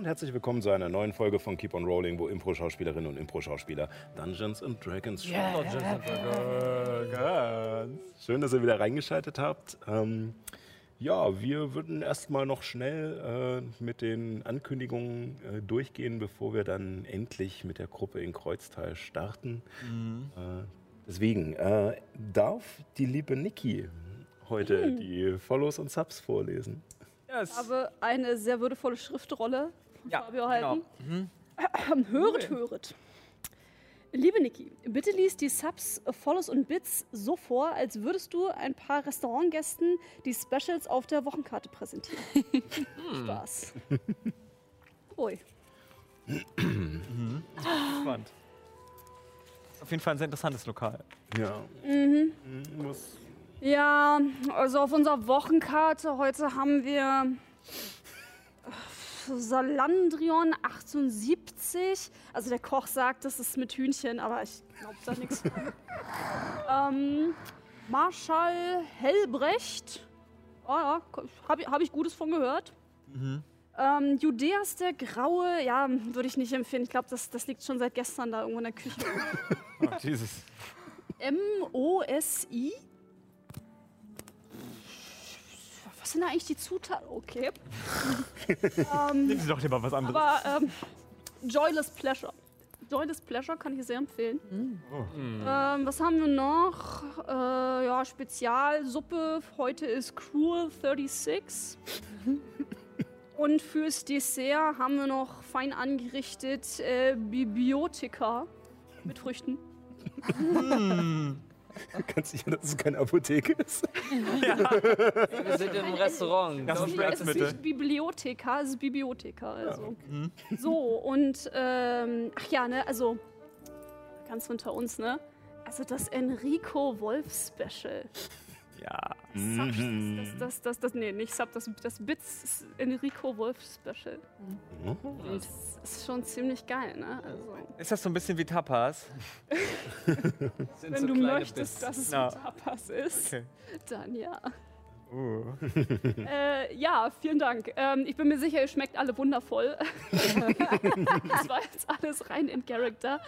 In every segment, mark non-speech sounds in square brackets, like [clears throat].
Und herzlich willkommen zu einer neuen Folge von Keep on Rolling, wo Impro-Schauspielerinnen und Impro-Schauspieler Dungeons and Dragons spielen. Schön, dass ihr wieder reingeschaltet habt. Ähm, ja, wir würden erstmal noch schnell äh, mit den Ankündigungen äh, durchgehen, bevor wir dann endlich mit der Gruppe in Kreuztal starten. Äh, deswegen äh, darf die liebe Niki heute die Follows und Subs vorlesen. Ich habe eine sehr würdevolle Schriftrolle Ja, Fabio genau. erhalten. [clears throat] Höret, höret. Liebe Niki, bitte lies die Subs, Follows und Bits so vor, als würdest du ein paar Restaurantgästen die Specials auf der Wochenkarte präsentieren. [laughs] Spaß. [laughs] Ui. Spannend. Ist auf jeden Fall ein sehr interessantes Lokal. Ja. Mhm. Muss Ja, also auf unserer Wochenkarte heute haben wir äh, Salandrion 78. Also der Koch sagt, das ist mit Hühnchen, aber ich glaube da nichts. [laughs] ähm, Marschall Hellbrecht. Oh, ja, habe hab ich Gutes von gehört. Ähm, Judeas der Graue, ja, würde ich nicht empfehlen. Ich glaube, das, das liegt schon seit gestern da irgendwo in der Küche. [laughs] Oh, Jesus. M-O-S-I? Was sind da eigentlich die Zutaten? Okay. [laughs] Nehmen Sie doch lieber was anderes. Aber ähm, Joyless Pleasure. Joyless Pleasure kann ich sehr empfehlen. Ähm, was haben wir noch? Äh, ja, Spezialsuppe. Heute ist Cruel 36. [laughs] Und fürs Dessert haben wir noch fein angerichtet äh, Bibiotika mit Früchten. [laughs] [laughs] ganz sicher, dass es keine Apotheke ist. [laughs] Wir sind im Restaurant. Das ist Es ist nicht Bibliotheka, es ist Bibliotheka. Also. So, und ähm, ach ja, ne, also ganz unter uns, ne? Also das Enrico Wolf Special. Ja. Sub, das, das, das, das, nee, nicht Sub, das, das Bits Enrico Wolf Special. Das ist schon ziemlich geil, ne? Also, Ist das so ein bisschen wie Tapas? [laughs] Wenn so du möchtest, Bits. dass es Ja. ein Tapas ist, Okay. dann ja. Uh. [laughs] Äh, ja, vielen Dank. Ähm, ich bin mir sicher, ihr schmeckt alle wundervoll. [laughs] das war jetzt alles rein in Character.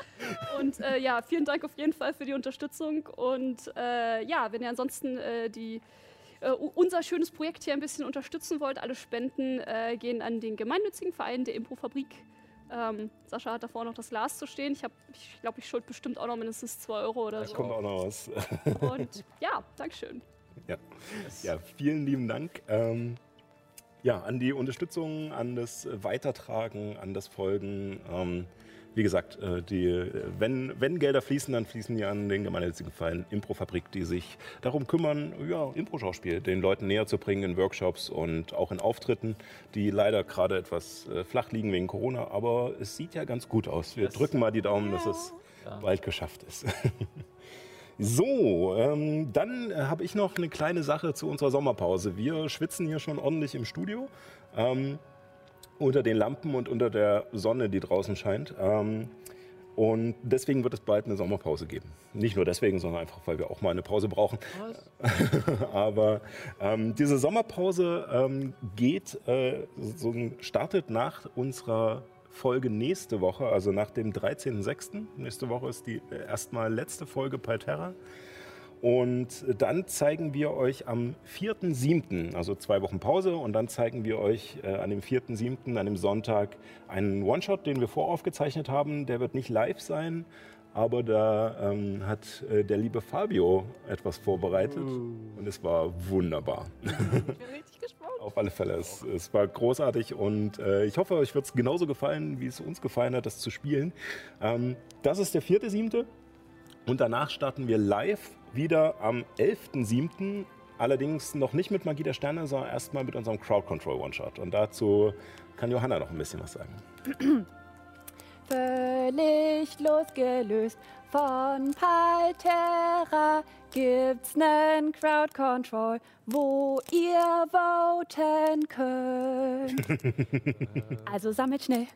Und äh, ja, vielen Dank auf jeden Fall für die Unterstützung. Und äh, ja, wenn ihr ansonsten äh, die, äh, unser schönes Projekt hier ein bisschen unterstützen wollt, alle Spenden äh, gehen an den gemeinnützigen Verein der Improfabrik. Ähm, Sascha hat davor noch das Glas zu stehen. Ich, hab- ich glaube, ich schuld bestimmt auch noch mindestens 2 Euro oder so. Kommt auch noch was. Und ja, Dankeschön. Ja, ja vielen lieben Dank. Ähm, ja, an die Unterstützung, an das Weitertragen, an das Folgen. Ähm, wie gesagt, äh, die, wenn, wenn Gelder fließen, dann fließen die an den gemeinnützigen Verein Improfabrik, die sich darum kümmern, ja, Impro-Schauspiel den Leuten näher zu bringen in Workshops und auch in Auftritten, die leider gerade etwas äh, flach liegen wegen Corona. Aber es sieht ja ganz gut aus. Wir drücken mal die Daumen, dass es bald geschafft ist. [laughs] So, ähm, dann äh, habe ich noch eine kleine Sache zu unserer Sommerpause. Wir schwitzen hier schon ordentlich im Studio. Ähm, unter den Lampen und unter der Sonne, die draußen scheint. Ähm, und deswegen wird es bald eine Sommerpause geben. Nicht nur deswegen, sondern einfach, weil wir auch mal eine Pause brauchen. [laughs] Aber ähm, diese Sommerpause ähm, geht, äh, so, startet nach unserer Folge nächste Woche, also nach dem 13.06. Nächste Woche ist die äh, erstmal letzte Folge Palterra. Und dann zeigen wir euch am 4.7., also zwei Wochen Pause, und dann zeigen wir euch äh, an dem 4.7., an dem Sonntag, einen One-Shot, den wir voraufgezeichnet haben. Der wird nicht live sein, aber da ähm, hat äh, der liebe Fabio etwas vorbereitet und es war wunderbar. Ich bin richtig gespannt. Auf alle Fälle. Es, es war großartig und äh, ich hoffe, euch wird es genauso gefallen, wie es uns gefallen hat, das zu spielen. Ähm, das ist der vierte Siebte und danach starten wir live wieder am 11.7. Allerdings noch nicht mit Magie der Sterne, sondern erstmal mit unserem Crowd Control One-Shot. Und dazu kann Johanna noch ein bisschen was sagen. Völlig losgelöst von Palterra gibt's nen Crowd Control, wo ihr voten könnt. [laughs] also sammelt schnell.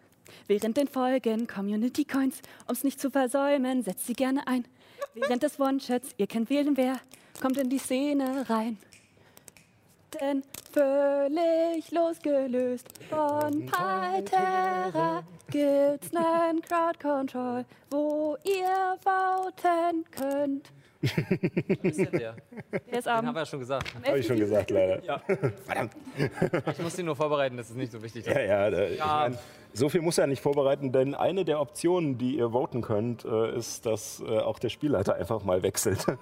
Während den Folgen Community Coins, um's nicht zu versäumen, setzt sie gerne ein. Während des One-Chats, ihr könnt wählen, wer kommt in die Szene rein. Denn völlig losgelöst von Palterra gibt's nen Crowd Control, wo ihr voten könnt. Wo ist denn der? Der ist Den am haben wir ja schon gesagt. Habe ich schon gesagt, leider. Ja. Verdammt. Ich muss ihn nur vorbereiten, das ist nicht so wichtig. Ja, ja, da, ich mein, so viel muss er nicht vorbereiten, denn eine der Optionen, die ihr voten könnt, äh, ist, dass äh, auch der Spielleiter einfach mal wechselt. [laughs]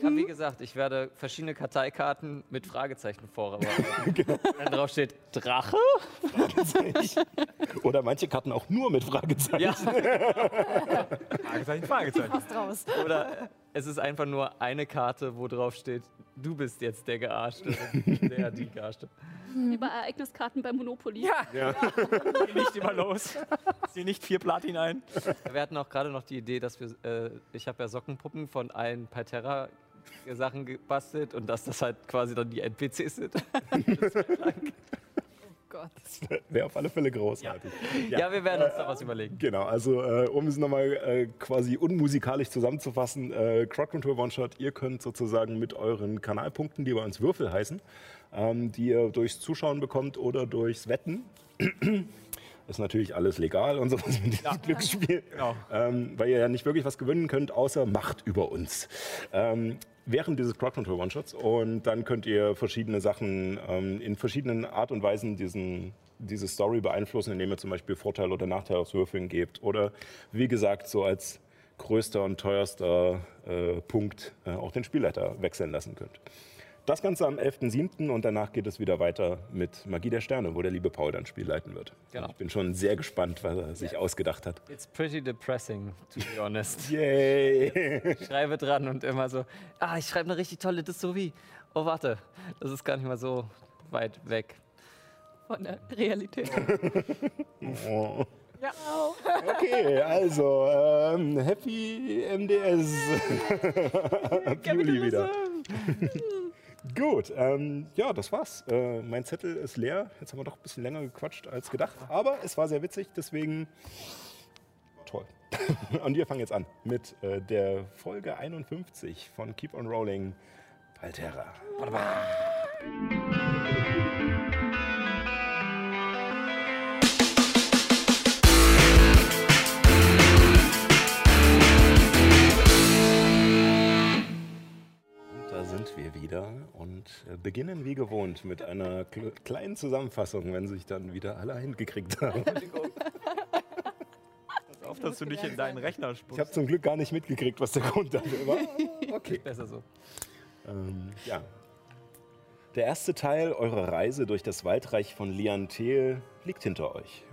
Ja, wie gesagt, ich werde verschiedene Karteikarten mit Fragezeichen vorbereiten. [laughs] Wenn drauf steht Drache? Oder manche Karten auch nur mit Fragezeichen. Ja. [laughs] Fragezeichen, Fragezeichen. Fast raus. Oder es ist einfach nur eine Karte, wo drauf steht, du bist jetzt der Gearschte. Der, die Gearschte. [laughs] Wie bei Ereigniskarten bei Monopoly. Ja. [laughs] Geh nicht immer los. Zieh nicht vier Platin ein. Wir hatten auch gerade noch die Idee, dass wir, äh, ich habe ja Sockenpuppen von allen Parterra Sachen gebastelt und dass das halt quasi dann die NPCs sind. [laughs] Gott. Wäre auf alle Fälle großartig. Ja, wir werden uns da was überlegen. Genau, also äh, um es nochmal äh, quasi unmusikalisch zusammenzufassen, äh, Crowd Control One-Shot, ihr könnt sozusagen mit euren Kanalpunkten, die bei uns Würfel heißen, ähm, die ihr durchs Zuschauen bekommt oder durchs Wetten, ist natürlich alles legal und sowas mit diesem Glücksspiel, Genau. ähm, weil ihr ja nicht wirklich was gewinnen könnt, außer Macht über uns. Ähm, während dieses Crowd Control One-Shots und dann könnt ihr verschiedene Sachen ähm, in verschiedenen Art und Weisen diesen, diese Story beeinflussen, indem ihr zum Beispiel Vorteil oder Nachteil aus Würfeln gebt oder wie gesagt so als größter und teuerster äh, Punkt äh, auch den Spielleiter wechseln lassen könnt. Das Ganze am 11.07. und danach geht es wieder weiter mit Magie der Sterne, wo der liebe Paul dann Spiel leiten wird. Genau. Ich bin schon sehr gespannt, was er sich ausgedacht hat. It's pretty depressing, to be honest. [laughs] Yay! Ich schreibe dran und immer so, ah, ich schreibe eine richtig tolle Dystopie. Oh, warte, das ist gar nicht mal so weit weg. von der Realität. Oh. [laughs] Ja. Okay, also ähm, Happy MDS. [laughs] Juli wieder. Gut, ähm, ja, das war's. Äh, mein Zettel ist leer. Jetzt haben wir doch ein bisschen länger gequatscht als gedacht. Aber es war sehr witzig, deswegen toll. [laughs] Und wir fangen jetzt an mit äh, der Folge 51 von Keep on Rolling Palterra. Und wieder und äh, beginnen wie gewohnt mit einer kle- kleinen Zusammenfassung, wenn sich dann wieder alle hingekriegt haben. Pass auf, dass du nicht in deinen Rechner Ich habe spuckst. zum Glück gar nicht mitgekriegt, was der Grund dafür war. [laughs] Okay. Besser so. Ähm, ja. Der erste Teil eurer Reise durch das Waldreich von Liantel liegt hinter euch.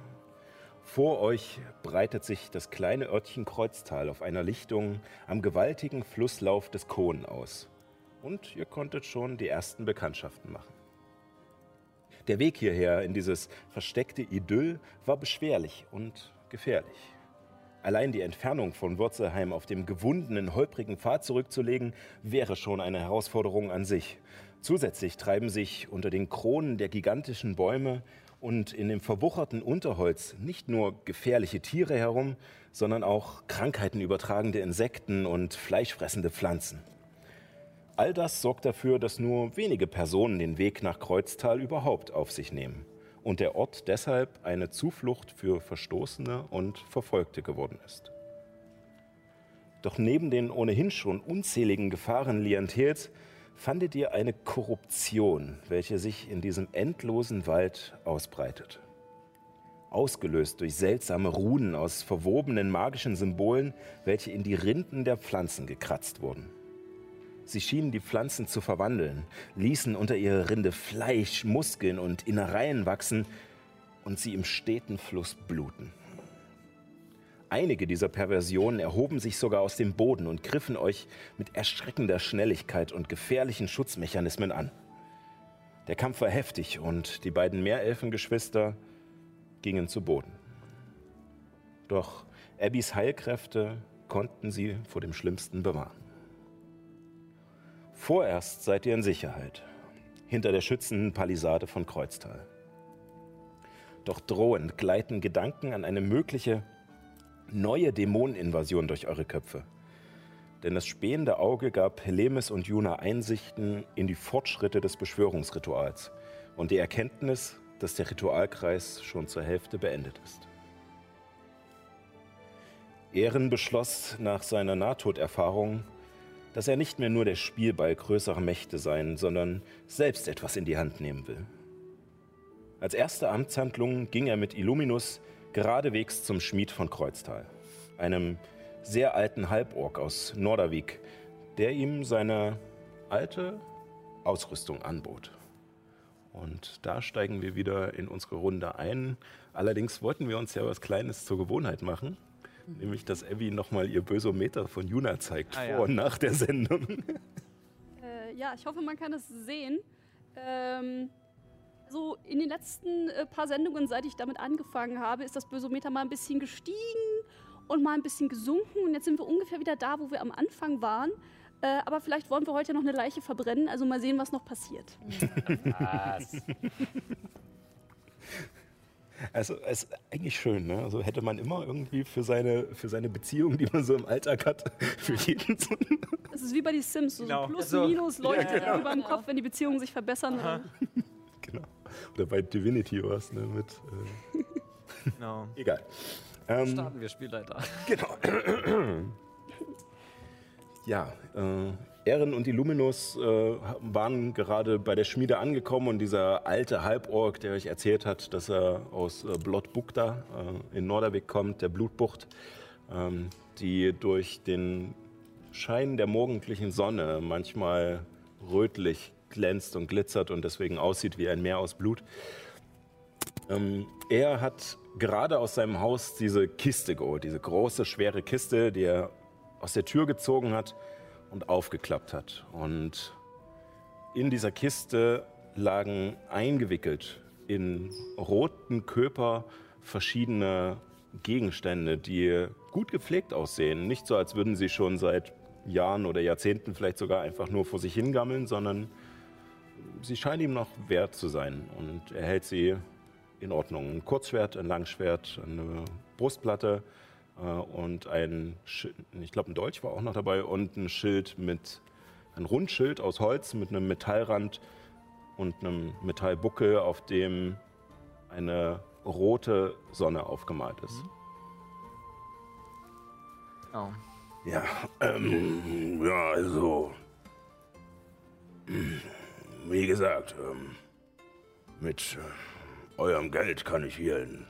Vor euch breitet sich das kleine Örtchen Kreuztal auf einer Lichtung am gewaltigen Flusslauf des Kohn aus. Und ihr konntet schon die ersten Bekanntschaften machen. Der Weg hierher in dieses versteckte Idyll war beschwerlich und gefährlich. Allein die Entfernung von Wurzelheim auf dem gewundenen, holprigen Pfad zurückzulegen, wäre schon eine Herausforderung an sich. Zusätzlich treiben sich unter den Kronen der gigantischen Bäume und in dem verwucherten Unterholz nicht nur gefährliche Tiere herum, sondern auch Krankheiten übertragende Insekten und fleischfressende Pflanzen. All das sorgt dafür, dass nur wenige Personen den Weg nach Kreuztal überhaupt auf sich nehmen und der Ort deshalb eine Zuflucht für Verstoßene und Verfolgte geworden ist. Doch neben den ohnehin schon unzähligen Gefahren Liantels fandet ihr eine Korruption, welche sich in diesem endlosen Wald ausbreitet. Ausgelöst durch seltsame Runen aus verwobenen magischen Symbolen, welche in die Rinden der Pflanzen gekratzt wurden. Sie schienen die Pflanzen zu verwandeln, ließen unter ihrer Rinde Fleisch, Muskeln und Innereien wachsen und sie im steten Fluss bluten. Einige dieser Perversionen erhoben sich sogar aus dem Boden und griffen euch mit erschreckender Schnelligkeit und gefährlichen Schutzmechanismen an. Der Kampf war heftig und die beiden Meerelfengeschwister gingen zu Boden. Doch Abbys Heilkräfte konnten sie vor dem Schlimmsten bewahren. Vorerst seid ihr in Sicherheit, hinter der schützenden Palisade von Kreuztal. Doch drohend gleiten Gedanken an eine mögliche neue Dämoneninvasion durch eure Köpfe. Denn das spähende Auge gab Helemis und Juna Einsichten in die Fortschritte des Beschwörungsrituals und die Erkenntnis, dass der Ritualkreis schon zur Hälfte beendet ist. Ehren beschloss nach seiner Nahtoderfahrung, dass er nicht mehr nur der Spielball größerer Mächte sein, sondern selbst etwas in die Hand nehmen will. Als erste Amtshandlung ging er mit Illuminus geradewegs zum Schmied von Kreuztal, einem sehr alten Halborg aus Nordervik, der ihm seine alte Ausrüstung anbot. Und da steigen wir wieder in unsere Runde ein. Allerdings wollten wir uns ja was Kleines zur Gewohnheit machen, nämlich dass Abby nochmal ihr Bösometer von Juna zeigt, Ah, vor ja. und nach der Sendung. [laughs] Äh, ja, ich hoffe, man kann es sehen. Ähm, so in den letzten äh, paar Sendungen, seit ich damit angefangen habe, ist das Bösometer mal ein bisschen gestiegen und mal ein bisschen gesunken. Und jetzt sind wir ungefähr wieder da, wo wir am Anfang waren. Äh, aber vielleicht wollen wir heute noch eine Leiche verbrennen. Also mal sehen, was noch passiert. [laughs] Was? Also es ist eigentlich schön, ne? Also hätte man immer irgendwie für seine, für seine Beziehung, die man so im Alltag hat, [laughs] für jeden so Es ist wie bei die Sims. So Genau. Plus, So. Minus leuchtet Ja, genau. über dem Kopf, wenn die Beziehungen sich verbessern. [laughs] Genau. Oder bei Divinity was, ne? Mit, äh, [laughs] Genau. egal. Ähm, Starten wir Spielleiter. genau. [clears throat] ja, äh, Ehren und Illuminus äh, waren gerade bei der Schmiede angekommen und dieser alte Halborg, der euch erzählt hat, dass er aus äh, Blotbukta äh, in Nordervik kommt, der Blutbucht, ähm, die durch den Schein der morgendlichen Sonne manchmal rötlich glänzt und glitzert und deswegen aussieht wie ein Meer aus Blut. Ähm, er hat gerade aus seinem Haus diese Kiste geholt, diese große, schwere Kiste, die er aus der Tür gezogen hat und aufgeklappt hat. Und in dieser Kiste lagen eingewickelt in roten Köper verschiedene Gegenstände, die gut gepflegt aussehen. Nicht so, als würden sie schon seit Jahren oder Jahrzehnten vielleicht sogar einfach nur vor sich hingammeln, sondern sie scheinen ihm noch wert zu sein. Und er hält sie in Ordnung. Ein Kurzschwert, ein Langschwert, eine Brustplatte und ein, Schi- ich glaube, ein Dolch war auch noch dabei und ein Schild mit, ein Rundschild aus Holz mit einem Metallrand und einem Metallbuckel, auf dem eine rote Sonne aufgemalt ist. Oh. Ja, ähm, ja, also. Wie gesagt, ähm, mit äh, eurem Geld kann ich hier in,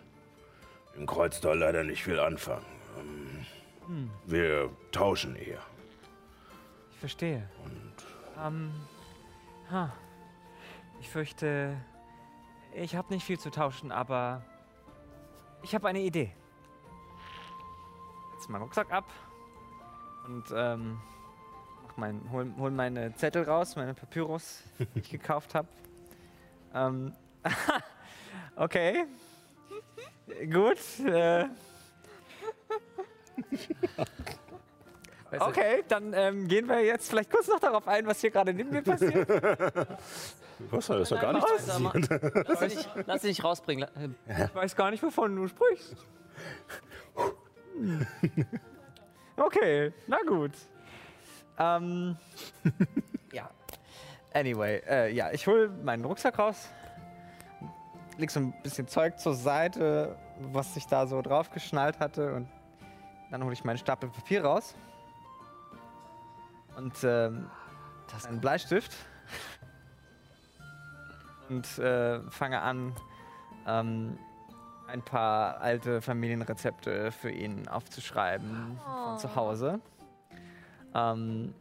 im Kreuztal leider nicht viel anfangen. Ähm, Wir tauschen eher. Ich verstehe. Ähm, ha. Ich fürchte, ich habe nicht viel zu tauschen, aber ich habe eine Idee. Jetzt meinen Rucksack ab und ähm, mein, hol, hol meine Zettel raus, meine Papyrus, die ich [laughs] gekauft habe. Ähm, [laughs] okay. [laughs] Gut. Äh, Okay, dann ähm, gehen wir jetzt vielleicht kurz noch darauf ein, was hier gerade neben mir passiert. [laughs] Was? Das ist doch gar nicht. Sag mal, Lass dich nicht, lass dich nicht rausbringen. La- äh, Ich weiß gar nicht, wovon du sprichst. [laughs] Okay, na gut. Ähm, [laughs] ja. Anyway, äh, ja, ich hole meinen Rucksack raus, leg so ein bisschen Zeug zur Seite, was ich da so draufgeschnallt hatte und dann hole ich meinen Stapel Papier raus und ähm, einen Bleistift und äh, fange an, ähm, ein paar alte Familienrezepte für ihn aufzuschreiben von zu Hause. Ähm,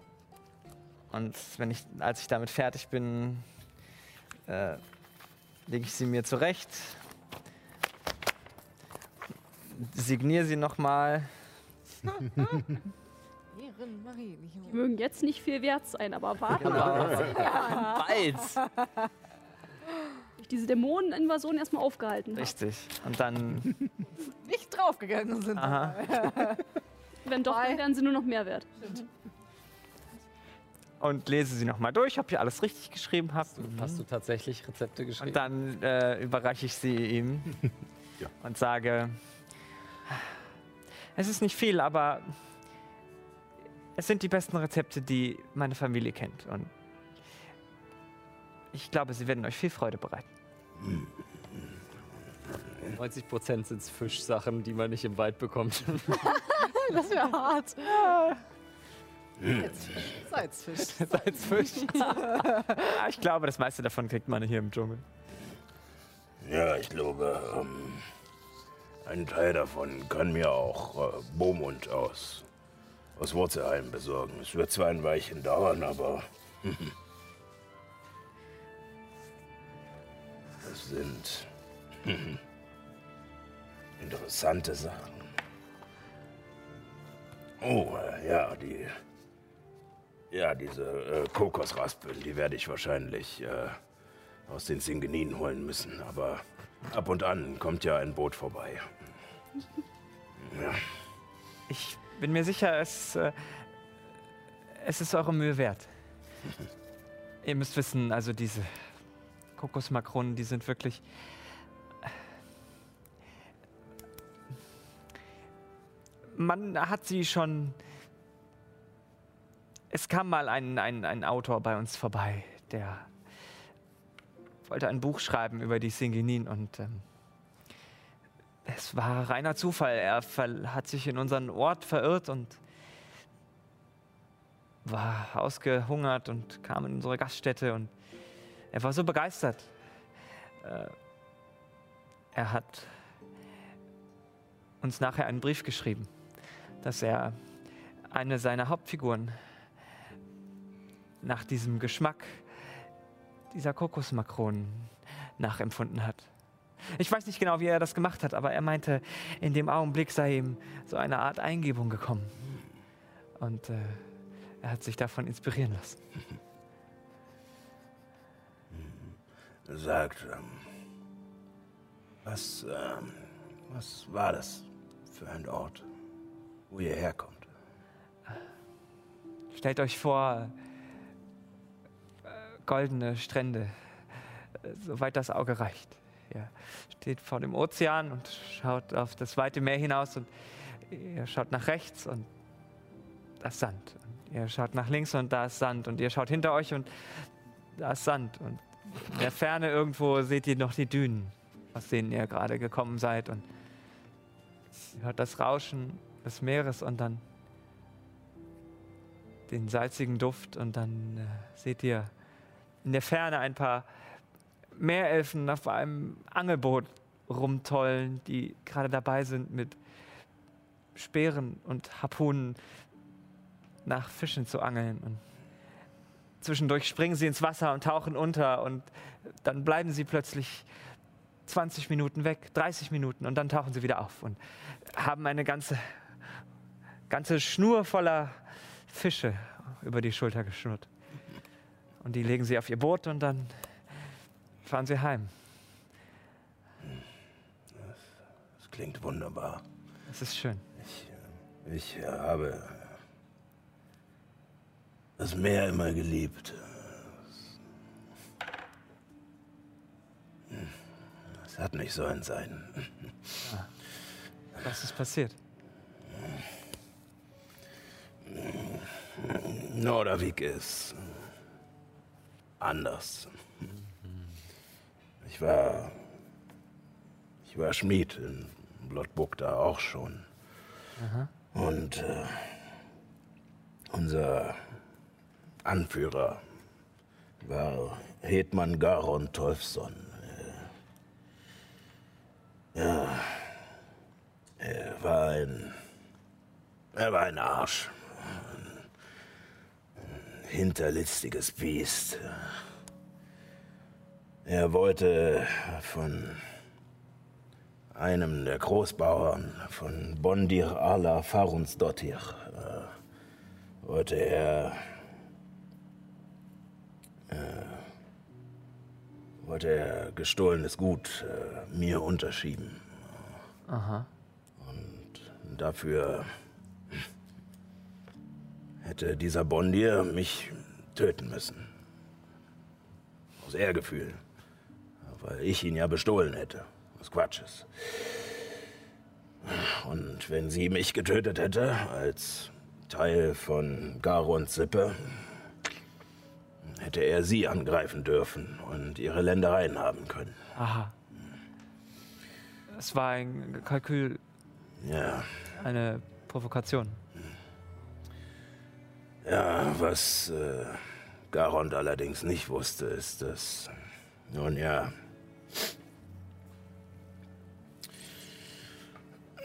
und wenn ich, als ich damit fertig bin, äh, lege ich sie mir zurecht, signiere sie nochmal. Die mögen jetzt nicht viel wert sein, aber warte mal. [laughs] Genau. Bald. diese Dämoneninvasion erstmal aufgehalten hat. Richtig. Und dann, Nicht draufgegangen sind. aha, Wenn doch, dann wären sie nur noch mehr wert. und lese sie nochmal durch, ob ihr alles richtig geschrieben habt. Hast du tatsächlich Rezepte geschrieben? Und dann äh, überreiche ich sie ihm [laughs] Ja. und sage, es ist nicht viel, aber es sind die besten Rezepte, die meine Familie kennt. Und ich glaube, sie werden euch viel Freude bereiten. 90 Prozent sind Fischsachen, die man nicht im Wald bekommt. [laughs] Das wäre hart. Salzfisch. Salzfisch. Ja, ich glaube, das meiste davon kriegt man hier im Dschungel. Ja, ich glaube, ähm, ein Teil davon kann mir auch äh, Beaumont aus, aus Wurzelheim besorgen. Es wird zwar ein Weilchen dauern, aber [laughs] das sind [laughs] interessante Sachen. Oh, äh, ja, die. Ja, diese äh, Kokosraspeln, die werde ich wahrscheinlich äh, aus den Singeninen holen müssen. Aber ab und an kommt ja ein Boot vorbei. Ich bin mir sicher, es, äh, es ist eure Mühe wert. Ihr müsst wissen, also diese Kokosmakronen, die sind wirklich. Man hat sie schon. Es kam mal ein, ein, ein Autor bei uns vorbei, der wollte ein Buch schreiben über die Singinin und ähm, es war reiner Zufall. Er hat sich in unseren Ort verirrt und war ausgehungert und kam in unsere Gaststätte und er war so begeistert. Äh, er hat uns nachher einen Brief geschrieben, dass er eine seiner Hauptfiguren nach diesem Geschmack dieser Kokosmakronen nachempfunden hat. Ich weiß nicht genau, wie er das gemacht hat, aber er meinte, in dem Augenblick sei ihm so eine Art Eingebung gekommen. Und äh, er hat sich davon inspirieren lassen. sagt, ähm, was, ähm, was war das für ein Ort, wo ihr herkommt? Stellt euch vor, äh, goldene Strände, äh, soweit das Auge reicht. Ihr steht vor dem Ozean und schaut auf das weite Meer hinaus und ihr schaut nach rechts und da ist Sand. Und ihr schaut nach links und da ist Sand. Und ihr schaut hinter euch und da ist Sand. Und in der Ferne irgendwo seht ihr noch die Dünen, aus denen ihr gerade gekommen seid. Und ihr hört das Rauschen des Meeres und dann den salzigen Duft und dann äh, seht ihr in der Ferne ein paar Meerelfen auf einem Angelboot rumtollen, die gerade dabei sind, mit Speeren und Harpunen nach Fischen zu angeln. Und zwischendurch springen sie ins Wasser und tauchen unter und dann bleiben sie plötzlich 20 Minuten weg, 30 Minuten und dann tauchen sie wieder auf und haben eine ganze, ganze Schnur voller Fische über die Schulter geschnurrt. Und die legen sie auf ihr Boot und dann fahren sie heim. Das klingt wunderbar. Es ist schön. Ich äh, habe das Meer immer geliebt. Es hat nicht sollen sein. Was ist passiert? Nordervik ist anders. Ich war. Ich war Schmied in Blottburg da auch schon. Und äh, unser Anführer war Hetman Garon Tolfsson. Äh, ja. Er war ein. Er war ein Arsch hinterlistiges Biest. Er wollte von einem der Großbauern von Bondir Ala Farunsdottir äh, wollte er äh, wollte er gestohlenes Gut äh, mir unterschieben. Aha. Und dafür hätte dieser Bondier mich töten müssen. Aus Ehrgefühl. Weil ich ihn ja bestohlen hätte. Was Quatsch ist. Und wenn sie mich getötet hätte, als Teil von Garons Sippe, hätte er sie angreifen dürfen und ihre Ländereien haben können. Aha. Es war ein Kalkül, Ja, eine Provokation. ja, was äh, Garond allerdings nicht wusste, ist, dass, nun ja,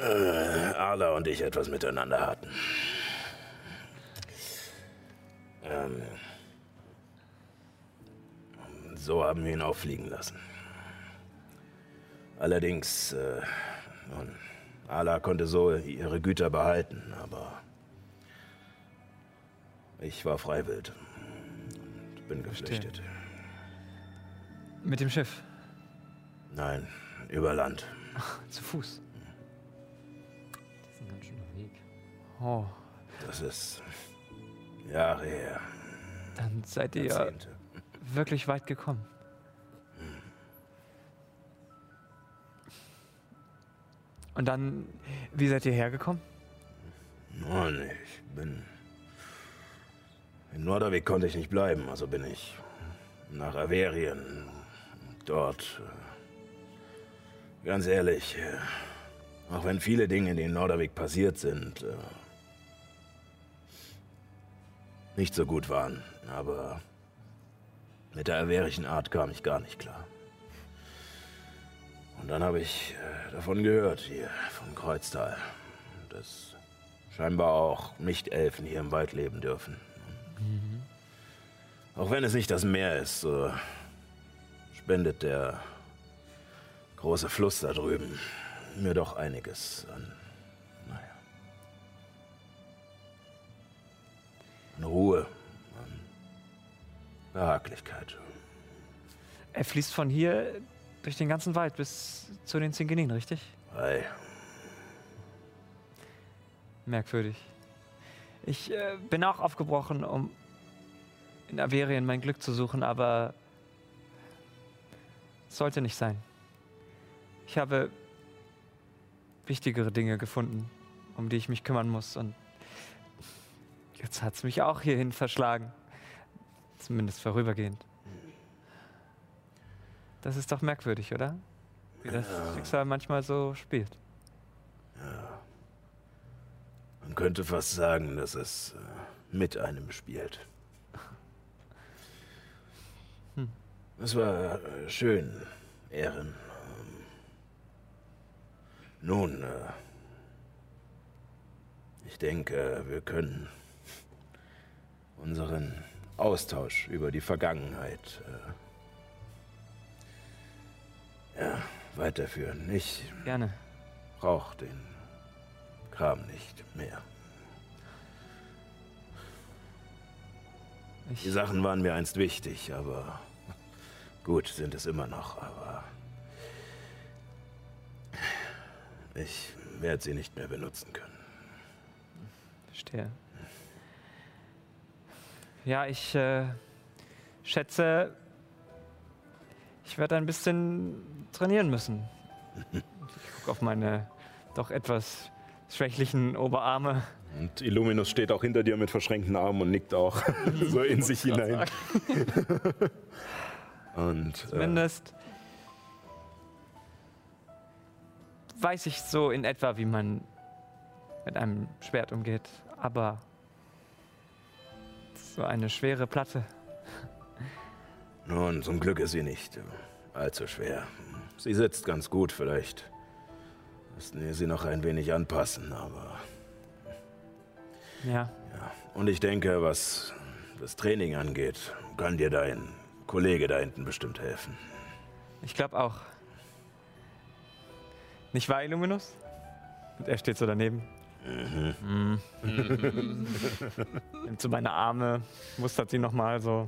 äh, Arla und ich etwas miteinander hatten. Ähm, so haben wir ihn auffliegen lassen. Allerdings, äh, nun, Ala konnte so ihre Güter behalten, aber ich war freiwillig und bin geflüchtet. Mit dem Schiff. Nein, über Land. Zu Fuß. Oh. Das ist Jahre her. Dann seid ihr Jahrzehnte. wirklich weit gekommen. Und dann, wie seid ihr hergekommen? Mann, ich bin. In Norderweg konnte ich nicht bleiben, also bin ich nach Averien. Dort. äh, Ganz ehrlich, äh, auch wenn viele Dinge, die in Norderweg passiert sind, äh, nicht so gut waren, aber mit der averischen Art kam ich gar nicht klar. Und dann habe ich äh, davon gehört, hier vom Kreuztal, dass scheinbar auch Nicht-Elfen hier im Wald leben dürfen. Auch wenn es nicht das Meer ist, so spendet der große Fluss da drüben mir doch einiges an, an Ruhe, an Behaglichkeit. Er fließt von hier durch den ganzen Wald bis zu den Zingenin, richtig? Ei, Merkwürdig. Ich äh, bin auch aufgebrochen, um in Averien mein Glück zu suchen, aber es sollte nicht sein. Ich habe wichtigere Dinge gefunden, um die ich mich kümmern muss und jetzt hat es mich auch hierhin verschlagen. Zumindest vorübergehend. Das ist doch merkwürdig, oder? Wie das Schicksal manchmal so spielt. man könnte fast sagen, dass es äh, mit einem spielt. Es war äh, schön, Ehren. Nun, äh, ich denke, wir können unseren Austausch über die Vergangenheit äh, ja, weiterführen. Ich Gerne. brauche den Kram nicht mehr. Ich, Die Sachen waren mir einst wichtig, aber gut sind es immer noch, aber ich werde sie nicht mehr benutzen können. Verstehe. Ja, ich äh, schätze, ich werde ein bisschen trainieren müssen. Ich gucke auf meine doch etwas schwächlichen Oberarme. Und Illuminus steht auch hinter dir mit verschränkten Armen und nickt auch [laughs] so in sich [laughs] hinein. [laughs] Und äh, Zumindest weiß ich so in etwa, wie man mit einem Schwert umgeht. Aber so eine schwere Platte. nun, zum Glück ist sie nicht äh, allzu schwer. Sie sitzt ganz gut, vielleicht müssten wir sie noch ein wenig anpassen, aber Ja, Ja, und ich denke, was das Training angeht, kann dir dein Kollege da hinten bestimmt helfen. ich glaube auch. Nicht wahr, Illuminus? Und er steht so daneben. Mhm. Nimmt so meine Arme, mustert sie nochmal so.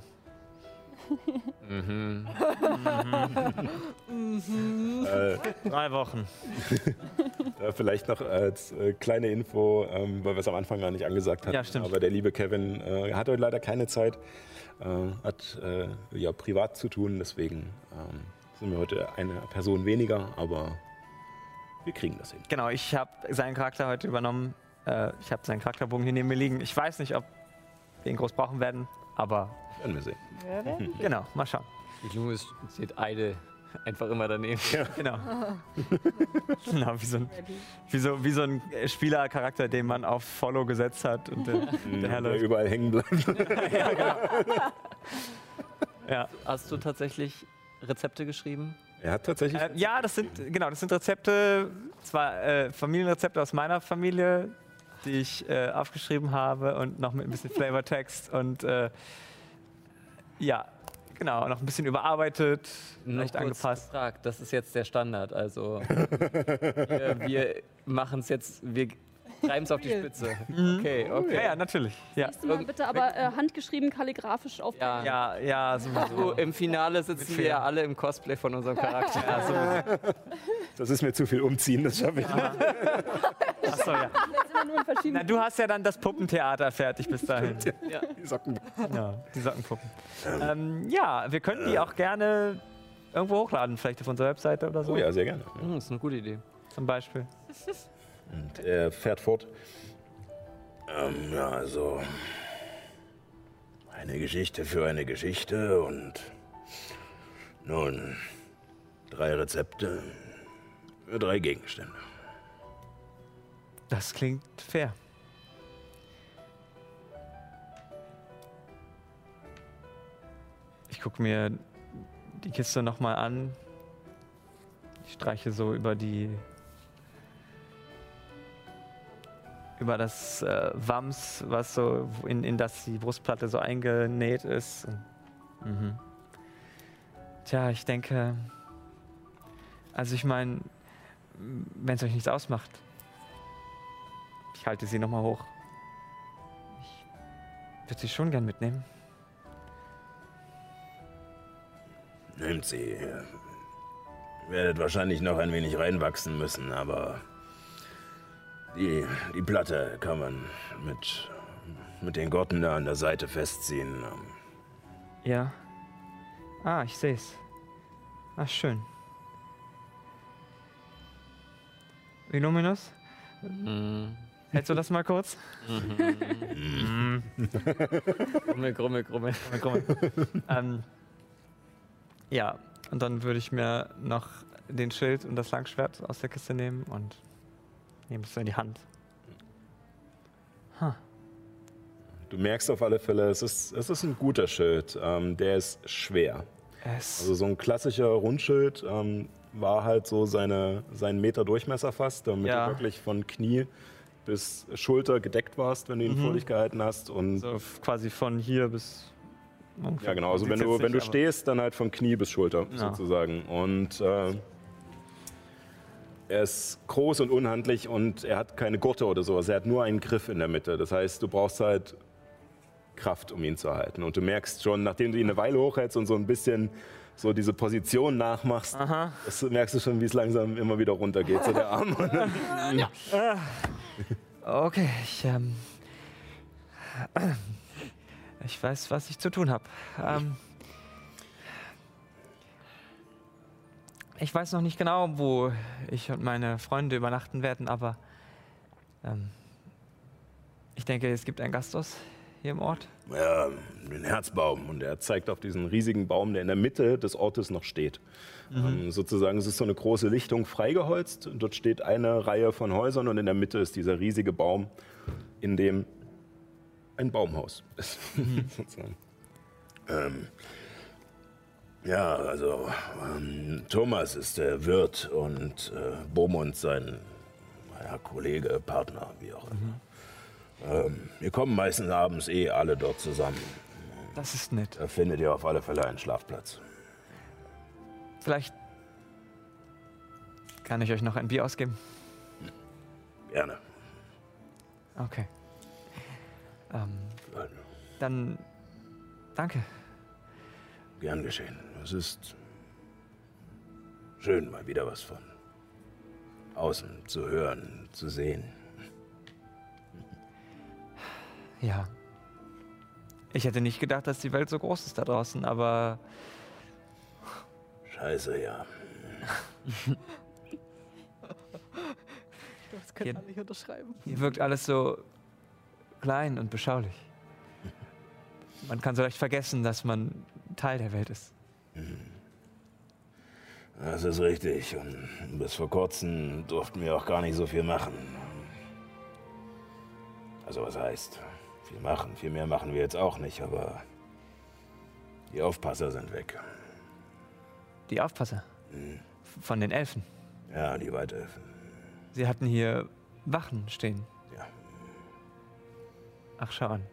Mhm. Äh, Drei Wochen. [laughs] äh, vielleicht noch als äh, kleine Info, ähm, weil wir es am Anfang gar nicht angesagt hatten. Ja, stimmt. Aber der liebe Kevin äh, hat heute leider keine Zeit, äh, hat äh, ja privat zu tun, deswegen ähm, sind wir heute eine Person weniger, aber wir kriegen das hin. Genau, ich habe seinen Charakter heute übernommen. Äh, ich habe seinen Charakterbogen hier neben mir liegen. Ich weiß nicht, ob wir ihn groß brauchen werden, aber Werden wir sehen. genau, mal schauen. Ist- steht Eide einfach immer daneben. [laughs] Genau. [laughs] genau, wie so ein, wie so, wie so ein Spielercharakter, den man auf Follow gesetzt hat und der, der [laughs] Der herläuft. überall hängen bleibt. Ja. Hast du tatsächlich Rezepte geschrieben? Er hat tatsächlich. Äh, ja, das sind genau, das sind Rezepte, zwar äh, Familienrezepte aus meiner Familie, die ich äh, aufgeschrieben habe und noch mit ein bisschen Flavortext und äh, ja, genau, noch ein bisschen überarbeitet, Nur leicht angepasst. Gefragt. Das ist jetzt der Standard. Also [laughs] wir, wir machen es jetzt, wir treiben es auf die Spitze. Okay, okay. Ja, ja, natürlich. Ja, Nächstes Mal bitte aber äh, handgeschrieben, kalligrafisch auf. Ja. ja, ja, So, sowieso. Im Finale sitzen wir ja alle im Cosplay von unserem Charakter. Ja, sowieso. Das ist mir zu viel umziehen, das schaffe ich nicht. Achso, ja. Na, du hast ja dann das Puppentheater fertig bis dahin. Die Socken. Ja, die Sockenpuppen. Ähm, ja, wir könnten die auch gerne irgendwo hochladen, vielleicht auf unserer Webseite oder so. Oh ja, sehr gerne. Hm, das ist eine gute Idee. Zum Beispiel. [laughs] Und er fährt fort. Ähm, ja, also. Eine Geschichte für eine Geschichte und. Nun. Drei Rezepte für drei Gegenstände. Das klingt fair. Ich gucke mir die Kiste nochmal an. Ich streiche so über die. Über das äh, Wams, was so in, in das die Brustplatte so eingenäht ist. Mhm. Tja, ich denke. Also, ich meine, wenn es euch nichts ausmacht, ich halte sie nochmal hoch. Ich würde sie schon gern mitnehmen. Nehmt sie. Ihr werdet wahrscheinlich noch ein wenig reinwachsen müssen, aber. Die, die Platte kann man mit, mit den Gotten da an der Seite festziehen. Ja. Ah, ich sehe es. Ah, schön. Illuminus, Mhm. hältst du das mal kurz? [laughs] Grummel, grummel, grummel. Mal gucken. ähm, ja, und dann würde ich mir noch den Schild und das Langschwert aus der Kiste nehmen und nehme es in die Hand. Du merkst auf alle Fälle, es ist, es ist ein guter Schild. Ähm, der ist schwer. Es Also so ein klassischer Rundschild ähm, war halt so seine, seinen Meter Durchmesser fast, damit Ja. du wirklich von Knie bis Schulter gedeckt warst, wenn du ihn Mhm. vor dich gehalten hast. Und so f- quasi von hier bis. ja, genau. Also wenn du, wenn du stehst, dann halt von Knie bis Schulter Ja. sozusagen. Und äh, er ist groß und unhandlich und er hat keine Gurte oder sowas. Er hat nur einen Griff in der Mitte. Das heißt, du brauchst halt Kraft, um ihn zu halten. Und du merkst schon, nachdem du ihn eine Weile hochhältst und so ein bisschen so diese Position nachmachst, merkst du schon, wie es langsam immer wieder runtergeht, so der Arm. [laughs] Dann, Okay, ich, ähm, ich weiß, was ich zu tun habe. Ähm, ich weiß noch nicht genau, wo ich und meine Freunde übernachten werden, aber ähm, ich denke, es gibt ein Gasthaus hier im Ort. ja, den Herzbaum. Und er zeigt auf diesen riesigen Baum, der in der Mitte des Ortes noch steht. Ähm, sozusagen, es ist so eine große Lichtung freigeholzt. Und dort steht eine Reihe von Häusern und in der Mitte ist dieser riesige Baum, in dem ein Baumhaus ist. [laughs] sozusagen. Ähm, ja, also ähm, Thomas ist der Wirt und äh, Beaumont sein ja, Kollege, Partner, wie auch immer. Ähm, wir kommen meistens abends eh alle dort zusammen. Das ist nett. Da findet ihr auf alle Fälle einen Schlafplatz. Vielleicht kann ich euch noch ein Bier ausgeben. Gerne. Okay. Ähm, dann danke. Gern geschehen. Es ist schön, mal wieder was von außen zu hören, zu sehen. Ja. Ich hätte nicht gedacht, dass die Welt so groß ist da draußen, aber Scheiße, ja. [laughs] Das kann Hier- man nicht unterschreiben. hier wirkt alles so klein und beschaulich. Man kann so leicht vergessen, dass man Teil der Welt ist. Das ist richtig. Und bis vor kurzem durften wir auch gar nicht so viel machen. Also was heißt, viel machen. Viel mehr machen wir jetzt auch nicht, aber die Aufpasser sind weg. Die Aufpasser von den Elfen. Ja, die Weiterhelfen. Sie hatten hier Wachen stehen. Ja. Ach, schau an.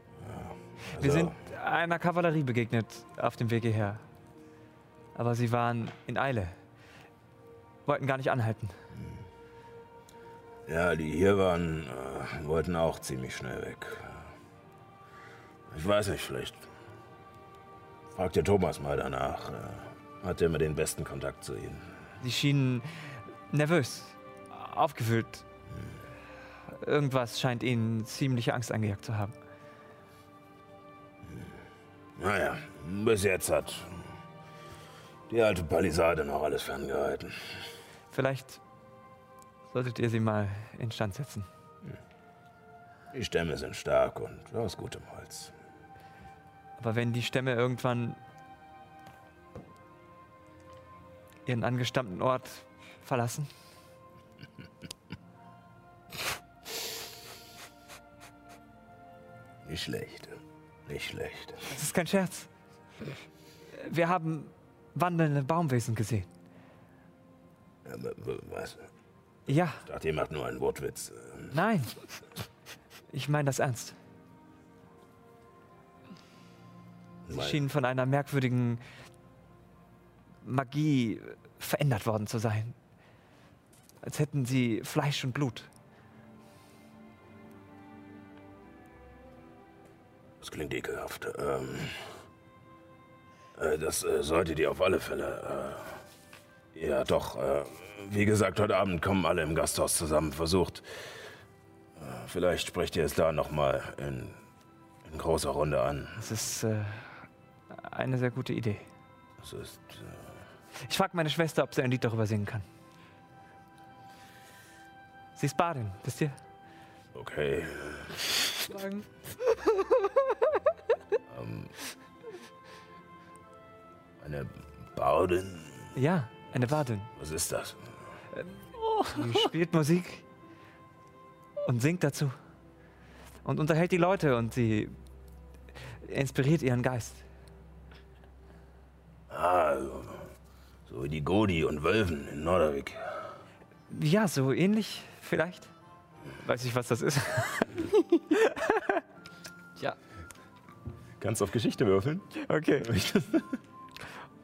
Also, Wir sind einer Kavallerie begegnet auf dem Weg hierher. Aber sie waren in Eile. Wollten gar nicht anhalten. Ja, die hier waren, äh, wollten auch ziemlich schnell weg. Ich weiß nicht, vielleicht fragt ihr Thomas mal danach. Äh, hat er immer den besten Kontakt zu ihnen. Sie schienen nervös, aufgewühlt. Irgendwas scheint ihnen ziemliche Angst eingejagt zu haben. Naja, bis jetzt hat die alte Palisade noch alles ferngehalten. Vielleicht solltet ihr sie mal instand setzen. Die Stämme sind stark und aus gutem Holz. Aber wenn die Stämme irgendwann ihren angestammten Ort verlassen, Nicht schlecht. Nicht schlecht. das ist kein Scherz. Wir haben wandelnde Baumwesen gesehen. Ja, Was? Ja, Ich dachte, ihr macht nur einen Wortwitz. Nein. Ich meine das ernst. Sie mein- schienen von einer merkwürdigen Magie verändert worden zu sein. Als hätten sie Fleisch und Blut. Klingt ekelhaft. Ähm, äh, das äh, solltet ihr auf alle Fälle. Äh, ja, doch. Äh, wie gesagt, heute Abend kommen alle im Gasthaus zusammen. Versucht. Äh, vielleicht sprecht ihr es da nochmal in, in großer Runde an. Das ist äh, eine sehr gute Idee. Das ist. Ich frage meine Schwester, ob sie ein Lied darüber singen kann. Sie ist Badin, wisst ihr? Okay. Sagen. [laughs] Ähm, eine Bardin? Ja, eine Badin. Was ist das? Sie spielt Musik und singt dazu. Und unterhält die Leute und sie inspiriert ihren Geist. Ah, so, so wie die Godi und Wölfen in Nordervik. Ja, so ähnlich vielleicht. Weiß ich, was das ist. [laughs] Ja, Kannst auf Geschichte würfeln? Okay.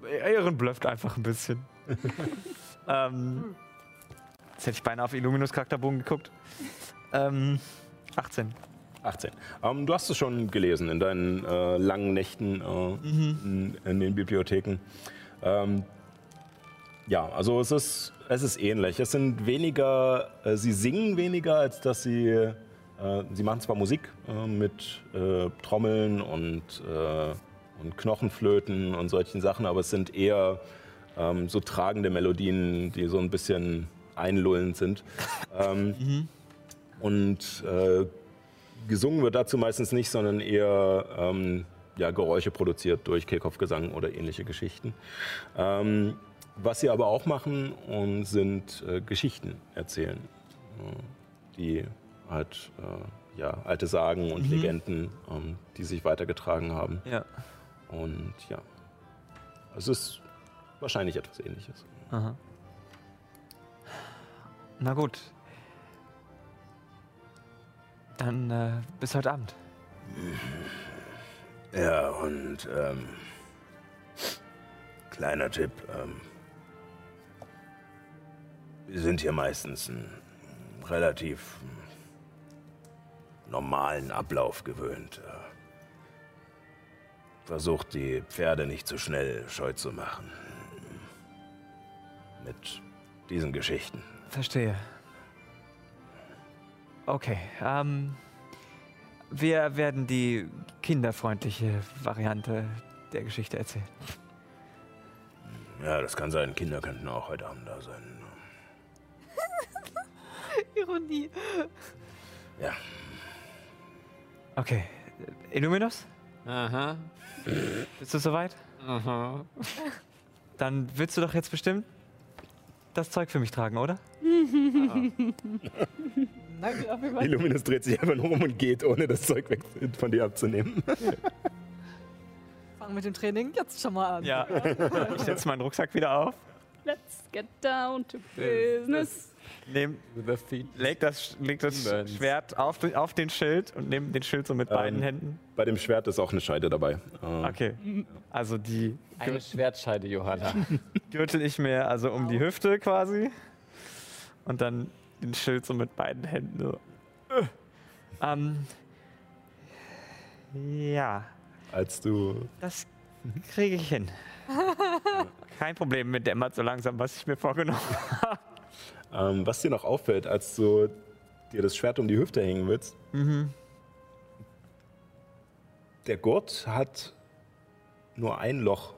Ehren [laughs] blufft einfach ein bisschen. [laughs] ähm, jetzt hätte ich beinahe auf Illuminus Charakterbogen geguckt. Ähm, 18. 18. Ähm, du hast es schon gelesen in deinen äh, langen Nächten äh, in, in den Bibliotheken. Ähm, ja, also es ist, es ist ähnlich. Es sind weniger, äh, sie singen weniger, als dass sie, äh, sie machen zwar Musik äh, mit äh, Trommeln und, äh, und Knochenflöten und solchen Sachen, aber es sind eher ähm, so tragende Melodien, die so ein bisschen einlullend sind. [laughs] Ähm, Und äh, gesungen wird dazu meistens nicht, sondern eher ähm, ja, Geräusche produziert durch Kehlkopfgesang oder ähnliche Geschichten. Ähm, was sie aber auch machen, und sind äh, Geschichten erzählen, äh, die halt äh, ja, alte Sagen und Legenden, ähm, die sich weitergetragen haben. Ja. Und ja, es ist wahrscheinlich etwas Ähnliches. Aha. Na gut. Dann äh, bis heute Abend. Ja, und ähm, kleiner Tipp. Ähm, wir sind hier meistens einen relativ normalen Ablauf gewöhnt. Versucht, die Pferde nicht zu schnell scheu zu machen. Mit diesen Geschichten. Verstehe. Okay, ähm, wir werden die kinderfreundliche Variante der Geschichte erzählen. Ja, das kann sein. Kinder könnten auch heute Abend da sein. Ironie. Ja. Okay, Illuminus, Aha. bist du soweit? Aha. Dann willst du doch jetzt bestimmt das Zeug für mich tragen, oder? [laughs] Danke, auf jeden Fall. Illuminus dreht sich einfach nur um und geht, ohne das Zeug weg von dir abzunehmen. Fangen mit dem Training jetzt schon mal an. Ja. [laughs] Ich setze meinen Rucksack wieder auf, Let's get down to business. Nehm, leg das, leg das. Schwert auf, den- auf den Schild und nehme den Schild so mit beiden Ähm. Händen. Bei dem Schwert ist auch eine Scheide dabei. Äh, Okay. Also die Eine Schwertscheide, Johanna. [laughs] gürtel ich mir also um die Hüfte quasi und dann den Schild so mit beiden Händen. So. Äh. Ähm, ja, Als du das kriege ich hin. [laughs] Kein Problem mit dämmert so langsam, was ich mir vorgenommen [laughs] habe. Ähm, was dir noch auffällt, als du dir das Schwert um die Hüfte hängen willst, der Gurt hat nur ein Loch.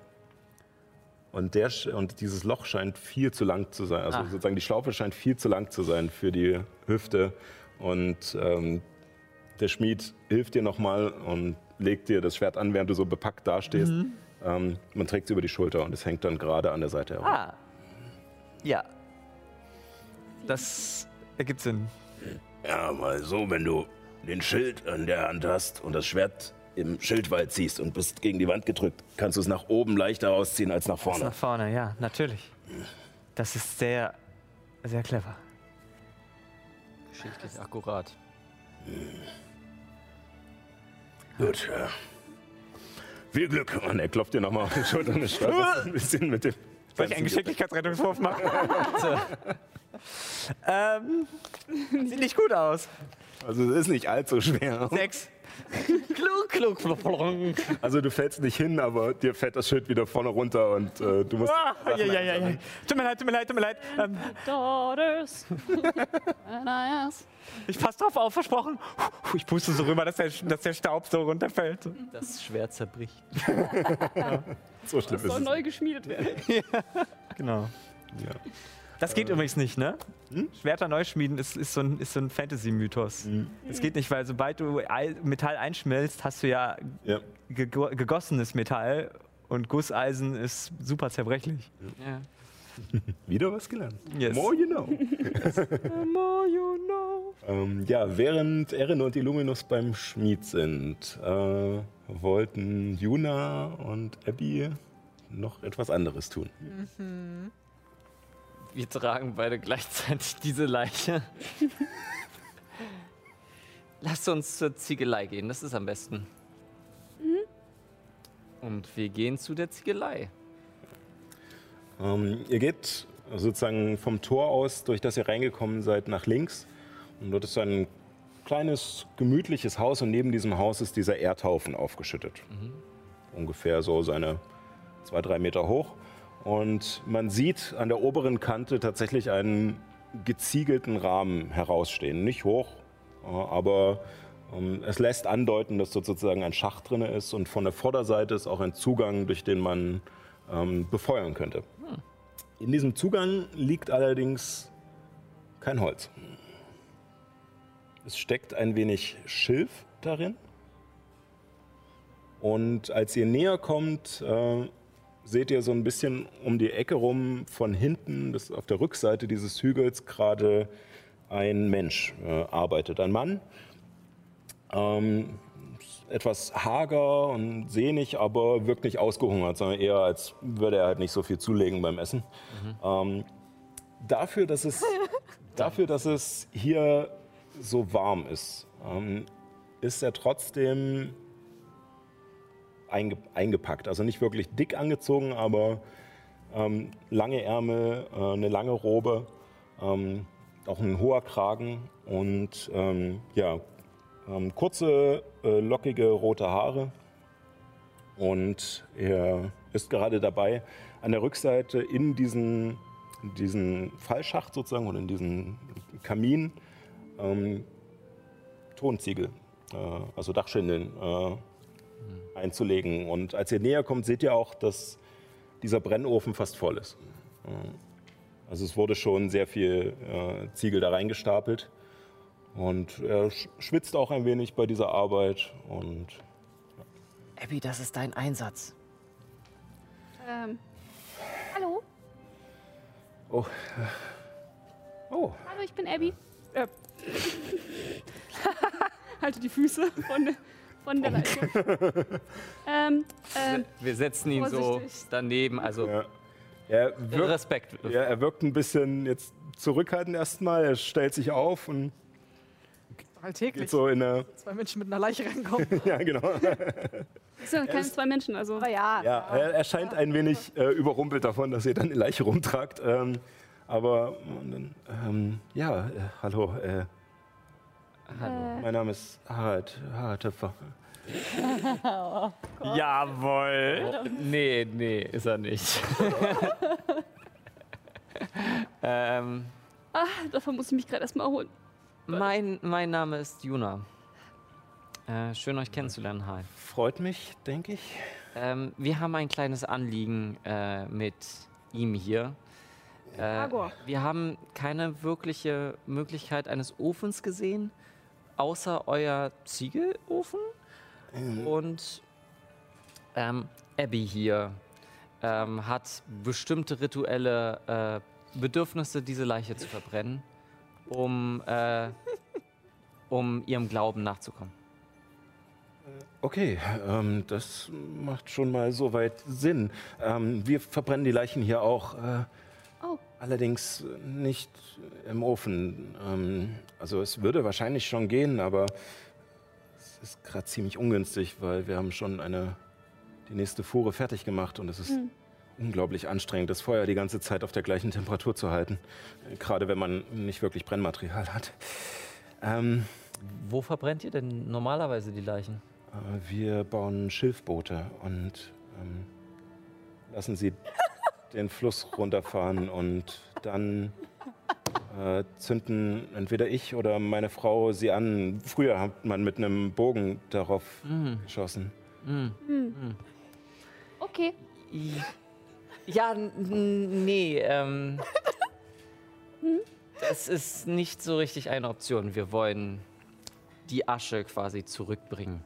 Und, der, und dieses Loch scheint viel zu lang zu sein. Also Ah. sozusagen die Schlaufe scheint viel zu lang zu sein für die Hüfte. Und ähm, der Schmied hilft dir nochmal und legt dir das Schwert an, während du so bepackt dastehst. Ähm, man trägt es über die Schulter und es hängt dann gerade an der Seite herum. Ah. Ja. Das ergibt Sinn. Ja, mal so, wenn du den Schild an der Hand hast und das Schwert im Schildwald ziehst und bist gegen die Wand gedrückt, kannst du es nach oben leichter rausziehen als nach vorne. Nach vorne, ja, natürlich. Das ist sehr, sehr clever. Geschichtlich akkurat. Gut, ja. Viel Glück, Mann. Er klopft dir nochmal auf die Schulter und ein bisschen mit dem. Soll ich einen Geschicklichkeitsrettungswurf machen? [laughs] ähm, sieht nicht gut aus. Also, es ist nicht allzu schwer. Sechs. Klug, [laughs] klug, klug, klug. Also, du fällst nicht hin, aber dir fällt das Schild wieder vorne runter und äh, du musst. Ah, ja, ja, ja, ja. Tut mir leid, tut mir leid, tut mir leid. Ähm, Daughters. [laughs] Ich pass drauf auf, versprochen. Ich puste so rüber, dass der, dass der Staub so runterfällt. Das Schwert zerbricht. [laughs] So schlimm ist Soll es. neu geschmiedet werden. Genau. Ja. Das geht übrigens nicht, ne? Schwerter neu schmieden ist, ist so ein, ist so ein Fantasy-Mythos. Das geht nicht, weil sobald du Metall einschmelzt, hast du ja Ja. gego- gegossenes Metall und Gusseisen ist super zerbrechlich. Ja. [laughs] Wieder was gelernt. Yes. More you know. [laughs] More you know. Ähm, ja, während Erin und Illuminus beim Schmied sind, äh, wollten Juna und Abby noch etwas anderes tun. Wir tragen beide gleichzeitig diese Leiche. Lasst uns zur Ziegelei gehen, das ist am besten. Und wir gehen zu der Ziegelei. Ähm, ihr geht sozusagen vom Tor aus, durch das ihr reingekommen seid, nach links. Und dort ist ein kleines, gemütliches Haus und neben diesem Haus ist dieser Erdhaufen aufgeschüttet. Ungefähr so seine zwei, drei Meter hoch. Und man sieht an der oberen Kante tatsächlich einen geziegelten Rahmen herausstehen. Nicht hoch, äh, aber ähm, es lässt andeuten, dass dort sozusagen ein Schacht drin ist und von der Vorderseite ist auch ein Zugang, durch den man ähm, befeuern könnte. In diesem Zugang liegt allerdings kein Holz. Es steckt ein wenig Schilf darin. Und als ihr näher kommt, äh, seht ihr so ein bisschen um die Ecke rum von hinten, das auf der Rückseite dieses Hügels gerade ein Mensch äh, arbeitet. Ein Mann, ähm, etwas hager und sehnig, aber wirkt nicht ausgehungert, sondern eher als würde er halt nicht so viel zulegen beim Essen. Ähm, dafür, dass es, [laughs] dafür, dass es hier so warm ist, ähm, ist er trotzdem einge eingepackt. Also nicht wirklich dick angezogen, aber ähm, lange Ärmel, äh, eine lange Robe, ähm, auch ein hoher Kragen und ähm, ja, ähm, kurze, äh, lockige rote Haare Und er ist gerade dabei, an der Rückseite in diesen, diesen Fallschacht sozusagen und in diesen Kamin ähm, Tonziegel, äh, also Dachschindeln, äh, einzulegen. Und als ihr näher kommt, seht ihr auch, dass dieser Brennofen fast voll ist. Also es wurde schon sehr viel äh, Ziegel da reingestapelt. Und er sch- schwitzt auch ein wenig bei dieser Arbeit. Und Abby, das ist dein Einsatz. Ähm, hallo? oh, oh, Hallo, ich bin Abby. Äh. [laughs] Halte die Füße von, von der Leitung. ähm, ähm, Wir setzen ihn so vorsichtig. daneben, also ja. Er wirkt, Respekt. ja, er wirkt ein bisschen jetzt zurückhaltend erstmal. Er stellt sich auf und Alltäglich. geht so in eine. Zwei Menschen mit einer Leiche reinkommen. [laughs] Ja, genau. es sind keine zwei Menschen, also. Aber ja. Ja, er, er scheint ein wenig äh, überrumpelt davon, dass ihr dann die Leiche rumtragt. Ähm, aber und dann, ähm, ja, äh, hallo, äh, Äh, mein Name ist Harald, Harald Töpfer. [laughs] Jawohl. Nee, nee, ist er nicht. [laughs] ähm, ah, davon muss ich mich gerade erstmal erholen. mein, mein Name ist Juna. Äh, schön euch kennenzulernen, hi. Freut mich, denke ich. Ähm, wir haben ein kleines Anliegen äh, mit ihm hier. Äh, Agor. wir haben keine wirkliche Möglichkeit eines Ofens gesehen, außer euer Ziegelofen. Und ähm, Abby hier ähm, hat bestimmte rituelle äh, Bedürfnisse, diese Leiche zu verbrennen, um, äh, um ihrem Glauben nachzukommen. Okay, ähm, das macht schon mal soweit Sinn. Ähm, wir verbrennen die Leichen hier auch. Äh. Allerdings nicht im Ofen. Ähm, also es würde wahrscheinlich schon gehen, aber es ist gerade ziemlich ungünstig, weil wir haben schon eine die nächste Fuhre fertig gemacht und es ist unglaublich anstrengend, das Feuer die ganze Zeit auf der gleichen Temperatur zu halten. Gerade wenn man nicht wirklich Brennmaterial hat. Ähm, Wo verbrennt ihr denn normalerweise die Leichen? äh, wir bauen Schilfboote und ähm, lassen sie den Fluss runterfahren und dann äh, zünden entweder ich oder meine Frau sie an. Früher hat man mit einem Bogen darauf geschossen. Okay. I- Ja, n- n- nee, ähm. Das ist nicht so richtig eine Option. Wir wollen die Asche quasi zurückbringen.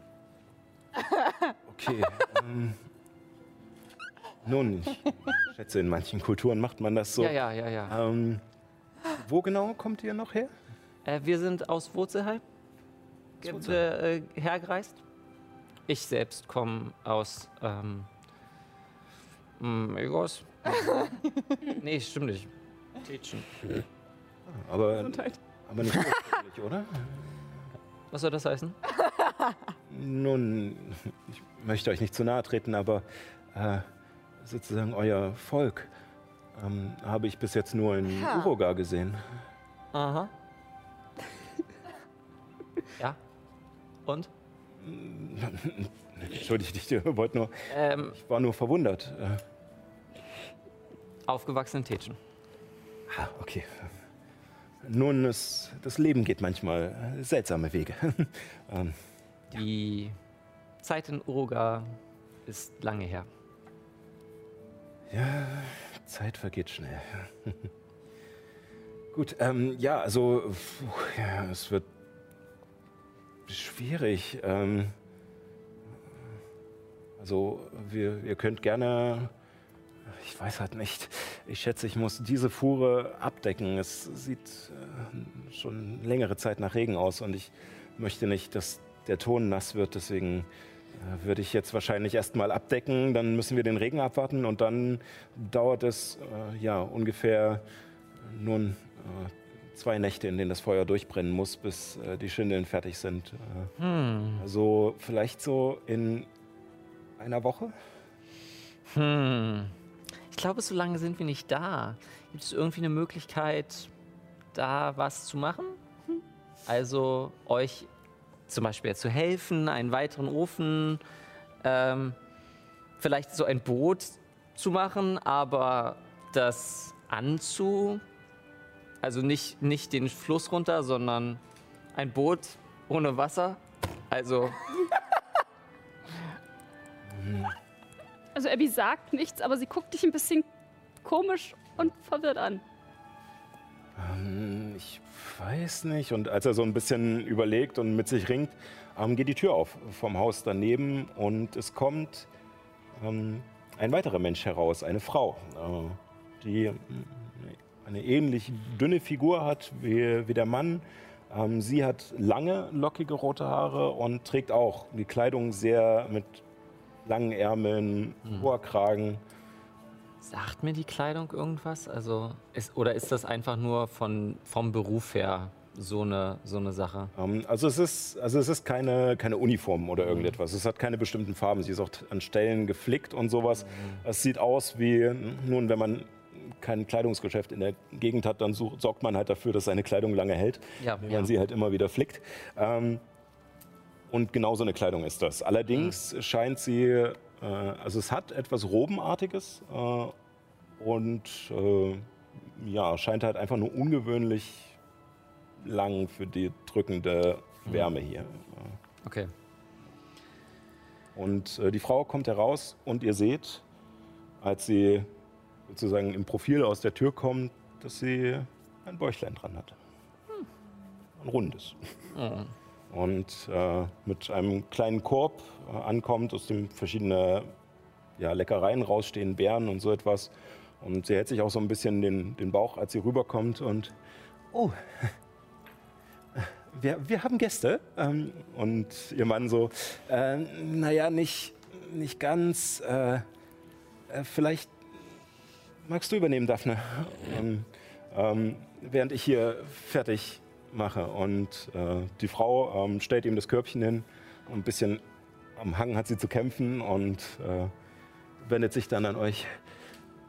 Okay. ähm, nun, ich [laughs] schätze, in manchen Kulturen macht man das so. Ja, ja, ja, ja. Ähm, wo genau kommt ihr noch her? Äh, wir sind aus Wurzelheim äh, hergereist. Ich selbst komme aus. Ähm, mh, Egos. [laughs] nee, stimmt nicht. Tetschen. Aber, Gesundheit. aber nicht ursprünglich, oder? Was soll das heißen? Nun, ich möchte euch nicht zu nahe treten, aber äh, sozusagen euer Volk ähm, habe ich bis jetzt nur in Urogar gesehen. Aha. [laughs] ja. Und? [laughs] Entschuldigt, ich wollte nur, Ähm, ich war nur verwundert. Äh, aufgewachsen in Tetschen. ah, okay. Nun, es, das Leben geht manchmal äh, seltsame Wege. [laughs] ähm, Die Zeit in Uruga ist lange her. Ja, Zeit vergeht schnell. [laughs] Gut, ähm, ja, also puh, ja, es wird schwierig. Ähm, also wir, ihr könnt gerne, ich weiß halt nicht, ich schätze, ich muss diese Fuhre abdecken. Es sieht äh, schon längere Zeit nach Regen aus und ich möchte nicht, dass der Ton nass wird, deswegen würde ich jetzt wahrscheinlich erstmal abdecken, dann müssen wir den Regen abwarten und dann dauert es äh, ja ungefähr nun äh, zwei Nächte, in denen das Feuer durchbrennen muss, bis äh, die Schindeln fertig sind. Äh, Hm. Also vielleicht so in einer Woche? Hm. Ich glaube, so lange sind wir nicht da. Gibt es irgendwie eine Möglichkeit, da was zu machen? Also euch zum Beispiel zu helfen, einen weiteren Ofen ähm, vielleicht so ein Boot zu machen, aber das anzu. Also nicht, nicht den Fluss runter, sondern ein Boot ohne Wasser. Also Also Abby sagt nichts, aber sie guckt dich ein bisschen komisch und verwirrt an. Ähm, ich weiß nicht. Und als er so ein bisschen überlegt und mit sich ringt, ähm, geht die Tür auf vom Haus daneben und es kommt ähm, ein weiterer Mensch heraus, eine Frau, äh, die mm, eine ähnlich dünne Figur hat wie, wie der Mann. Ähm, sie hat lange, lockige rote Haare und trägt auch die Kleidung sehr mit langen Ärmeln, hoher Kragen. Sagt mir die Kleidung irgendwas? Also ist, oder ist das einfach nur von, vom Beruf her so eine, so eine Sache? Ähm, also es ist, also es ist keine, keine Uniform oder irgendetwas. Es hat keine bestimmten Farben. Sie ist auch an Stellen geflickt und sowas. Es sieht aus wie, nun, wenn man kein Kleidungsgeschäft in der Gegend hat, dann sucht, sorgt man halt dafür, dass seine Kleidung lange hält, Ja, wenn ja. man sie halt immer wieder flickt. Ähm, und genau so eine Kleidung ist das. Allerdings scheint sie, also es hat etwas Robenartiges äh, und äh, ja, scheint halt einfach nur ungewöhnlich lang für die drückende Wärme hier. Okay. Und äh, die Frau kommt heraus und ihr seht, als sie sozusagen im Profil aus der Tür kommt, dass sie ein Bäuchlein dran hat. Ein rundes. Und äh, mit einem kleinen Korb äh, ankommt, aus dem verschiedene ja, Leckereien rausstehen, Beeren und so etwas. Und sie hält sich auch so ein bisschen den, den Bauch, als sie rüberkommt und oh, [laughs] wir, wir haben Gäste. Ähm, und ihr Mann so, äh, naja, nicht, nicht ganz. Äh, äh, vielleicht magst du übernehmen, Daphne. Ähm, ähm, während ich hier fertig mache. Und äh, die Frau ähm, stellt ihm das Körbchen hin. Und ein bisschen am Hang hat sie zu kämpfen und äh, wendet sich dann an euch.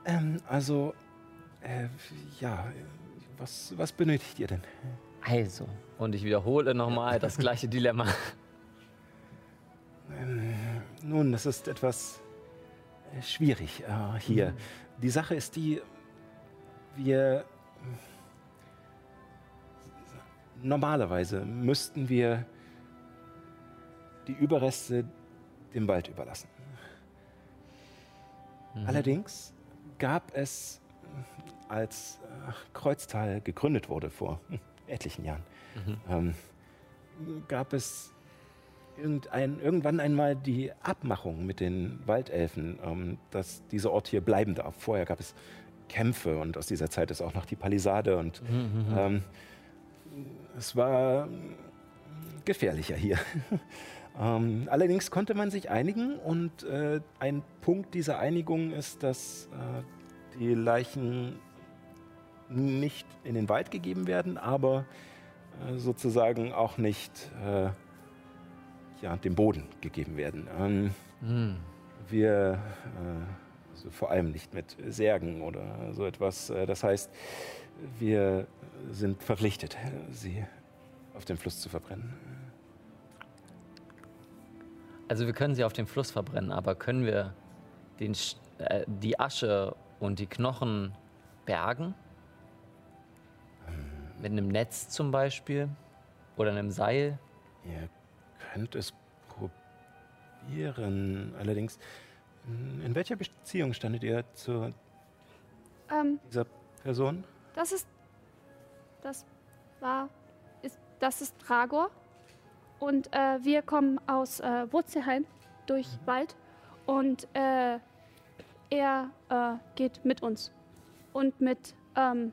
Ähm, also, äh, ja, was, was benötigt ihr denn? Also. Und ich wiederhole nochmal das gleiche Dilemma. [laughs] Nun, das ist etwas äh, schwierig äh, hier. Die Sache ist die, wir normalerweise müssten wir die Überreste dem Wald überlassen. Allerdings gab es, als äh, Kreuztal gegründet wurde vor [laughs] etlichen Jahren, ähm, gab es irgendein, irgendwann einmal die Abmachung mit den Waldelfen, ähm, dass dieser Ort hier bleiben darf. Vorher gab es Kämpfe und aus dieser Zeit ist auch noch die Palisade und ähm, es war gefährlicher hier. [laughs] ähm, allerdings konnte man sich einigen und äh, ein Punkt dieser Einigung ist, dass äh, die Leichen nicht in den Wald gegeben werden, aber äh, sozusagen auch nicht äh, ja, dem Boden gegeben werden. Ähm, Hm. wir, äh, also vor allem nicht mit Särgen oder so etwas. Äh, das heißt, wir sind verpflichtet, sie auf dem Fluss zu verbrennen. Also wir können sie auf dem Fluss verbrennen, aber können wir den, Sch- äh, die Asche und die Knochen bergen? Mit einem Netz zum Beispiel? Oder einem Seil? Ihr könnt es probieren. Allerdings, in welcher Beziehung standet ihr zu Ähm, dieser Person? das ist. Das war. Ist, das ist Dragor. Und äh, wir kommen aus äh, Wurzelheim durch Wald. Und äh, er äh, geht mit uns. Und mit. Ähm,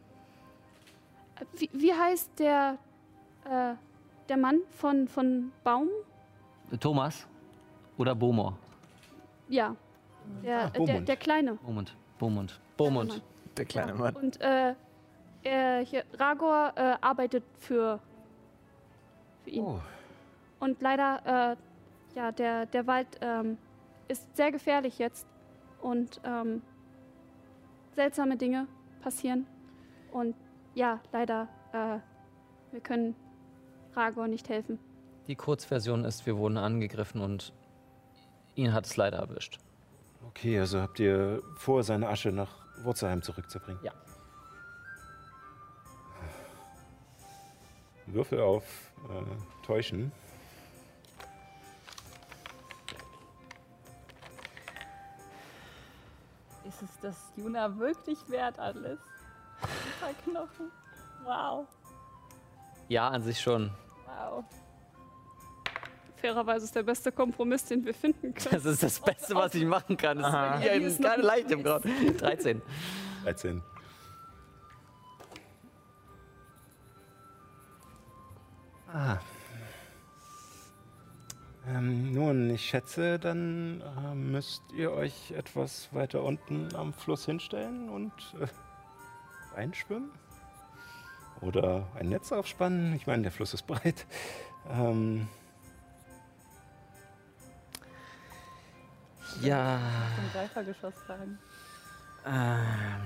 wie, wie heißt der. Äh, der Mann von, von Baum? Thomas oder Bomor? Ja. Der, Ah, äh, der, der Kleine. Bomund. Bomund. Beaumont. Der kleine Mann. Und äh, er, hier, Ragor äh, arbeitet für, für ihn. Oh, Und leider, äh, ja, der, der Wald ähm, ist sehr gefährlich jetzt. Und ähm, seltsame Dinge passieren. Und ja, leider, äh, wir können Ragor nicht helfen. Die Kurzversion ist, wir wurden angegriffen und ihn hat es leider erwischt. Okay, also habt ihr vor, seine Asche nach Wurzelheim zurückzubringen? Ja. Würfel auf äh, Täuschen. Ist es das Juna wirklich wert alles? Ein paar Knochen. Wow. Ja, an sich schon. Wow. Fairerweise ist der beste Kompromiss, den wir finden können. Das ist das Beste, was ich machen kann. Das ist gerade noch leicht im Grad. 13. 13. ich schätze, dann äh, müsst ihr euch etwas weiter unten am Fluss hinstellen und äh, einschwimmen. Oder ein Netz aufspannen. Ich meine, der Fluss ist breit. Ähm, Ja. Zum Greifergeschoss tragen. Ähm.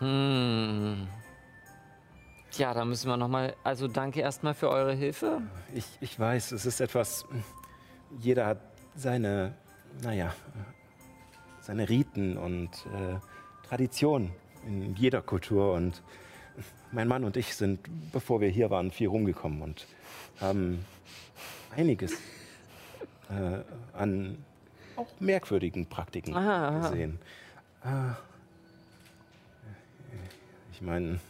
Hm. Tja, da müssen wir nochmal. Also danke erstmal für eure Hilfe. Ich, ich weiß, es ist etwas. Jeder hat seine, naja, seine Riten und äh, Traditionen in jeder Kultur. Und mein Mann und ich sind, bevor wir hier waren, viel rumgekommen und haben einiges äh, an auch merkwürdigen Praktiken Aha, aha. gesehen. Äh, ich meine,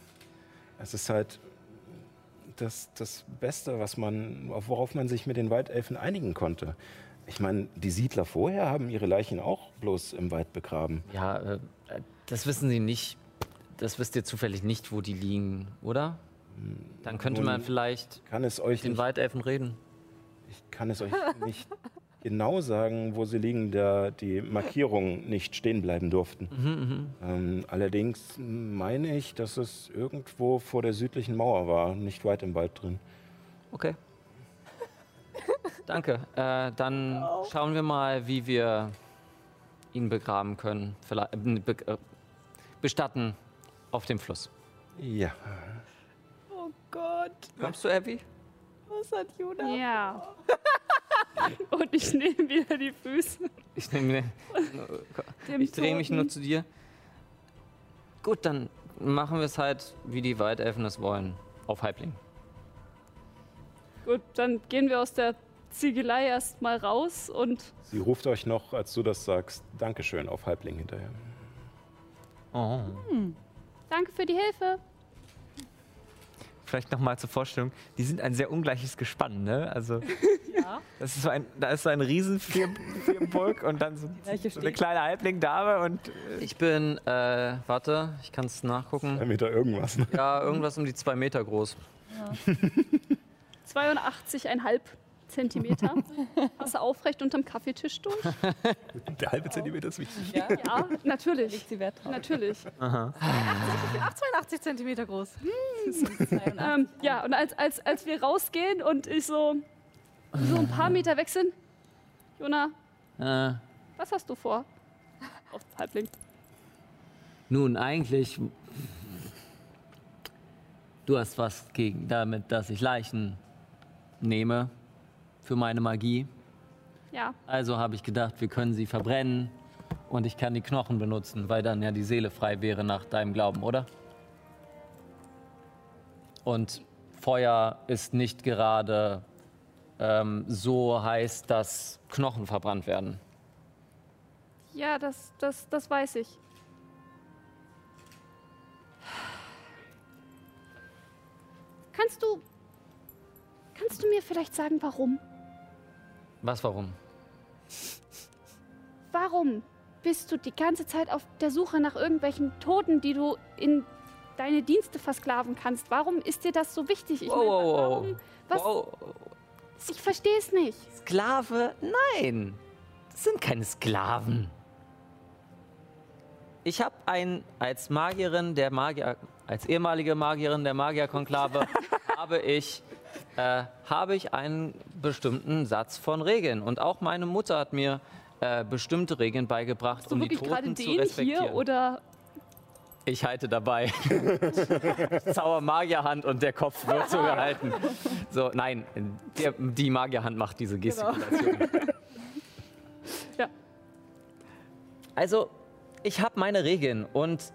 es ist halt das, das Beste, was man, auf worauf man sich mit den Waldelfen einigen konnte. Ich meine, die Siedler vorher haben ihre Leichen auch bloß im Wald begraben. Ja, äh, das wissen Sie nicht. Das wisst ihr zufällig nicht, wo die liegen, oder? Dann könnte man Nun, vielleicht Kann es euch mit den nicht, Waldelfen reden. ich kann es euch nicht genau sagen, wo sie liegen, da die Markierungen nicht stehen bleiben durften. Mhm, Ähm, allerdings meine ich, dass es irgendwo vor der südlichen Mauer war, nicht weit im Wald drin. Okay. [laughs] Danke. Äh, dann schauen wir mal, wie wir ihn begraben können. Vielleicht, äh, be äh, bestatten auf dem Fluss. Ja, Oh Gott. Kommst du, Abby? Was hat Juna? Ja. [laughs] [laughs] Und ich nehme wieder die Füße. Ich, nehm- Dem ich drehe mich Toten. nur zu dir. Gut, dann machen wir es halt, wie die Waldelfen es wollen. Auf Halbling. Gut, dann gehen wir aus der Ziegelei erstmal raus und sie ruft euch noch, als du das sagst, Dankeschön auf Halbling hinterher. Oh. danke für die Hilfe. Vielleicht nochmal zur Vorstellung. Die sind ein sehr ungleiches Gespann, ne? Also, [laughs] Ja. das ist so ein, da ist so ein riesen Vier- Vierburg und dann so, so eine kleine Halbling-Dame und Ich bin, äh, warte, ich kann es nachgucken. Ein Meter irgendwas. Ne? Ja, irgendwas um die zwei Meter groß. 82,5 [laughs] Zentimeter. [laughs] Hast du aufrecht unterm Kaffeetisch durch? [laughs] Der halbe Zentimeter ist wichtig. Ja. Ja, natürlich. Legt sie Wert drauf. Natürlich. Ich bin auch 82 Zentimeter groß. Ähm, ja, und als, als, als wir rausgehen und ich so, so ein paar Meter weg sind, Jona, Äh, was hast du vor? Auf Halbling. nun, eigentlich. Du hast was gegen damit, dass ich Leichen nehme für meine Magie. Ja, Also habe ich gedacht, wir können sie verbrennen und ich kann die Knochen benutzen, weil dann ja die Seele frei wäre nach deinem Glauben, oder? Und Feuer ist nicht gerade ähm, so heiß, dass Knochen verbrannt werden. ja, das, das, das weiß ich. Kannst du, kannst du mir vielleicht sagen, warum? Was, warum? Warum bist du die ganze Zeit auf der Suche nach irgendwelchen Toten, die du in deine Dienste versklaven kannst? Warum ist dir das so wichtig? Ich Wow, meine, warum? Was? Wow. Ich verstehe es nicht. Sklave? Nein. Das sind keine Sklaven. Ich habe ein, als Magierin der Magier, als ehemalige Magierin der Magierkonklave, [laughs] habe ich, äh, habe ich einen bestimmten Satz von Regeln. Und auch meine Mutter hat mir äh, bestimmte Regeln beigebracht, um die Toten zu respektieren. hier oder Ich halte dabei. [laughs] Zauber Magierhand und der Kopf wird so gehalten. So, nein, der, die Magierhand macht diese Gestikulation. [laughs] Also, ich habe meine Regeln und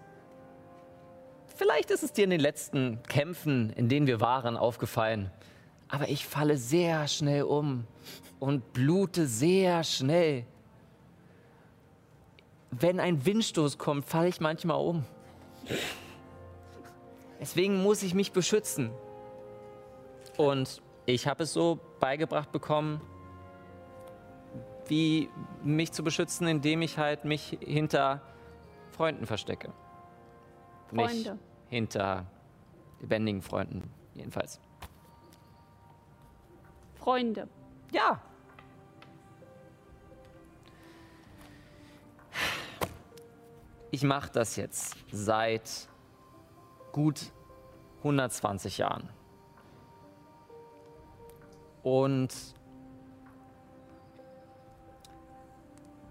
vielleicht ist es dir in den letzten Kämpfen, in denen wir waren, aufgefallen. Aber ich falle sehr schnell um und blute sehr schnell. Wenn ein Windstoß kommt, falle ich manchmal um. Deswegen muss ich mich beschützen. Und ich habe es so beigebracht bekommen, wie mich zu beschützen, indem ich halt mich hinter Freunden verstecke. Nicht Freunde. hinter lebendigen Freunden, jedenfalls. Freunde. Ja. Ich mache das jetzt seit gut 120 Jahren. Und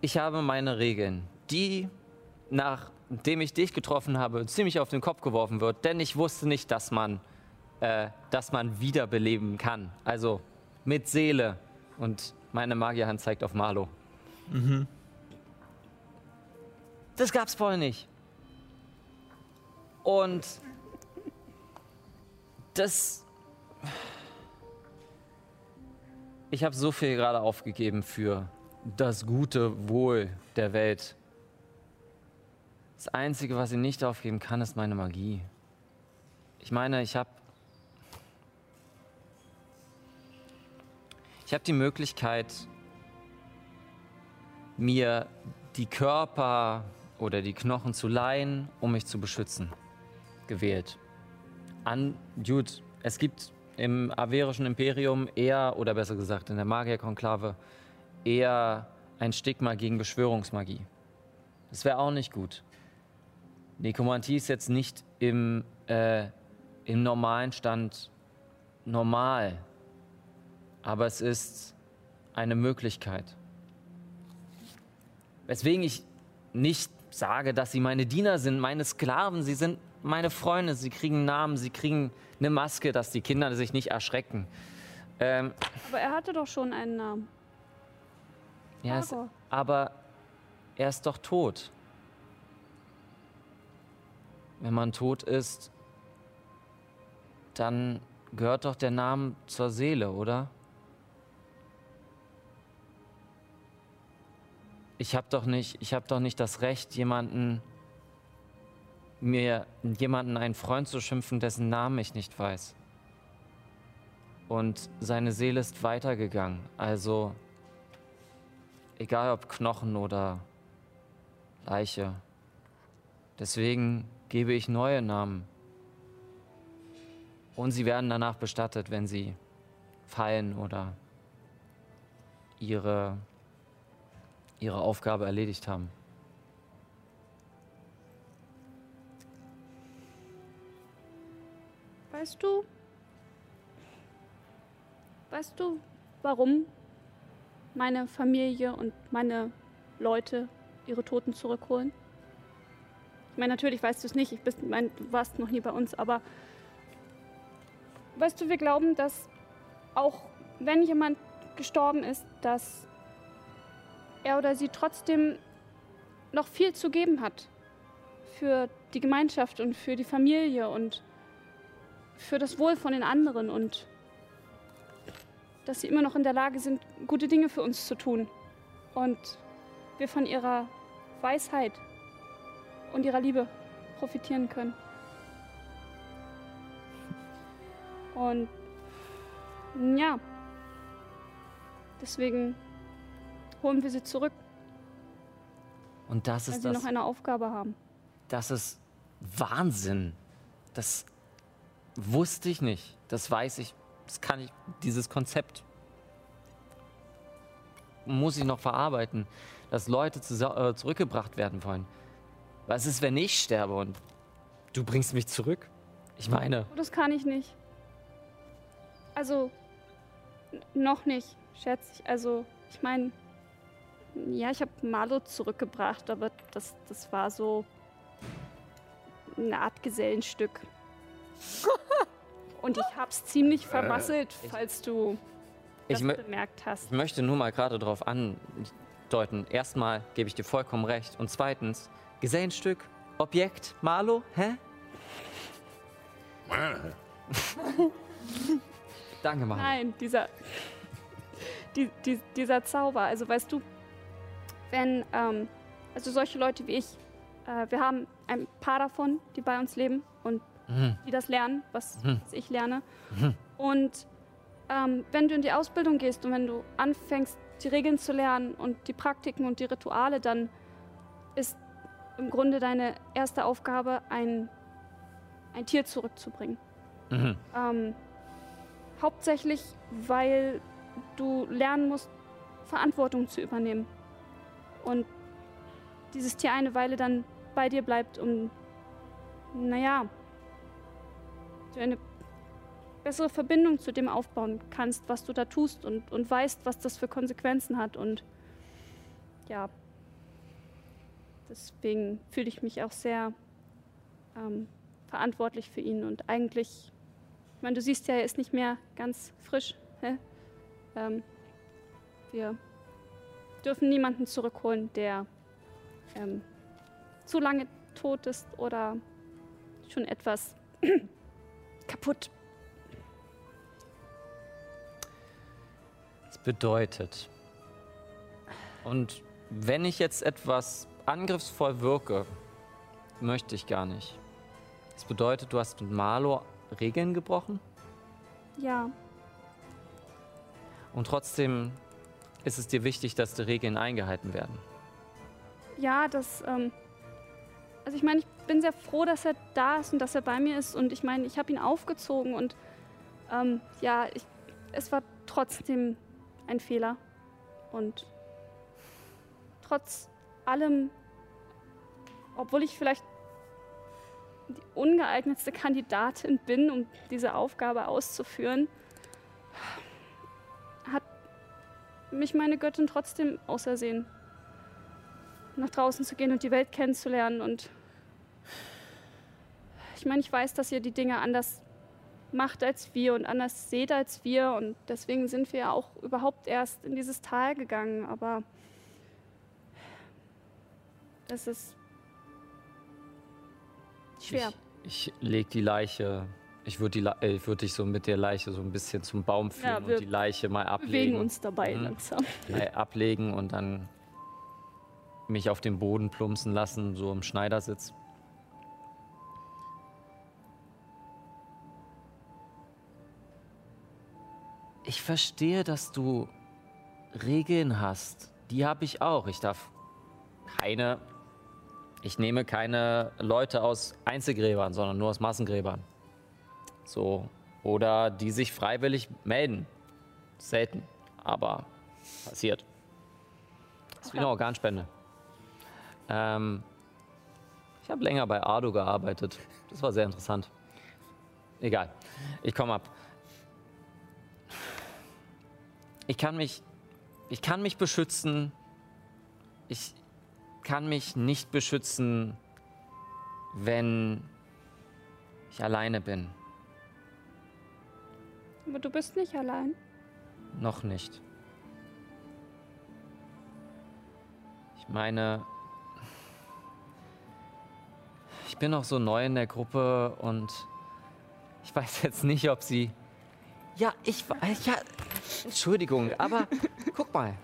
ich habe meine Regeln, die nachdem ich dich getroffen habe, ziemlich auf den Kopf geworfen wird, denn ich wusste nicht, dass man, äh, dass man wiederbeleben kann. Also mit Seele. Und meine Magierhand zeigt auf Marlo. Das gab's vorher nicht. Und das. Ich habe so viel gerade aufgegeben für das gute Wohl der Welt. Das Einzige, was ich nicht aufgeben kann, ist meine Magie. Ich meine, ich habe Ich habe die Möglichkeit, mir die Körper oder die Knochen zu leihen, um mich zu beschützen, gewählt. An, Dude, es gibt im averischen Imperium eher, oder besser gesagt in der Magierkonklave, eher ein Stigma gegen Beschwörungsmagie. Das wäre auch nicht gut. Nekromantie ist jetzt nicht im, äh, im normalen Stand normal, aber es ist eine Möglichkeit. Weswegen ich nicht sage, dass sie meine Diener sind, meine Sklaven, sie sind meine Freunde, sie kriegen Namen, sie kriegen eine Maske, dass die Kinder sich nicht erschrecken. Ähm, Aber er hatte doch schon einen Namen. ja, es, aber er ist doch tot. Wenn man tot ist, dann gehört doch der Name zur Seele, oder? Ich habe doch nicht, ich habe doch nicht das Recht, jemanden mir jemanden einen Freund zu schimpfen, dessen Namen ich nicht weiß. Und seine Seele ist weitergegangen. Also egal ob Knochen oder Leiche. Deswegen gebe ich neue Namen. Und sie werden danach bestattet, wenn sie fallen oder ihre, ihre Aufgabe erledigt haben. Weißt du? Weißt du, warum meine Familie und meine Leute ihre Toten zurückholen? Ich meine, natürlich weißt du es nicht. Ich bist, mein, du warst noch nie bei uns, aber weißt du, wir glauben, dass auch wenn jemand gestorben ist, dass er oder sie trotzdem noch viel zu geben hat für die Gemeinschaft und für die Familie und für das Wohl von den anderen und dass sie immer noch in der Lage sind, gute Dinge für uns zu tun. Und wir von ihrer Weisheit und ihrer Liebe profitieren können. Und ja, deswegen holen wir sie zurück, Und das weil ist sie das. noch eine Aufgabe haben. Das ist Wahnsinn. Das wusste ich nicht. Das weiß ich. Das kann ich. Dieses Konzept muss ich noch verarbeiten, dass Leute zu, äh, zurückgebracht werden wollen. Was ist, wenn ich sterbe und du bringst mich zurück? Ich meine, Oh, Das kann ich nicht. Also, noch nicht, schätze ich. Also, ich meine, ja, ich habe Marlo zurückgebracht, aber das, das war so eine Art Gesellenstück. Und ich hab's ziemlich vermasselt, falls du das bemerkt hast. ich möchte nur mal gerade darauf an, deuten. Erstmal gebe ich dir vollkommen recht. Und zweitens, Gesellenstück, Objekt, Marlo, hä? [laughs] Danke, Marlo. Nein, dieser, die, die, dieser Zauber. Also weißt du, wenn, ähm, also solche Leute wie ich, äh, wir haben ein paar davon, die bei uns leben und Mhm. die das lernen, was, Mhm. was ich lerne. Und ähm, wenn du in die Ausbildung gehst und wenn du anfängst, die Regeln zu lernen und die Praktiken und die Rituale, dann ist im Grunde deine erste Aufgabe, ein, ein Tier zurückzubringen. Mhm. Ähm, hauptsächlich, weil du lernen musst, Verantwortung zu übernehmen. Und dieses Tier eine Weile dann bei dir bleibt, um, naja, du eine bessere Verbindung zu dem aufbauen kannst, was du da tust und, und weißt, was das für Konsequenzen hat. Und ja, deswegen fühle ich mich auch sehr ähm, verantwortlich für ihn und eigentlich ich meine, du siehst ja, er ist nicht mehr ganz frisch. Ähm, wir dürfen niemanden zurückholen, der ähm, zu lange tot ist oder schon etwas [clears throat] kaputt. Das bedeutet, und wenn ich jetzt etwas angriffsvoll wirke, möchte ich gar nicht. Das bedeutet, du hast mit Marlo Regeln gebrochen Ja, und trotzdem ist es dir wichtig, dass die Regeln eingehalten werden. ja, das. Ähm, also ich meine, ich bin sehr froh, dass er da ist und dass er bei mir ist und ich meine, ich habe ihn aufgezogen und ähm, ja, ich, es war trotzdem ein Fehler und trotz allem, obwohl ich vielleicht die ungeeignetste Kandidatin bin, um diese Aufgabe auszuführen, hat mich meine Göttin trotzdem ausersehen, nach draußen zu gehen und die Welt kennenzulernen. Und ich meine, ich weiß, dass ihr die Dinge anders macht als wir und anders seht als wir. Und deswegen sind wir ja auch überhaupt erst in dieses Tal gegangen. Aber es ist schwer. Ich, ich leg die Leiche, ich würde äh, würd dich so mit der Leiche so ein bisschen zum Baum führen wir und die Leiche mal ablegen. bewegen uns dabei Mhm. langsam. äh, ablegen und dann mich auf den Boden plumpsen lassen, so im Schneidersitz. Ich verstehe, dass du Regeln hast. Die habe ich auch. Ich darf keine. Ich nehme keine Leute aus Einzelgräbern, sondern nur aus Massengräbern. So. Oder die sich freiwillig melden. Selten. Aber passiert. Das ist wie eine Organspende. Ähm, ich habe länger bei Ardo gearbeitet. Das war sehr interessant. Egal. Ich komme ab. Ich kann mich. Ich kann mich beschützen. Ich kann mich nicht beschützen, wenn ich alleine bin. Aber du bist nicht allein. Noch nicht. Ich meine, ich bin noch so neu in der Gruppe und ich weiß jetzt nicht, ob sie. Ja, ich weiß. Ja, Entschuldigung, aber guck mal.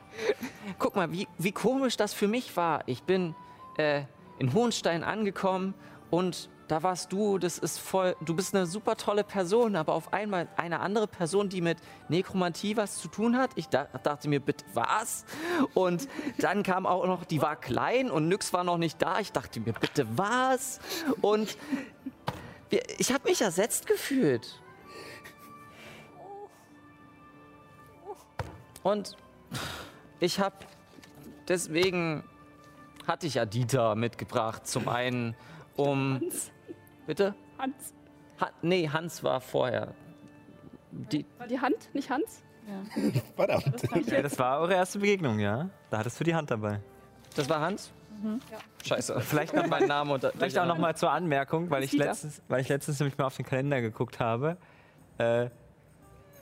Guck mal, wie, wie komisch das für mich war. Ich bin äh, in Hohenstein angekommen und da warst du, das ist voll, du bist eine super tolle Person, aber auf einmal eine andere Person, die mit Nekromantie was zu tun hat. Ich da, dachte mir, bitte was? Und dann kam auch noch, die war klein und Nyx war noch nicht da. Ich dachte mir, bitte was? Und ich habe mich ersetzt gefühlt. Und ich habe deswegen hatte ich Adita mitgebracht. Zum einen, um Hans. bitte. Hans. Ha nee, Hans war vorher. Die, War die Hand, nicht Hans? [laughs] Verdammt. Ja, das war eure erste Begegnung, ja? Da hattest du die Hand dabei. das war Hans? Mhm. Scheiße. Vielleicht noch mein Name und Vielleicht auch noch mal zur Anmerkung, weil ich, letztens, weil ich letztens nämlich mal auf den Kalender geguckt habe. Äh,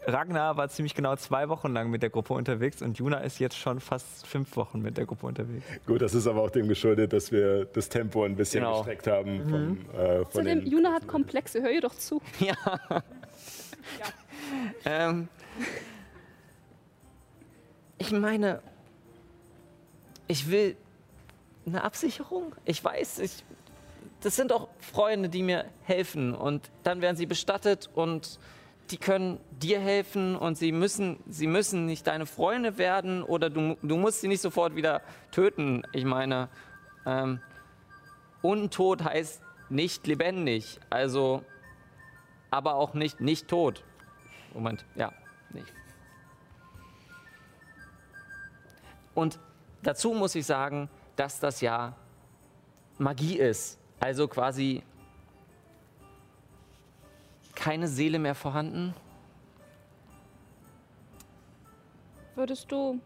Ragnar war ziemlich genau zwei Wochen lang mit der Gruppe unterwegs und Juna ist jetzt schon fast fünf Wochen mit der Gruppe unterwegs. Gut, das ist aber auch dem geschuldet, dass wir das Tempo ein bisschen Genau. gestreckt haben. Vom, äh, von den, Juna hat Komplexe, hör ihr doch zu. [laughs] Ja. Ähm, ich meine, ich will eine Absicherung. Ich weiß, ich, das sind auch Freunde, die mir helfen und dann werden sie bestattet und die können dir helfen und sie müssen, sie müssen nicht deine Freunde werden oder du, du musst sie nicht sofort wieder töten. Ich meine, ähm, untot heißt nicht lebendig, also aber auch nicht nicht tot. Moment, ja, nicht. Und dazu muss ich sagen, dass das ja Magie ist. Also quasi keine Seele mehr vorhanden. Würdest du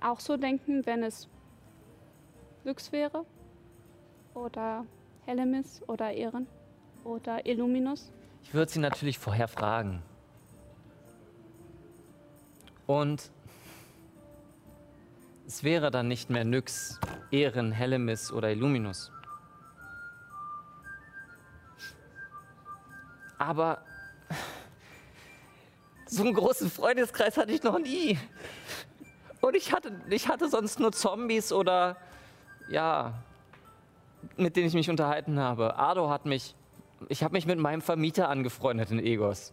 auch so denken, wenn es Lux wäre? Oder Hellemis oder Ehren? Oder Illuminus? Ich würde sie natürlich vorher fragen. Und es wäre dann nicht mehr Nyx, Ehren, Hellemis oder Illuminus. Aber so einen großen Freundeskreis hatte ich noch nie. Und ich hatte, ich hatte sonst nur Zombies oder, ja, mit denen ich mich unterhalten habe. Ardo hat mich ich habe mich mit meinem Vermieter angefreundet in Egos.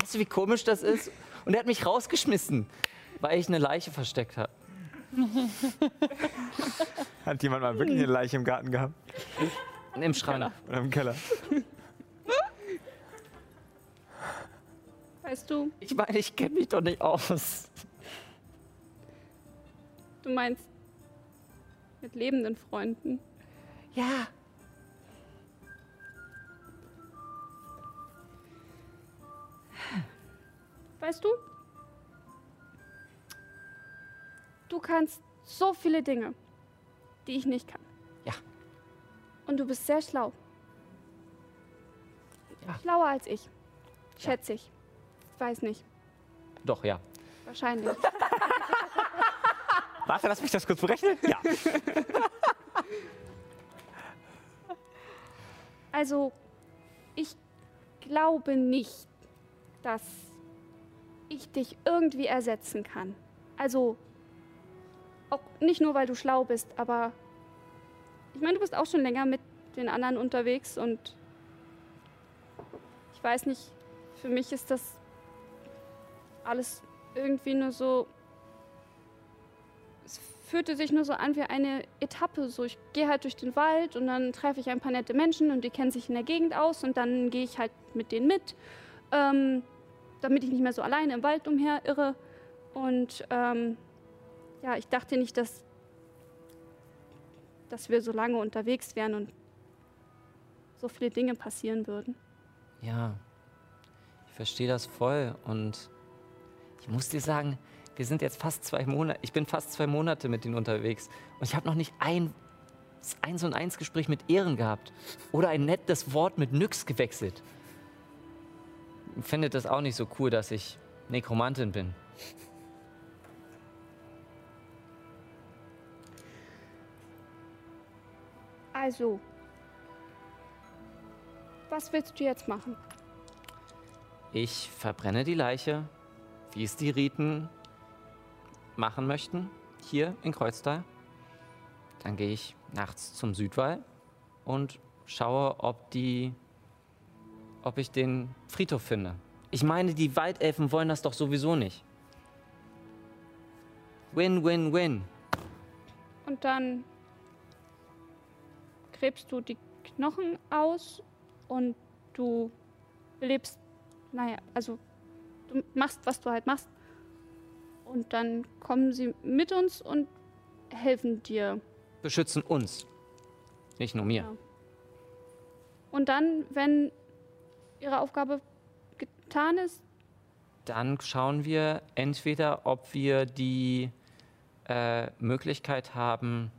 Weißt du, wie komisch das ist? Und er hat mich rausgeschmissen, weil ich eine Leiche versteckt habe. Hat jemand mal wirklich eine Leiche im Garten gehabt? Im Schrank. Oder im Keller? Weißt du, Ich meine, ich kenne mich doch nicht aus. du meinst mit lebenden Freunden. Ja. Weißt du? Du kannst so viele Dinge, die ich nicht kann. Ja. Und du bist sehr schlau. Ja. Schlauer als ich. Schätze ich. Weiß nicht. Doch, ja. Wahrscheinlich. [laughs] Warte, lass mich das kurz berechnen. Ja. [laughs] Also, ich glaube nicht, dass ich dich irgendwie ersetzen kann. Also, auch nicht nur, weil du schlau bist, aber ich meine, du bist auch schon länger mit den anderen unterwegs und ich weiß nicht, für mich ist das alles irgendwie nur so. Es fühlte sich nur so an wie eine Etappe. So, ich gehe halt durch den Wald und dann treffe ich ein paar nette Menschen und die kennen sich in der Gegend aus und dann gehe ich halt mit denen mit, ähm, damit ich nicht mehr so alleine im Wald umherirre. Und ähm, ja, ich dachte nicht, dass, dass wir so lange unterwegs wären und so viele Dinge passieren würden. Ja. Ich verstehe das voll. Und ich muss dir sagen, wir sind jetzt fast zwei Monate, ich bin fast zwei Monate mit denen unterwegs. Und ich habe noch nicht ein eins und eins Gespräch mit Ehren gehabt. Oder ein nettes Wort mit Nyx gewechselt. Ich finde das auch nicht so cool, dass ich Nekromantin bin. Also, was willst du jetzt machen? Ich verbrenne die Leiche, wie es die Riten machen möchten, hier in Kreuztal. Dann gehe ich nachts zum Südwall und schaue, ob die, ob ich den Friedhof finde. Ich meine, die Waldelfen wollen das doch sowieso nicht. Win, win, win. Und dann gräbst du die Knochen aus und du lebst, naja, also machst, was du halt machst. Und dann kommen sie mit uns und helfen dir. Beschützen uns. Nicht nur mir. Ja. Und dann, wenn ihre Aufgabe getan ist, Dann schauen wir entweder, ob wir die äh, Möglichkeit haben,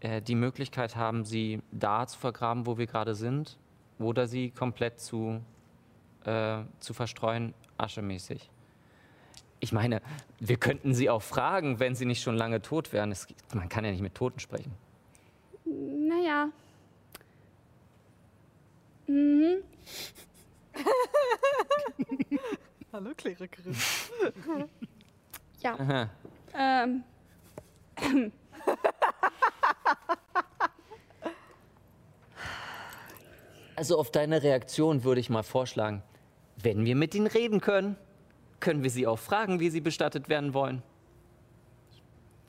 äh, die Möglichkeit haben, sie da zu vergraben, wo wir gerade sind, oder sie komplett zu äh, zu verstreuen, aschemäßig. Ich meine, wir könnten sie auch fragen, wenn sie nicht schon lange tot wären. Es, man kann ja nicht mit Toten sprechen. Naja. Mhm. [laughs] Hallo, Klerikerin. [laughs] Ja. Aha. Ähm. [laughs] Also auf deine Reaktion würde ich mal vorschlagen, wenn wir mit ihnen reden können, können wir sie auch fragen, wie sie bestattet werden wollen.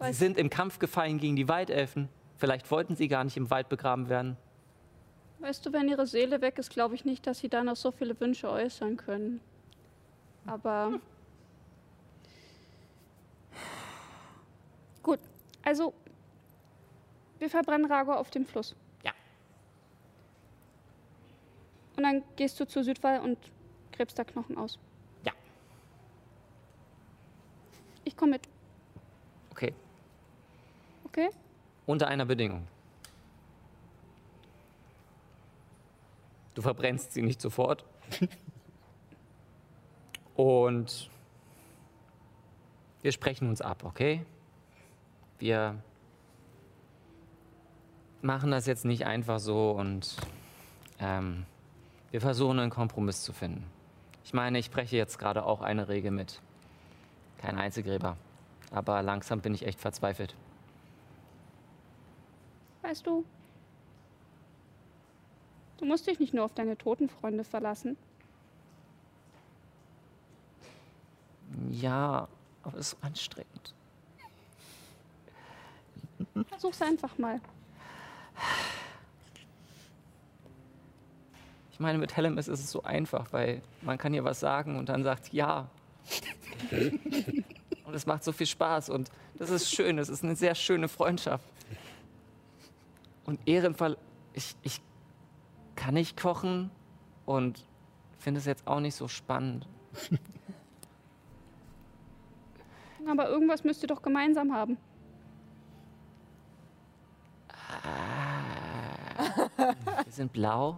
Sie sind im Kampf gefallen gegen die Waldelfen. Vielleicht wollten sie gar nicht im Wald begraben werden. Weißt du, wenn ihre Seele weg ist, glaube ich nicht, dass sie da noch so viele Wünsche äußern können. Aber. Gut, also. Wir verbrennen Rago auf dem Fluss. Ja. Und dann gehst du zur Südwall und gräbst da Knochen aus. Ja. Ich komme mit, Okay, okay? unter einer Bedingung. Du verbrennst sie nicht sofort. [laughs] Und wir sprechen uns ab, okay? Wir machen das jetzt nicht einfach so und ähm, wir versuchen einen Kompromiss zu finden. Ich meine, ich spreche jetzt gerade auch eine Regel mit. Kein Einzelgräber. Aber langsam bin ich echt verzweifelt. Weißt du, du musst dich nicht nur auf deine toten Freunde verlassen. Ja, aber es ist anstrengend. Versuch's einfach mal. Ich meine, mit Hellemis ist es so einfach, weil man kann ihr was sagen und dann sagt ja. [laughs] und es macht so viel Spaß und das ist schön, es ist eine sehr schöne Freundschaft. Und Ehrenfall, ich, ich kann nicht kochen und finde es jetzt auch nicht so spannend. [laughs] Aber irgendwas müsst ihr doch gemeinsam haben. Wir sind blau.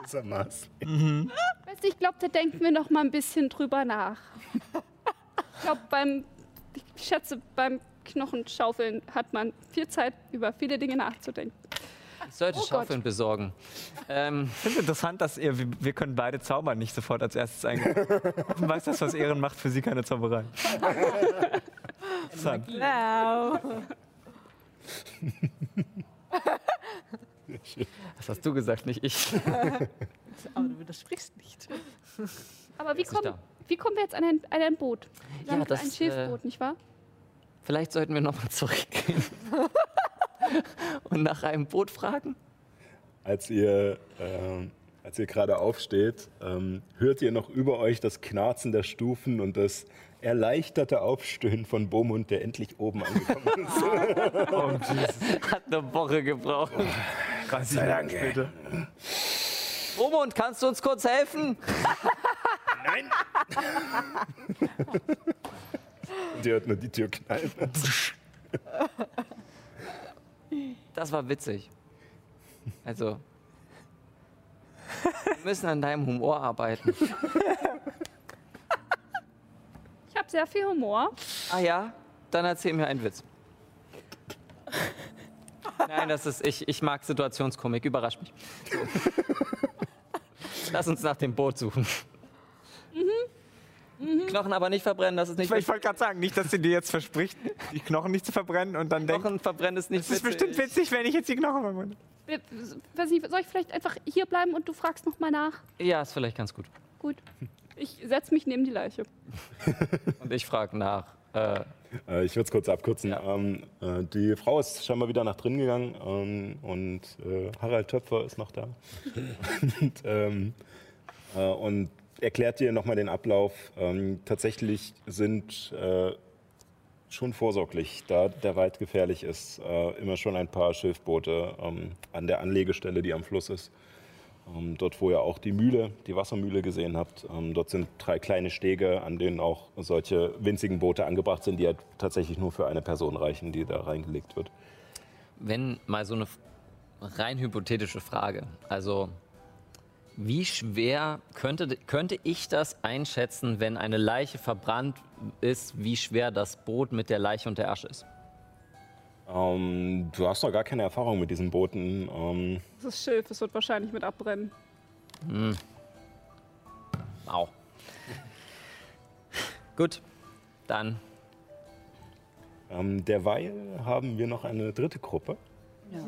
Gewissermaßen. Weißt du, ich glaube, da denken wir noch mal ein bisschen drüber nach. Ich glaube, beim, ich schätze, beim Knochenschaufeln hat man viel Zeit, über viele Dinge nachzudenken. Ich sollte Oh Gott. Schaufeln besorgen. Ähm, Ich finde es interessant, dass ihr, wir, können beide zaubern nicht sofort als erstes eingehen. [laughs] Offenbar ist das, was Ehren macht, für sie keine Zauberei. [laughs] Interessant. Wow. [laughs] das hast du gesagt, nicht ich. [laughs] Aber du widersprichst nicht. Aber wie, da. wie kommen wir jetzt an ein, an ein Boot? Wir Ja, haben das, ein Schilfboot, nicht wahr? Vielleicht sollten wir nochmal zurückgehen [laughs] und nach einem Boot fragen. Als ihr, ähm, als ihr gerade aufsteht, ähm, hört ihr noch über euch das Knarzen der Stufen und das erleichterte Aufstöhnen von Bomund, der endlich oben angekommen ist. [laughs] Hat eine Woche gebraucht. 30 Minuten später. Romund, kannst du uns kurz helfen? Nein! ihr hört nur die Tür knallen. Das war witzig. Also, wir müssen an deinem Humor arbeiten. Ich habe sehr viel Humor. Ah ja? Dann erzähl mir einen Witz. Nein, das ist, ich, ich mag Situationskomik, überrasch mich. [laughs] Lass uns nach dem Boot suchen. Knochen aber nicht verbrennen, das ist nicht Ich wollte gerade sagen, nicht, dass sie dir jetzt verspricht, die Knochen nicht zu verbrennen und dann denkt, Knochen verbrennen ist nicht es ist bestimmt witzig, wenn ich jetzt die Knochen verbrenne. Soll ich vielleicht einfach hier bleiben und du fragst noch mal nach? Ja, ist vielleicht ganz gut. Gut. Ich setze mich neben die Leiche. Und ich frage nach. Äh, Äh, ich würde es kurz abkürzen. Ja. Ähm, äh, die Frau ist scheinbar wieder nach drin gegangen ähm, und äh, Harald Töpfer ist noch da. [laughs] und, ähm, äh, und erklärt dir nochmal den Ablauf. Ähm, tatsächlich sind äh, schon vorsorglich, da der Wald gefährlich ist, äh, immer schon ein paar Schilfboote ähm, an der Anlegestelle, die am Fluss ist. Ähm, dort, wo ihr auch die Mühle, die Wassermühle gesehen habt, ähm, dort sind drei kleine Stege, an denen auch solche winzigen Boote angebracht sind, die halt tatsächlich nur für eine Person reichen, die da reingelegt wird. wenn mal so eine rein hypothetische Frage. Also, Wie schwer könnte, könnte ich das einschätzen, wenn eine Leiche verbrannt ist, wie schwer das Boot mit der Leiche und der Asche ist? Ähm, du hast noch gar keine Erfahrung mit diesen Booten. Ähm, Das ist Schilf, es wird wahrscheinlich mit abbrennen. Au. Gut, dann ähm, derweil haben wir noch eine dritte Gruppe. Ja.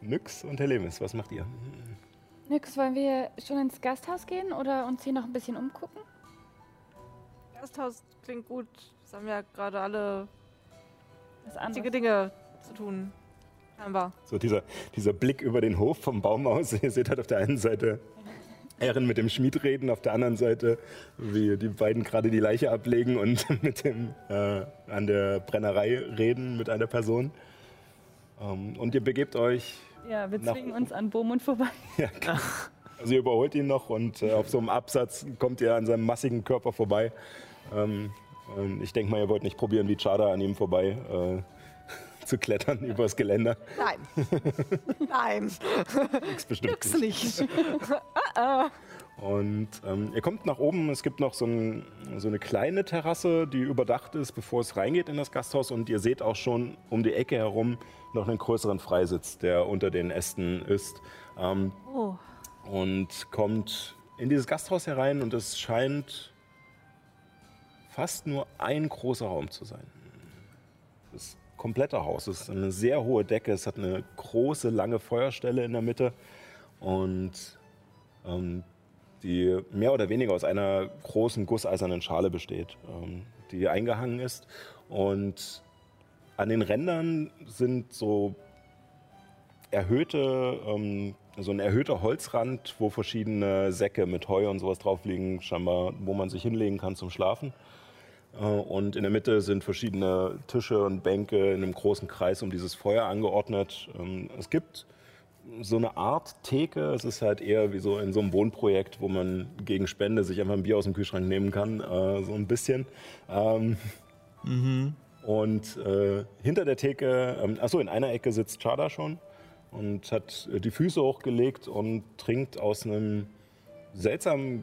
Nyx und Helemis, was macht ihr? Nix, wollen wir schon ins Gasthaus gehen oder uns hier noch ein bisschen umgucken? Gasthaus klingt gut. Das haben wir ja gerade alle Was wichtige anderes? Dinge zu tun. Scheinbar. So dieser, dieser Blick über den Hof vom Baum aus. [laughs] Ihr seht halt auf der einen Seite Ehren mit dem Schmied reden, auf der anderen Seite, wie die beiden gerade die Leiche ablegen und [laughs] mit dem äh, an der Brennerei reden mit einer Person. Ähm, und ihr begebt euch, Ja, wir Nach zwingen uns an Beaumont vorbei. [laughs] ja, also ihr überholt ihn noch und äh, auf so einem Absatz kommt ihr an seinem massigen Körper vorbei. Ähm, und ich denke mal, ihr wollt nicht probieren, wie Chada an ihm vorbei äh, [laughs] zu klettern übers Geländer. Nein. [laughs] Nein. Nix bestimmt Nix nicht. nicht. [laughs] Und ähm, ihr kommt nach oben. Es gibt noch so, ein, so eine kleine Terrasse, die überdacht ist, bevor es reingeht in das Gasthaus. Und ihr seht auch schon um die Ecke herum noch einen größeren Freisitz, der unter den Ästen ist. Ähm, Oh. und kommt in dieses Gasthaus herein und es scheint fast nur ein großer Raum zu sein. Das komplette Haus ist eine sehr hohe Decke, es hat eine große, lange Feuerstelle in der Mitte und ähm, die mehr oder weniger aus einer großen gusseisernen Schale besteht, ähm, die eingehangen ist. Und an den Rändern sind so erhöhte, ähm, so ein erhöhter Holzrand, wo verschiedene Säcke mit Heu und sowas drauf liegen, scheinbar, wo man sich hinlegen kann zum Schlafen. Äh, Und in der Mitte sind verschiedene Tische und Bänke in einem großen Kreis um dieses Feuer angeordnet. Ähm, Es gibt so eine Art Theke. Es ist halt eher wie so in so einem Wohnprojekt, wo man gegen Spende sich einfach ein Bier aus dem Kühlschrank nehmen kann, äh, so ein bisschen. Ähm, Und äh, hinter der Theke, ähm, achso, in einer Ecke sitzt Chada schon und hat die Füße hochgelegt und trinkt aus einem seltsam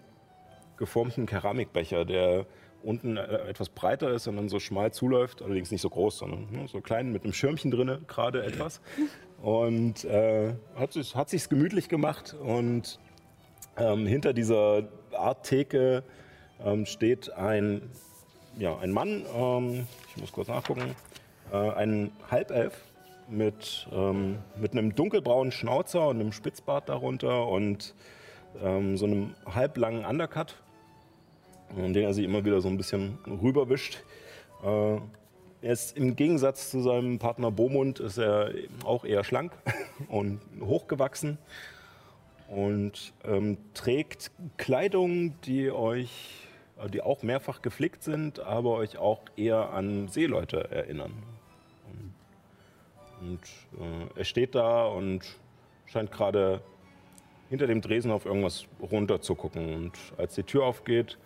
geformten Keramikbecher, der unten äh, etwas breiter ist und dann so schmal zuläuft, allerdings nicht so groß, sondern ne, so klein mit einem Schirmchen drinne, gerade etwas. [laughs] Und äh, hat sich hat sich's gemütlich gemacht und ähm, hinter dieser Art Theke ähm, steht ein, ja, ein Mann, ähm, ich muss kurz nachgucken, äh, ein Halbelf mit, ähm, mit einem dunkelbraunen Schnauzer und einem Spitzbart darunter und ähm, so einem halblangen Undercut, den er sich immer wieder so ein bisschen rüberwischt. Äh, er ist im Gegensatz zu seinem Partner Bomund ist er auch eher schlank [laughs] und hochgewachsen und ähm, trägt Kleidung, die euch, äh, die auch mehrfach geflickt sind, aber euch auch eher an Seeleute erinnern. Und äh, er steht da und scheint gerade hinter dem Dresen auf irgendwas runter zu gucken. Und als die Tür aufgeht,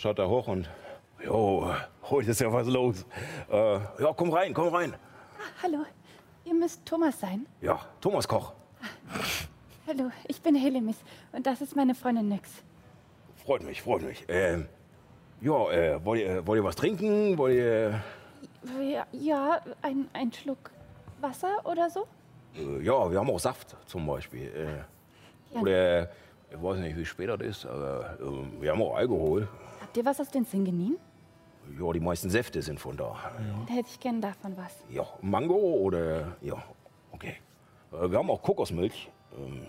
schaut er hoch und Jo, heute ist ja was los. Äh, ja, komm rein, komm rein. Hallo, ihr müsst Thomas sein. Ja, Thomas Koch. Hallo, ich bin Helemis und das ist meine Freundin Nyx. Freut mich, freut mich. Ähm, ja, äh, wollt, ihr, wollt ihr was trinken? Wollt ihr. Ja, ja ein, ein Schluck Wasser oder so? Äh, ja, wir haben auch Saft zum Beispiel. Äh, Ja. Oder, ich weiß nicht, wie spät das ist, aber äh, wir haben auch Alkohol. Habt ihr was aus den Singenien? Ja, die meisten Säfte sind von da. Da hätte ich gern davon was. Ja, Mango oder. Ja, okay. Äh, wir haben auch Kokosmilch. Ähm,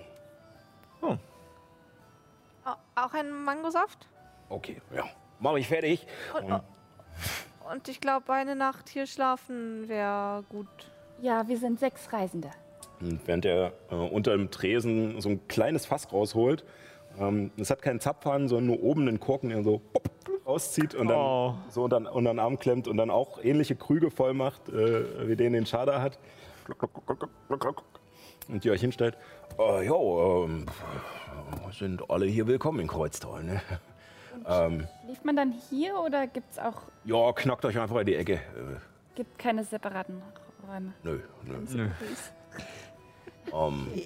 Au- Auch ein Mangosaft? okay, ja. Mach ich fertig. Und, und ich glaube, eine Nacht hier schlafen wäre gut. Ja, wir sind sechs Reisende. Und während er äh, unter dem Tresen so ein kleines Fass rausholt. Ähm, es hat keinen Zapfhahn, sondern nur oben einen Korken, den er so pop, rauszieht und dann Oh. so unter, unter den Arm klemmt und dann auch ähnliche Krüge voll macht, äh, wie den den Chada hat. Und die euch hinstellt. Äh, jo, ähm, sind alle hier willkommen in Kreuztal. Ne? Ähm, Schläft man dann hier oder gibt's auch ja, knackt euch einfach in die Ecke. Äh, gibt keine separaten Räume? nö, nö. Nö. Ähm, [laughs]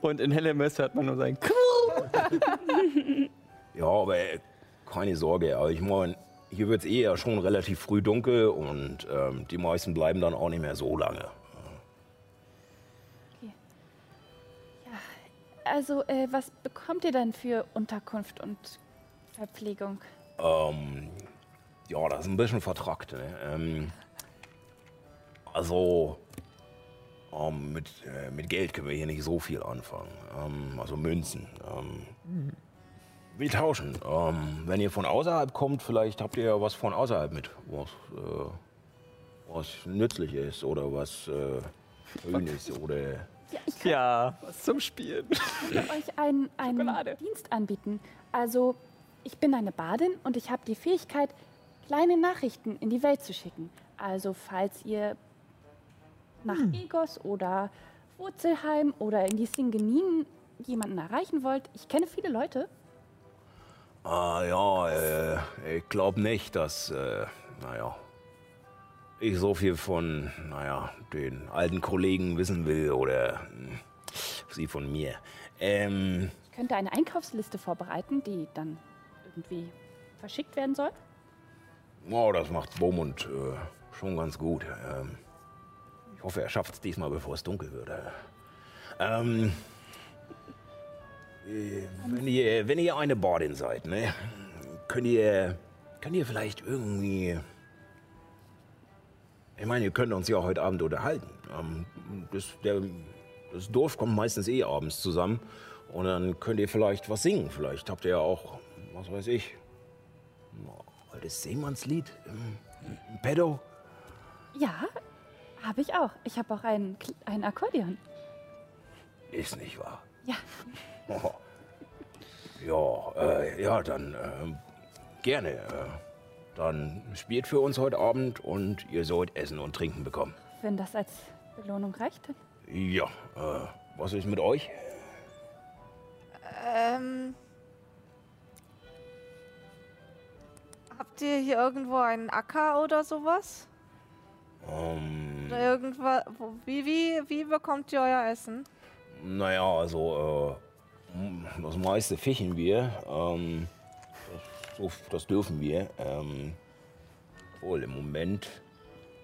Und in Hellemis hört man nur sein [laughs] Ja, aber äh, keine Sorge. Aber ich meine, hier wird es eh ja schon relativ früh dunkel und ähm, die meisten bleiben dann auch nicht mehr so lange. Also, äh, was bekommt ihr denn für Unterkunft und Verpflegung? Ähm, ja, das ist ein bisschen vertrackt. Ne? Ähm, also, ähm, mit, äh, mit Geld können wir hier nicht so viel anfangen. Ähm, also Münzen. Ähm, wir tauschen. Ähm, wenn ihr von außerhalb kommt, vielleicht habt ihr ja was von außerhalb mit, was, äh, was nützlich ist oder was äh, schön ist oder Ja, ich kann Ja, was zum Spielen. euch einen, [laughs] einen Schokolade. Dienst anbieten. Also, ich bin eine Badin und ich habe die Fähigkeit, kleine Nachrichten in die Welt zu schicken. Also, falls ihr nach Egos oder Wurzelheim oder in die Singeninen jemanden erreichen wollt, ich kenne viele Leute. Ah ja, äh, ich glaube nicht, dass, äh, naja, ich so viel von, naja, den alten Kollegen wissen will oder hm, sie von mir. Ähm, Ich könnte eine Einkaufsliste vorbereiten, die dann irgendwie verschickt werden soll. oh, das macht Beaumont äh, schon ganz gut. Ähm, hoffe, er schafft es diesmal, bevor es dunkel wird. äh. Ähm, äh, wenn, ihr, wenn ihr eine Bordin seid, ne, könnt ihr, könnt ihr vielleicht irgendwie Ich meine, ihr könnt uns ja heute Abend unterhalten. Ähm, das, der, das Dorf kommt meistens eh abends zusammen. Und dann könnt ihr vielleicht was singen. Vielleicht habt ihr ja auch, was weiß ich, ein altes Seemannslied im, im Pedo. Ja, habe ich auch. Ich habe auch ein, ein Akkordeon. Ist nicht wahr? Ja. Oh. Ja, äh, ja, dann ähm, gerne. Äh, dann spielt für uns heute Abend und ihr sollt Essen und Trinken bekommen. Wenn das als Belohnung reicht, dann. Ja, äh, was ist mit euch? Ähm. Habt ihr hier irgendwo einen Acker oder sowas? Ähm, Oder irgendwas? Wie, wie, wie bekommt ihr euer Essen? naja, also äh, das meiste fischen wir. Ähm, das, das dürfen wir. Ähm, wohl, im Moment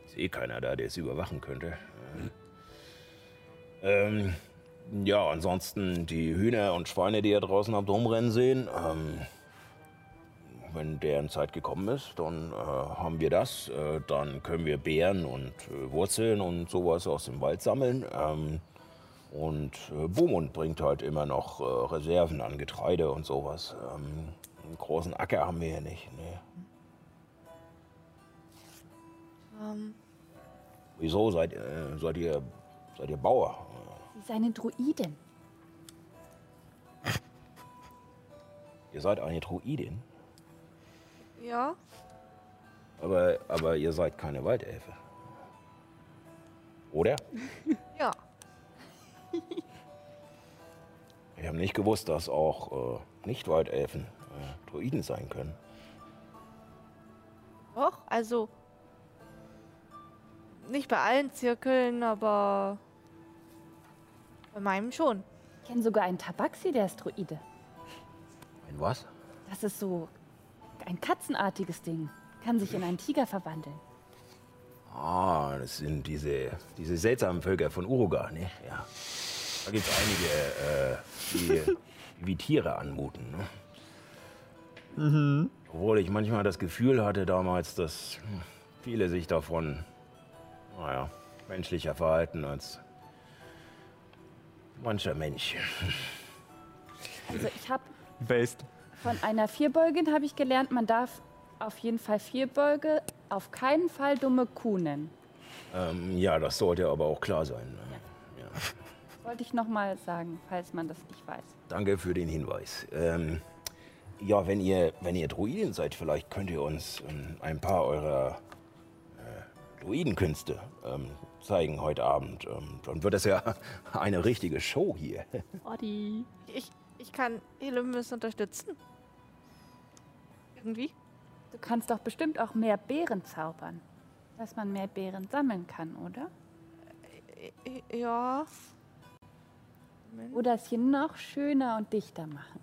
ist eh keiner da, der es überwachen könnte. Ähm, ja, ansonsten die Hühner und Schweine, die ihr draußen habt rumrennen sehen. Ähm, wenn deren Zeit gekommen ist, dann äh, haben wir das. Äh, dann können wir Beeren und äh, Wurzeln und sowas aus dem Wald sammeln. Ähm, und äh, Beaumont bringt halt immer noch äh, Reserven an Getreide und sowas. Ähm, einen großen Acker haben wir hier nicht. Nee. Ähm, Wieso seid, äh, seid, ihr, seid ihr Bauer? Sie ist eine Druidin. Ihr seid eine Druidin, ja. aber, aber ihr seid keine Waldelfe. Oder? [laughs] Ja. [laughs] Ich habe nicht gewusst, dass auch äh, Nicht-Waldelfen äh, Druiden sein können. Doch, also. Nicht bei allen Zirkeln, aber. Bei meinem schon. Ich kenne sogar einen Tabaxi, der ist Druide. Ein was? Das ist so ein katzenartiges Ding. Kann sich in einen Tiger verwandeln. Ah, das sind diese, diese seltsamen Völker von Uruga, ne? Ja. Da gibt es einige, äh, die [laughs] wie Tiere anmuten, ne? Obwohl ich manchmal das Gefühl hatte damals, dass viele sich davon, naja, menschlicher verhalten als mancher Mensch. Also ich habe Based. Von einer Vierbeugin habe ich gelernt, man darf auf jeden Fall Vierbeuge auf keinen Fall dumme Kuh nennen. Ähm, ja, das sollte aber auch klar sein. Ne? Ja. Wollte ich noch mal sagen, falls man das nicht weiß. Danke für den Hinweis. Ähm, ja, wenn ihr, wenn ihr Druiden seid, vielleicht könnt ihr uns ähm, ein paar eurer äh, Druidenkünste ähm, zeigen heute Abend. Ähm, dann wird es ja [laughs] eine richtige Show hier. Odi. Ich, ich kann Helemis unterstützen. Irgendwie. Du kannst doch bestimmt auch mehr Beeren zaubern. Dass man mehr Beeren sammeln kann, oder? I- Ja. Oder es hier noch schöner und dichter machen.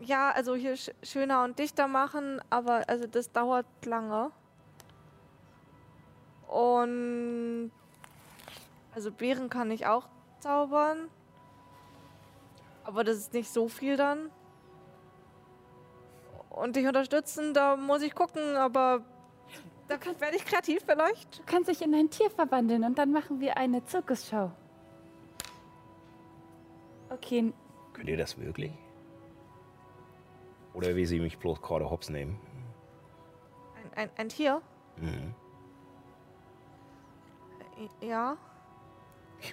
Ja, also hier sch schöner und dichter machen, aber also das dauert lange. Und also Beeren kann ich auch zaubern. Aber das ist nicht so viel dann. Und dich unterstützen, da muss ich gucken, aber da werde ich kreativ vielleicht. Du kannst dich in ein Tier verwandeln und dann machen wir eine Zirkusshow. Okay, Könnt ihr das wirklich? Oder wie sie mich bloß gerade hops nehmen? Ein, ein, ein Tier? Mhm. Ja.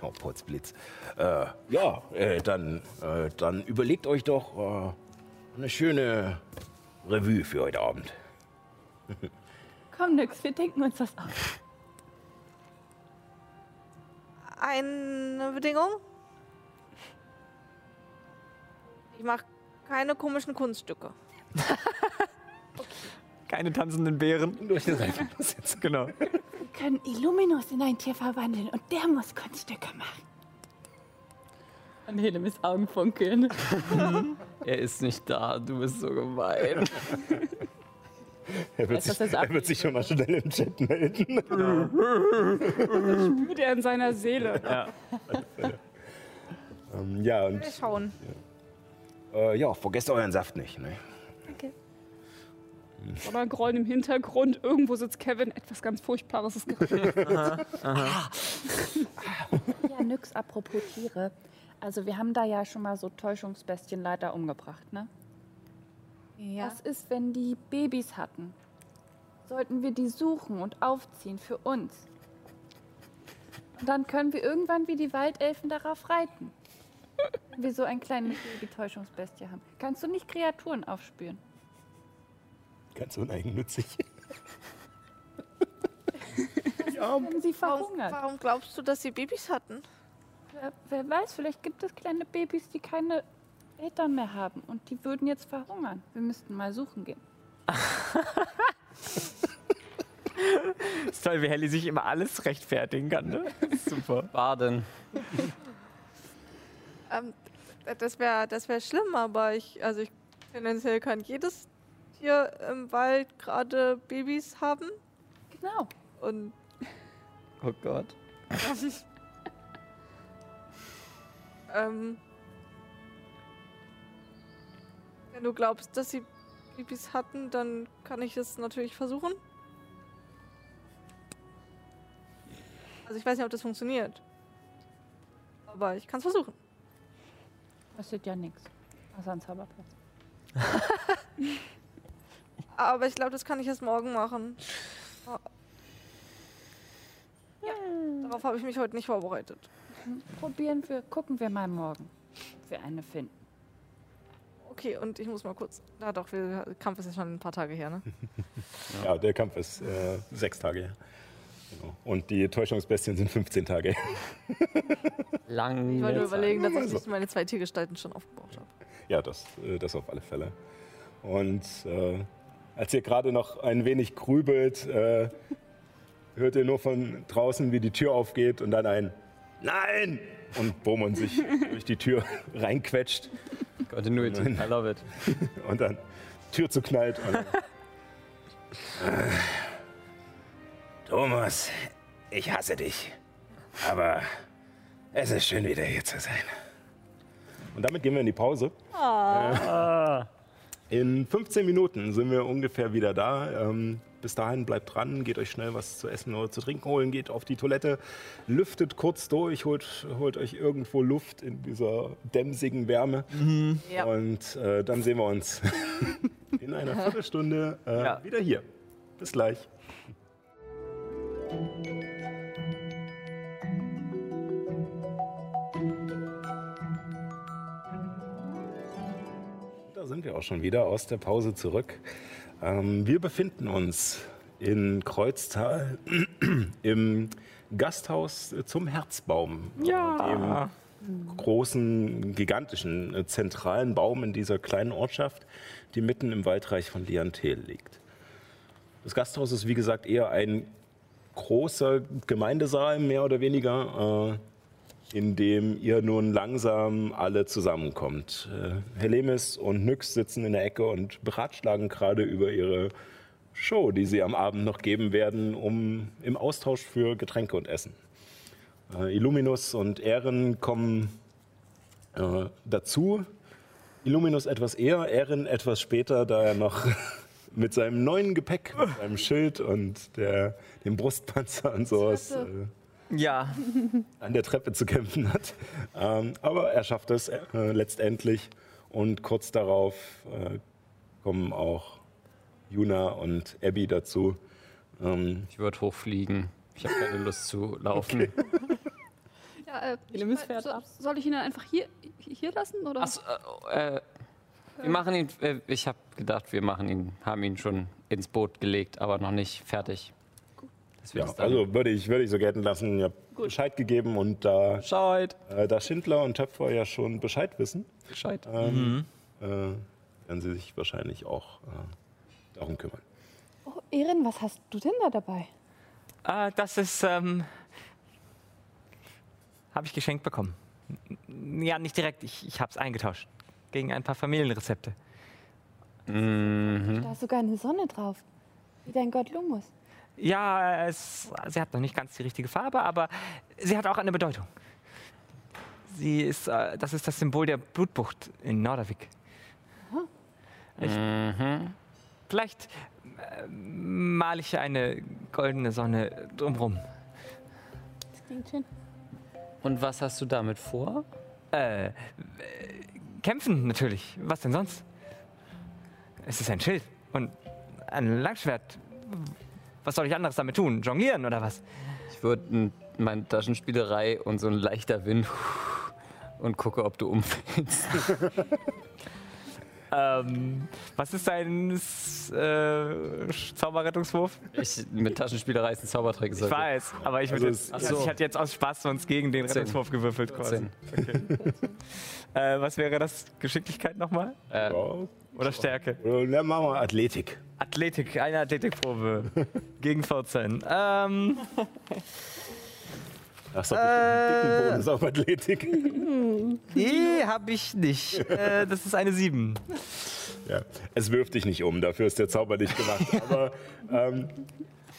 Ja, Potzblitz. Äh, ja, äh, dann, äh, dann überlegt euch doch äh, eine schöne Revue für heute Abend. [laughs] komm nix, wir denken uns das aus. Eine Bedingung? Ich mache keine komischen Kunststücke. [laughs] Keine tanzenden Bären. Durch den Reifen sitzen. Genau. Wir können Illuminus in ein Tier verwandeln und der muss Kunststücke machen. Und Helemis Augen funkeln. [laughs] Er ist nicht da, du bist so gemein. Er wird, sich, er wird sich schon mal schnell im Chat melden. Spürt er in seiner Seele. Ja. ähm, ja, und Wir schauen. äh, ja, vergesst euren Saft nicht. Ne? Oder ein Grollen im Hintergrund. Irgendwo sitzt Kevin. Etwas ganz Furchtbares ist gerade. Ja, nix, apropos Tiere. Also wir haben da ja schon mal so Täuschungsbestien leider umgebracht, ne? Ja. Was ist, wenn die Babys hatten? Sollten wir die suchen und aufziehen für uns? Und dann können wir irgendwann wie die Waldelfen darauf reiten. Wenn wir so ein kleines Baby-Täuschungsbestie haben. Kannst du nicht Kreaturen aufspüren? Ganz uneigennützig. Wenn sie Warum, verhungert. warum glaubst du, dass sie Babys hatten? Wer, wer weiß, vielleicht gibt es kleine Babys, die keine Eltern mehr haben und die würden jetzt verhungern. Wir müssten mal suchen gehen. [laughs] Ist toll, wie Helly sich immer alles rechtfertigen kann, ne? Super. Baden. [laughs] Ähm, das wäre das wär schlimm, aber ich, also ich tendenziell kann jedes Tier im Wald gerade Babys haben. Genau. Und Oh Gott. [laughs] ähm, wenn du glaubst, dass sie Babys hatten, dann kann ich es natürlich versuchen. Also ich weiß nicht, ob das funktioniert. Aber ich kann es versuchen. Kostet ja nichts. Außer ein Zauberplatz. [laughs] Aber ich glaube, das kann ich erst morgen machen. Ja, darauf habe ich mich heute nicht vorbereitet. Probieren wir, gucken wir mal morgen, ob wir eine finden. Okay, und ich muss mal kurz. Na doch, wir, Kampf ist ja schon ein paar Tage her, ne? [laughs] Ja, der Kampf ist äh, sechs Tage her. Genau. Und die Täuschungsbestien sind 15 Tage her. [laughs] Lang. Ich wollte überlegen, dass ich meine zwei Tiergestalten schon aufgebaut habe. Ja, das, äh, das auf alle Fälle. Und äh, als ihr gerade noch ein wenig grübelt, äh, hört ihr nur von draußen, wie die Tür aufgeht und dann ein Nein! Und Bowman sich [laughs] durch die Tür reinquetscht Continuity. I love it. [laughs] und dann Tür zuknallt. Und Äh, [laughs] Thomas, ich hasse dich. Aber es ist schön, wieder hier zu sein. Und damit gehen wir in die Pause. Äh, In 15 Minuten sind wir ungefähr wieder da. Ähm, bis dahin bleibt dran, geht euch schnell was zu essen oder zu trinken holen, geht auf die Toilette, lüftet kurz durch, holt, holt euch irgendwo Luft in dieser dämsigen Wärme. Ja. Und äh, dann sehen wir uns [laughs] in einer Viertelstunde äh, Ja. wieder hier. Bis gleich. Da sind wir auch schon wieder aus der Pause zurück. Ähm, wir befinden uns in Kreuztal [clears throat] im Gasthaus zum Herzbaum. Ja. Dem großen, gigantischen, äh, zentralen Baum in dieser kleinen Ortschaft, die mitten im Waldreich von Liantel liegt. Das Gasthaus ist, wie gesagt, eher ein großer Gemeindesaal, mehr oder weniger. In dem ihr nun langsam alle zusammenkommt. Äh, Helemis und Nyx sitzen in der Ecke und beratschlagen gerade über ihre Show, die sie am Abend noch geben werden, um im Austausch für Getränke und Essen. Äh, Illuminus und Ehren kommen äh, dazu. Illuminus etwas eher, Ehren etwas später, da er noch [laughs] mit seinem neuen Gepäck, mit seinem Schild und der, dem Brustpanzer und sowas äh, Ja, [laughs] an der Treppe zu kämpfen hat. Ähm, aber er schafft es äh, letztendlich und kurz darauf äh, kommen auch Juna und Abby dazu. Ähm, Ich würde hochfliegen. Ich habe keine Lust zu [laughs] laufen. Ja, äh, ich, so, soll ich ihn dann einfach hier, hier lassen? Oder? Achso, äh, äh, wir machen ihn. Äh, ich habe gedacht, wir machen ihn, haben ihn schon ins Boot gelegt, aber noch nicht fertig. Ja, also würde ich, würde ich so gelten lassen. Ihr habt Bescheid gegeben und da, Bescheid. äh, da Schindler und Töpfer ja schon Bescheid wissen, Bescheid. ähm, äh, werden sie sich wahrscheinlich auch äh, darum kümmern. Oh, Erin, was hast du denn da dabei? äh, das ist, ähm, habe ich geschenkt bekommen. Ja, nicht direkt, ich, ich habe es eingetauscht. Gegen ein paar Familienrezepte. Mhm. Da ist sogar eine Sonne drauf. Wie dein Gott Lumus. Ja, es, sie hat noch nicht ganz die richtige Farbe, aber sie hat auch eine Bedeutung. Sie ist, äh, das ist das Symbol der Blutbucht in Nordavik. Ich, Mhm. vielleicht äh, male ich eine goldene Sonne drumrum. Das klingt schön. Und was hast du damit vor? Äh, äh, kämpfen natürlich. Was denn sonst? Es ist ein Schild und ein Langschwert. Was soll ich anderes damit tun? Jonglieren oder was? Ich würde meine Taschenspielerei und so ein leichter Wind [laughs] und gucke, ob du umfällst. [laughs] Ähm, was ist dein äh, Zauberrettungswurf? Ich, mit Taschenspielerei ist ein Zaubertrick. Ich weiß, aber ich, Also jetzt, so. ich hatte jetzt aus Spaß sonst gegen den. Rettungswurf gewürfelt quasi. Zehn. [laughs] Äh, was wäre das? Geschicklichkeit nochmal? Äh, Ja, Oder Stärke? dann machen wir Athletik. Athletik, eine Athletikprobe. [laughs] gegen 14. Ähm, Das ist doch bestimmt einen dicken Bonus auf Athletik. [laughs] nee, habe ich nicht. Äh, das ist eine 7. Ja, es wirft dich nicht um, dafür ist der Zauber nicht gemacht. Aber ähm,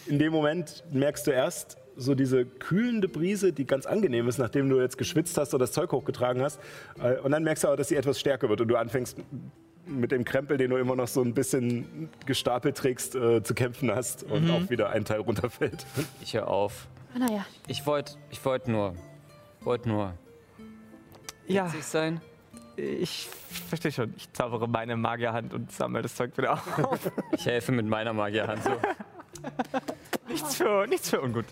in dem Moment merkst du erst so diese kühlende Brise, die ganz angenehm ist, nachdem du jetzt geschwitzt hast oder das Zeug hochgetragen hast. Äh, und dann merkst du aber, dass sie etwas stärker wird und du anfängst mit dem Krempel, den du immer noch so ein bisschen gestapelt trägst, äh, zu kämpfen hast und auch wieder ein Teil runterfällt. [laughs] ich höre auf. Ah, naja. Ich wollte ich wollt nur, wollt nur Ja, witzig sein. ich verstehe schon. Ich zaubere meine Magierhand und sammle das Zeug wieder auf. [laughs] Ich helfe mit meiner Magierhand so. [laughs] nichts, für, nichts für ungut.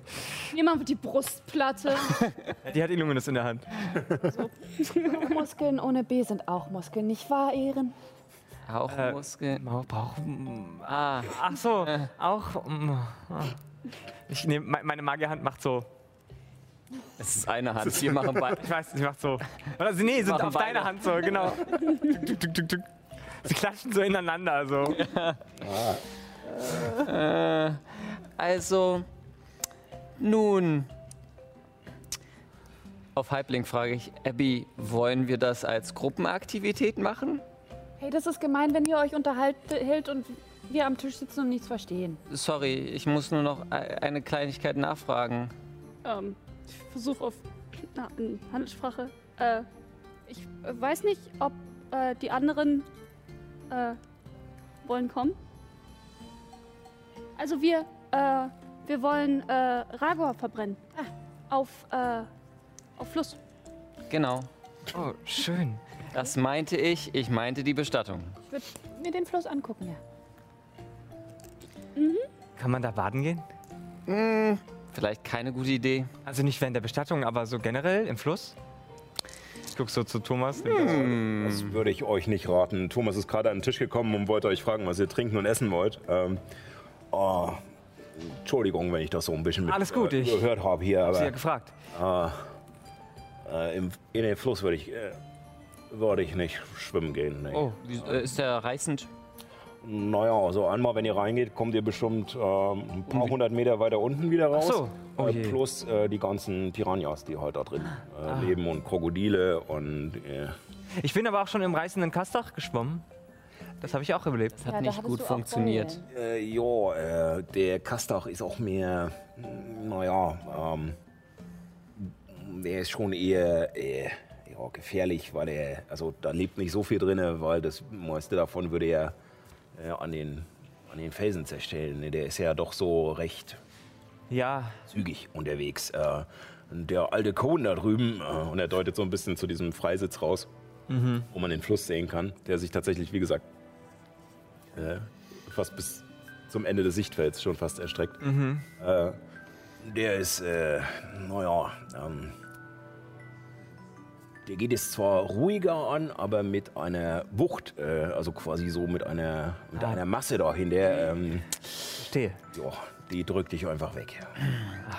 Jemand die Brustplatte. Die hat Illuminus in der Hand. Muskeln ohne B sind auch Muskeln, nicht wahr, Ehren? Auch Äh, Muskeln. Bauch, Ah, Ach so, auch. mm, ah. Ich nehme me- meine Magierhand macht so. es ist eine Hand. Wir machen beide. Ich weiß, sie macht so. Oder sie, nee, sind Machen auf beide. deiner Hand so, genau. Sie klatschen so ineinander so. Äh, also, nun. Auf Halbling frage ich, Abby, wollen wir das als Gruppenaktivität machen? Hey, das ist gemein, wenn ihr euch unterhaltet und wir am Tisch sitzen und nichts verstehen. Sorry, ich muss nur noch e- eine Kleinigkeit nachfragen. ähm, ich versuche auf na, in Handelssprache. Äh, ich weiß nicht, ob äh, die anderen äh, wollen kommen. Also wir, äh, wir wollen äh, Ragor verbrennen. Auf, äh, auf Fluss. Genau, Oh, schön. Das meinte ich. Ich meinte die Bestattung. Ich würde mir den Fluss angucken, ja. Kann man da baden gehen? Vielleicht keine gute Idee. Also nicht während der Bestattung, aber so generell im Fluss? Ich guck so zu Thomas. Das würde ich euch nicht raten. Thomas ist gerade an den Tisch gekommen und wollte euch fragen, was ihr trinken und essen wollt. Ähm, oh, Entschuldigung, wenn ich das so ein bisschen mit Alles gut, äh, ich- gehört habe hier, Sie ja aber gefragt. äh, im, in den Fluss würde ich, äh, würde ich nicht schwimmen gehen. Nee. Oh, wie- äh, ist der reißend? Naja, also einmal, wenn ihr reingeht, kommt ihr bestimmt ähm, ein paar hundert Meter weiter unten wieder raus. so. Oh äh, je. plus äh, die ganzen Piranhas, die halt da drin äh, Ah. leben und Krokodile und äh, Ich bin aber auch schon im reißenden Kastach geschwommen. Das habe ich auch überlebt. Das hat Ja, nicht gut funktioniert. Äh, äh, der Kastach ist auch mehr, naja, ähm, der ist schon eher äh, ja, gefährlich, weil er, also da lebt nicht so viel drin, weil das meiste davon würde er äh, an, den, an den Felsen zerstellen. Der ist ja doch so recht Ja, zügig unterwegs. Äh, der alte Cohn da drüben, äh, und er deutet so ein bisschen zu diesem Freisitz raus, wo man den Fluss sehen kann, der sich tatsächlich, wie gesagt, äh, fast bis zum Ende des Sichtfelds schon fast erstreckt. Äh, der ist, äh, naja, ähm, der geht es zwar ruhiger an, aber mit einer Wucht, äh, also quasi so mit einer, mit einer Masse dahinter. Ähm, verstehe. ja, die drückt dich einfach weg.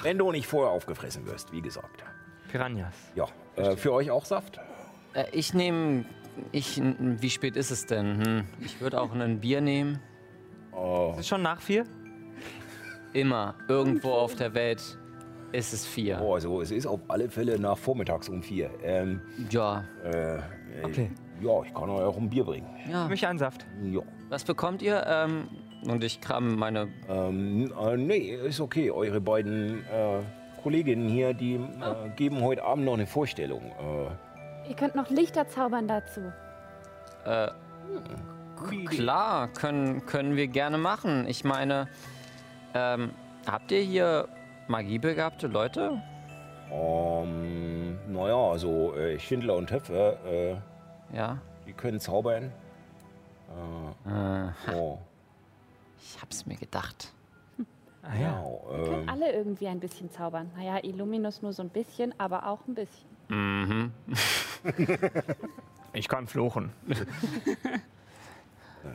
Wenn du nicht vorher aufgefressen wirst, wie gesagt. Piranhas. Ja, äh, für euch auch Saft? Äh, ich nehme. Ich, wie spät ist es denn? Hm, ich würde auch ein Bier nehmen. Ist es schon nach vier? Immer. Irgendwo auf der Welt ist es vier. Oh, also es ist auf alle Fälle nach vormittags um vier. Ähm, Ja. äh, Okay. Ja, ich kann euch auch ein Bier bringen. ja. Mich einen Saft. Ja. Was bekommt ihr? Ähm, und ich kram meine. Ähm, äh, nee, ist okay. Eure beiden äh, Kolleginnen hier, die äh, geben heute Abend noch eine Vorstellung. Äh, Ihr könnt noch Lichter zaubern dazu. Äh, klar, können, können wir gerne machen. Ich meine, ähm, habt ihr hier magiebegabte Leute? ähm, naja, also äh, Schindler und Töpfer, äh, Ja. die können zaubern. Äh, Oh, ich hab's mir gedacht. Ah ja. ja. Wir können Ähm, alle irgendwie ein bisschen zaubern. Naja, Illuminus nur so ein bisschen, aber auch ein bisschen. Mhm. [laughs] Ich kann fluchen. [laughs]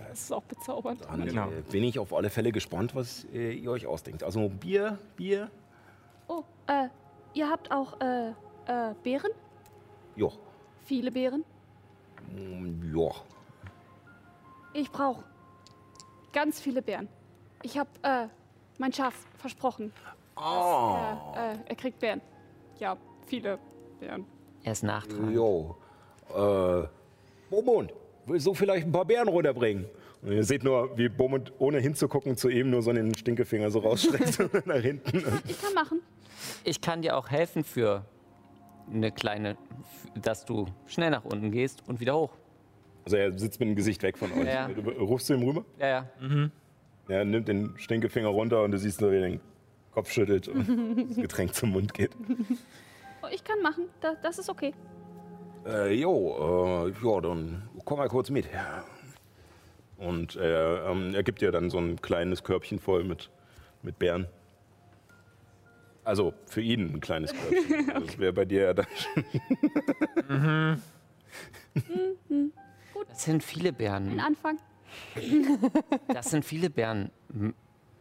Das ist auch bezaubernd. dann Genau. äh, bin ich auf alle Fälle gespannt, was äh, ihr euch ausdenkt. Also Bier, Bier, Oh, äh, ihr habt auch, äh, äh, Beeren? ja. Viele Beeren? Mm, Ja. Ich brauche ganz viele Beeren. Ich hab, äh, mein Schaf versprochen. Ah. Er, äh, er kriegt Beeren. Ja, viele Beeren. Er ist nachtragend. Jo. Äh, Bomund, willst du vielleicht ein paar Bären runterbringen? Und ihr seht nur, wie Bomund, ohne hinzugucken, zu ihm nur so den Stinkefinger so rausstreckt [laughs] [laughs] nach hinten. Ich kann machen. Ich kann dir auch helfen für eine kleine, dass du schnell nach unten gehst und wieder hoch. Also er sitzt mit dem Gesicht weg von euch. Ja. Du rufst zu ihm rüber, Ja, ja. er nimmt den Stinkefinger runter und du siehst nur, wie er den Kopf schüttelt und [laughs] das Getränk zum Mund geht. Oh, ich kann machen. Da, das ist okay. Äh, jo, äh, ja, dann komm mal kurz mit. Und er, ähm, er gibt dir dann so ein kleines Körbchen voll mit, mit Beeren. Also für ihn ein kleines Körbchen. [laughs] Also Das wäre bei dir ja dann Das sind viele Ein Bären. Anfang. Das sind viele Bären.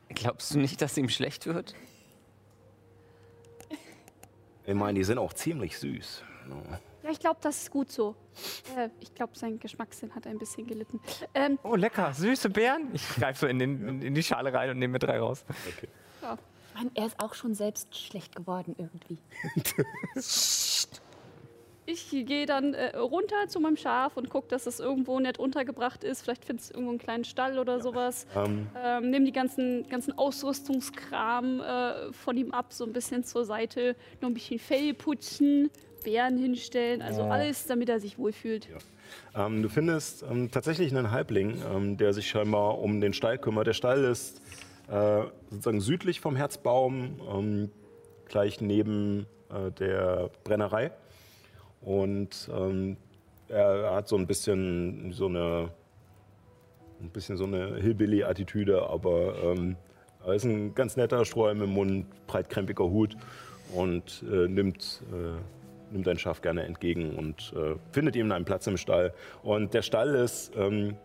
Glaubst du nicht, dass ihm schlecht wird? Ich meine, die sind auch ziemlich süß. Ja, ich glaube, das ist gut so. Äh, ich glaube, sein Geschmackssinn hat ein bisschen gelitten. Ähm, Oh, lecker. Süße Beeren. Ich greife so in, den, in, in die Schale rein und nehme mir drei raus. Ich meine, er ist auch schon selbst schlecht geworden irgendwie. ich gehe dann äh, runter zu meinem Schaf und gucke, dass es irgendwo nett untergebracht ist. Vielleicht findest du irgendwo einen kleinen Stall oder sowas. Ähm, Ähm, nimm die ganzen, ganzen Ausrüstungskram äh, von ihm ab, so ein bisschen zur Seite. Noch ein bisschen Fell putzen, Bären hinstellen, also alles, damit er sich wohlfühlt. ähm, du findest ähm, tatsächlich einen Halbling, ähm, der sich scheinbar um den Stall kümmert. Der Stall ist äh, sozusagen südlich vom Herzbaum, ähm, gleich neben äh, der Brennerei. Und ähm, er hat so ein bisschen so eine, ein bisschen so eine Hillbilly-Attitüde, aber ähm, er ist ein ganz netter Strohhalm im Mund, breitkrempiger Hut und äh, nimmt, äh, nimmt ein Schaf gerne entgegen und äh, findet ihm einen Platz im Stall. Und der Stall ist ähm,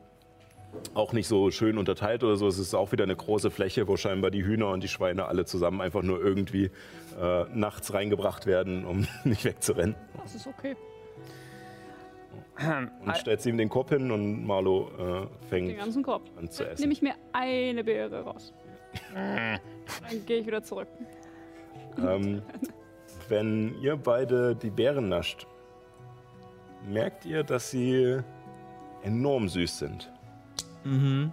auch nicht so schön unterteilt oder so. Es ist auch wieder eine große Fläche, wo scheinbar die Hühner und die Schweine alle zusammen einfach nur irgendwie äh, nachts reingebracht werden, um [laughs] nicht wegzurennen. Das ist okay. und stellt sie ihm den Kopf hin und Marlo äh, Den fängt ganzen Korb. an zu Nehme essen. ich mir eine Beere raus. Dann gehe ich wieder zurück. Ähm, [laughs] wenn ihr beide die Beeren nascht, merkt ihr, dass sie enorm süß sind. Mhm.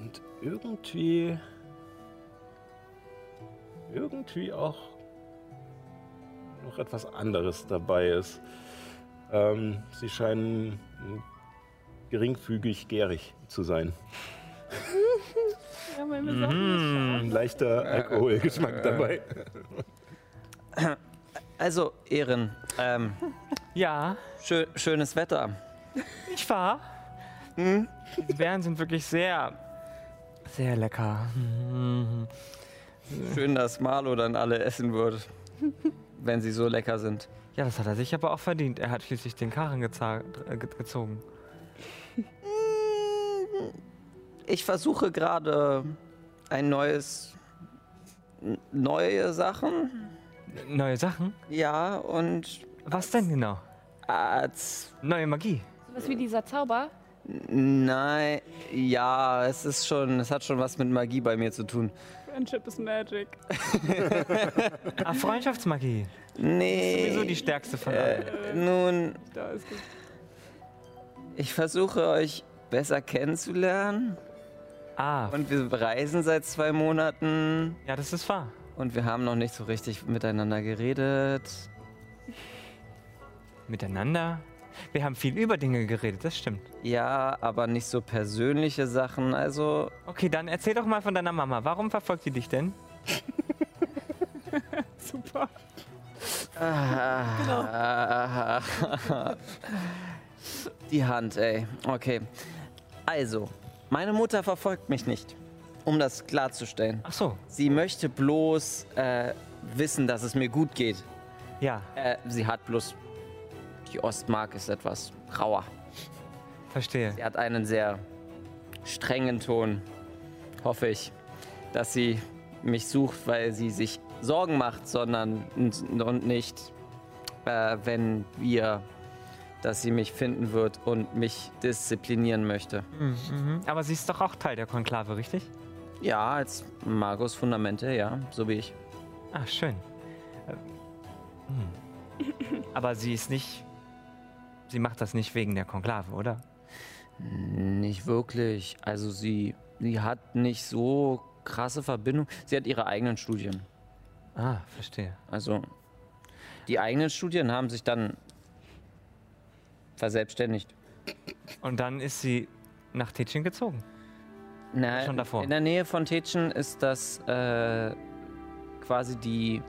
Und irgendwie. irgendwie auch noch etwas anderes dabei ist. Ähm, sie scheinen geringfügig gärig zu sein. [laughs] Ja, wir sagen, Ein leichter Alkoholgeschmack dabei. Also, Ehren, ähm, Ja, schö schönes Wetter. nicht wahr? Hm? Die Beeren sind wirklich sehr, sehr lecker. Mhm. Schön, dass Marlo dann alle essen wird, wenn sie so lecker sind. Ja, das hat er sich aber auch verdient. Er hat schließlich den Karren geza- äh, ge gezogen. Ich versuche gerade ein neues, neue Sachen. Neue Sachen? Ja, und Was denn genau? als Neue Magie. Was wie dieser Zauber? Nein, ja, es ist schon, es hat schon was mit Magie bei mir zu tun. Friendship is magic. [laughs] Ah, Freundschaftsmagie. Nee. Sowieso die stärkste von allen. äh, nun, Da ist gut. ich versuche euch besser kennenzulernen Ah, und wir reisen seit zwei Monaten ja, das ist wahr. Und wir haben noch nicht so richtig miteinander geredet. Miteinander. Wir haben viel über Dinge geredet, das stimmt. Ja, aber nicht so persönliche Sachen. Also, Okay, dann erzähl doch mal von deiner Mama. Warum verfolgt die dich denn? [laughs] Super. Ah, Die Hand, ey. Okay. Also, meine Mutter verfolgt mich nicht. Um das klarzustellen. Ach so, Sie möchte bloß äh, wissen, dass es mir gut geht. ja, Äh, sie hat bloß. Die Ostmark ist etwas rauer. verstehe. Sie hat einen sehr strengen Ton. Hoffe ich, dass sie mich sucht, weil sie sich Sorgen macht, sondern und nicht, äh, wenn wir, dass sie mich finden wird und mich disziplinieren möchte. Mhm, mhm. Aber sie ist doch auch Teil der Konklave, richtig? Ja, als Magus Fundamente, ja, so wie ich. Ah, schön. Äh, hm. Aber sie ist nicht. Sie macht das nicht wegen der Konklave, oder? Nicht wirklich. Also sie, sie hat nicht so krasse Verbindung. Sie hat ihre eigenen Studien. Ah, verstehe. Also die eigenen Studien haben sich dann verselbstständigt. Und dann ist sie nach Tetschin gezogen. Na, Schon davor. In der Nähe von Tetschen ist das äh, quasi die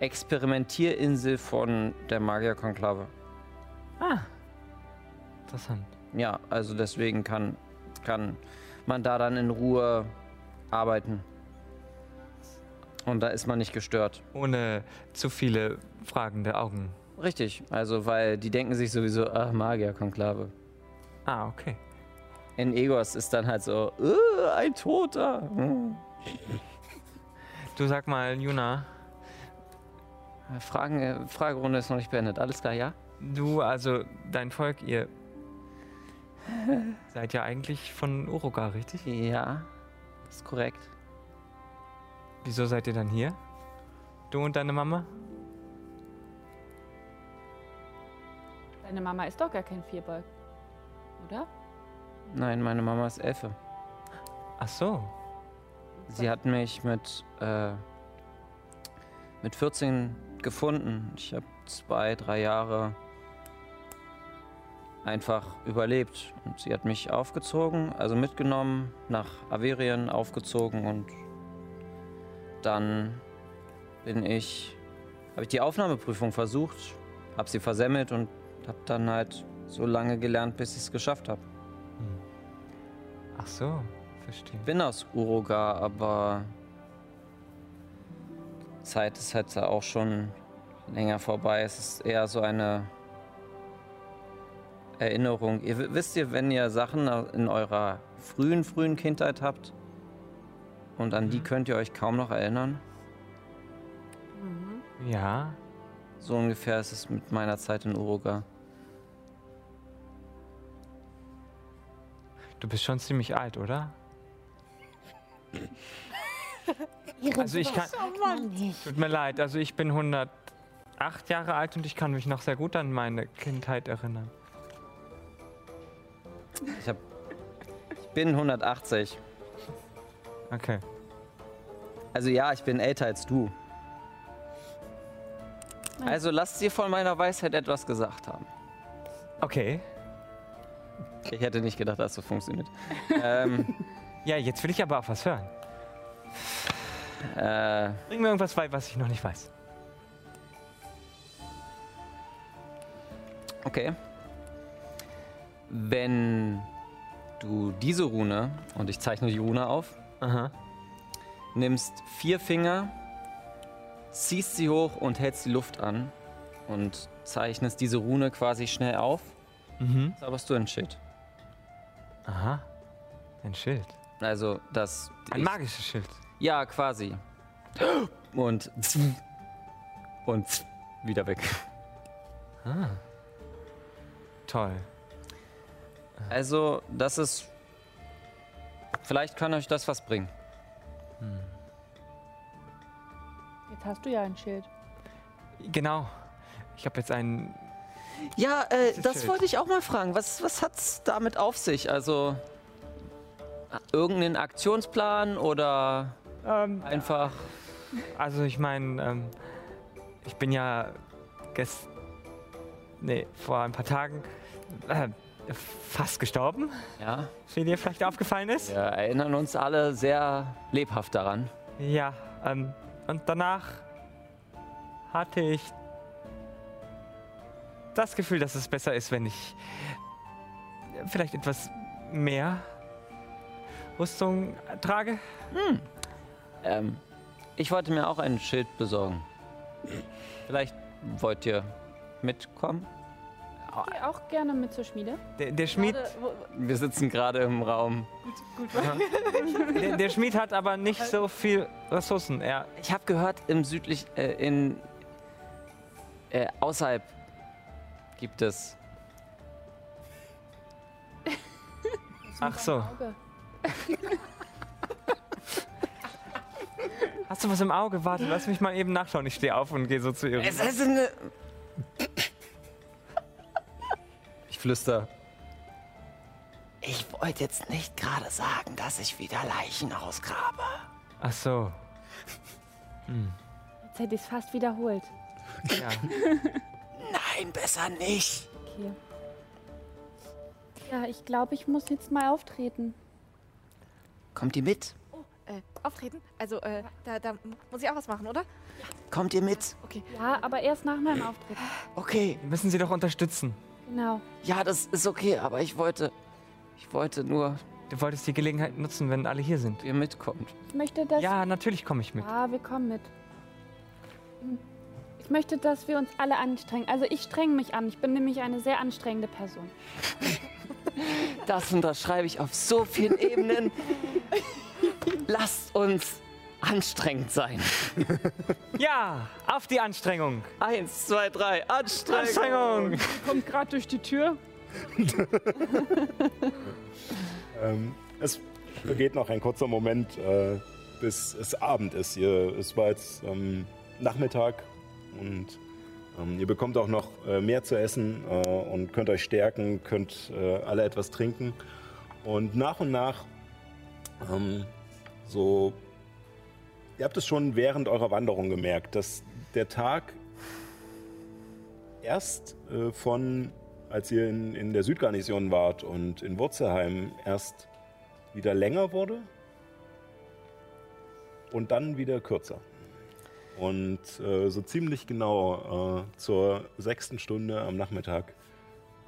Experimentierinsel von der Magierkonklave. Ah. Interessant. Ja, also deswegen kann, kann man da dann in Ruhe arbeiten. Und da ist man nicht gestört. Ohne zu viele fragende Augen. Richtig, also weil die denken sich sowieso, ach, Magierkonklave. Ah, okay. In Egos ist dann halt so, "Äh, ein Toter. Du sag mal, Juna, Fragen, äh, Fragerunde ist noch nicht beendet. Alles klar, ja? du, also dein Volk, ihr [laughs] seid ja eigentlich von Uruga, richtig? Ja, ist korrekt. Wieso seid ihr dann hier? Du und deine Mama? Deine Mama ist doch gar kein Vierbeug. Oder? Nein, meine Mama ist Elfe. Ach so. Sie hat mich mit, äh, mit 14 gefunden. Ich habe zwei, drei Jahre einfach überlebt. Und sie hat mich aufgezogen, also mitgenommen, nach Averien aufgezogen und dann bin ich, habe ich die Aufnahmeprüfung versucht, habe sie versemmelt und habe dann halt so lange gelernt, bis ich es geschafft habe. Ach so, verstehe. bin aus Uruga, aber Zeit ist halt auch schon länger vorbei. Es ist eher so eine Erinnerung. Ihr wisst ihr, wenn ihr Sachen in eurer frühen, frühen Kindheit habt und an die könnt ihr euch kaum noch erinnern? Ja, So ungefähr ist es mit meiner Zeit in Uruga. Du bist schon ziemlich alt, oder? Also ich kann. Tut mir leid, also ich bin 108 Jahre alt und ich kann mich noch sehr gut an meine Kindheit erinnern. Ich, hab, ich bin 180. Okay. Also ja, ich bin älter als du. Also lass dir von meiner Weisheit etwas gesagt haben. Okay. Ich hätte nicht gedacht, dass das so funktioniert. [laughs] ähm, Ja, jetzt will ich aber auch was hören. äh, Bring mir irgendwas bei, was ich noch nicht weiß. okay. Wenn du diese Rune, und ich zeichne die Rune auf, Aha. nimmst vier Finger, ziehst sie hoch und hältst die Luft an und zeichnest diese Rune quasi schnell auf, Mhm. zauberst du ein Schild. Aha. Ein Schild. Also das... Ein ich- magisches Schild. Ja, quasi. Und... Und wieder weg. Ah. Toll. Also, das ist. Vielleicht kann euch das was bringen. Jetzt hast du ja ein Schild. Genau. Ich habe jetzt einen. Ja, äh, das wollte ich auch mal fragen. Was, was hat's damit auf sich? Also. Irgendeinen Aktionsplan oder Ähm, einfach. also ich meine, ähm, ich bin ja gest nee, vor ein paar Tagen äh, fast gestorben, Ja, wie dir vielleicht aufgefallen ist. wir erinnern uns alle sehr lebhaft daran. Ja, ähm, und danach hatte ich das Gefühl, dass es besser ist, wenn ich vielleicht etwas mehr Rüstung trage. Ähm, ich wollte mir auch ein Schild besorgen. Vielleicht wollt ihr mitkommen? Ich auch gerne mit zur Schmiede. Der, der Schmied, wo- Wir sitzen gerade im Raum. der, der Schmied hat aber nicht so viel Ressourcen. Er, Ich habe gehört, im südlich, äh, in äh, außerhalb gibt es. [laughs] ach so. [laughs] Hast du was im Auge? Warte, lass mich mal eben nachschauen. Ich stehe auf und gehe so zu ihr. Es ist eine. Ich flüster. Ich wollte jetzt nicht gerade sagen, dass ich wieder Leichen ausgrabe. Ach so. Jetzt hätte ich es fast wiederholt. Ja. [laughs] Nein, besser nicht. Okay. Ja, ich glaube, ich muss jetzt mal auftreten. Kommt ihr mit? äh, auftreten? Also, äh, da, da muss ich auch was machen, oder? Kommt ihr mit? Okay. Ja, aber erst nach meinem Auftritt. Okay. Wir müssen sie doch unterstützen. Genau. Ja, das ist okay, aber ich wollte. Ich wollte nur, Du wolltest die Gelegenheit nutzen, wenn alle hier sind. ihr mitkommt. Ich möchte, dass. Ja, natürlich komme ich mit. Ja, wir kommen mit. Hm. Ich möchte, dass wir uns alle anstrengen. Also ich strenge mich an. Ich bin nämlich eine sehr anstrengende Person. [laughs] Das unterschreibe ich auf so vielen Ebenen. Lasst uns anstrengend sein. [laughs] Ja, auf die Anstrengung. Eins, zwei, drei, Anstrengung. Anstrengung. [laughs] Kommt gerade durch die Tür. Ähm, es vergeht noch ein kurzer Moment, äh, bis es Abend ist. Ihr, es war jetzt ähm, Nachmittag und ähm, ihr bekommt auch noch äh, mehr zu essen äh, und könnt euch stärken, könnt äh, alle etwas trinken. Und nach und nach, ähm, so, ihr habt es schon während eurer Wanderung gemerkt, dass der Tag erst äh, von, als ihr in, in der Südgarnison wart und in Wurzelheim, erst wieder länger wurde und dann wieder kürzer. Und äh, so ziemlich genau äh, zur sechsten Stunde am Nachmittag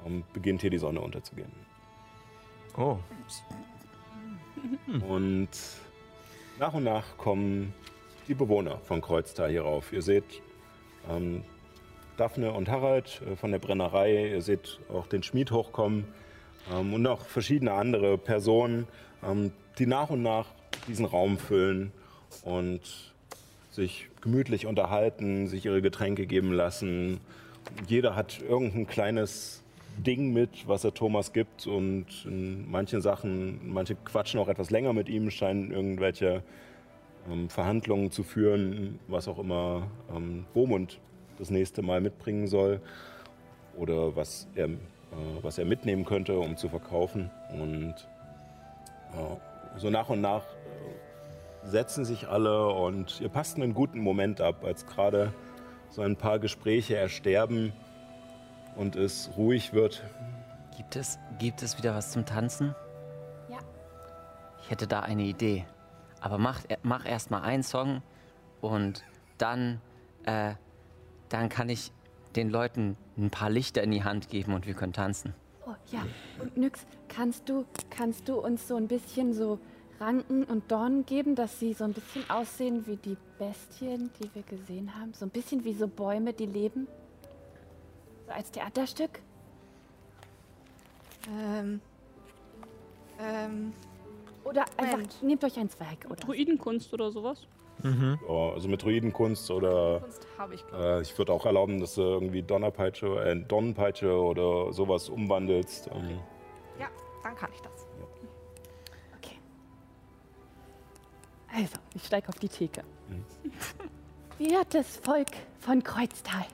ähm, beginnt hier die Sonne unterzugehen. Oh, Und nach und nach kommen die Bewohner von Kreuztal hier rauf. Ihr seht ähm, Daphne und Harald äh, von der Brennerei, ihr seht auch den Schmied hochkommen ähm, und noch verschiedene andere Personen, ähm, die nach und nach diesen Raum füllen und sich gemütlich unterhalten, sich ihre Getränke geben lassen. Jeder hat irgendein kleines Ding mit, was er Thomas gibt. Und in manchen Sachen, manche quatschen auch etwas länger mit ihm, scheinen irgendwelche ähm, Verhandlungen zu führen, was auch immer ähm, Bomund das nächste Mal mitbringen soll oder was er, äh, was er mitnehmen könnte, um zu verkaufen. Und äh, so nach und nach setzen sich alle und ihr passt einen guten Moment ab, als gerade so ein paar Gespräche ersterben und es ruhig wird. Gibt es, gibt es wieder was zum Tanzen? Ja. Ich hätte da eine Idee. Aber mach, mach erst mal einen Song und dann, äh, dann kann ich den Leuten ein paar Lichter in die Hand geben und wir können tanzen. Oh, ja. Und Nyx, kannst du, kannst du uns so ein bisschen so Ranken und Dornen geben, dass sie so ein bisschen aussehen wie die Bestien, die wir gesehen haben? So ein bisschen wie so Bäume, die leben? So als Theaterstück? Ähm. Ähm. Oder einfach, Moment. nehmt euch ein Zweig, oder? Druidenkunst oder sowas. Ja, also mit Druidenkunst oder Kunst habe ich, äh, ich würde auch erlauben, dass du irgendwie Donnerpeitsche, äh, Donnenpeitsche oder sowas umwandelst. Ähm. Ja, dann kann ich das. Also, ich steige auf die Theke. [laughs] Wertes Volk von Kreuztal.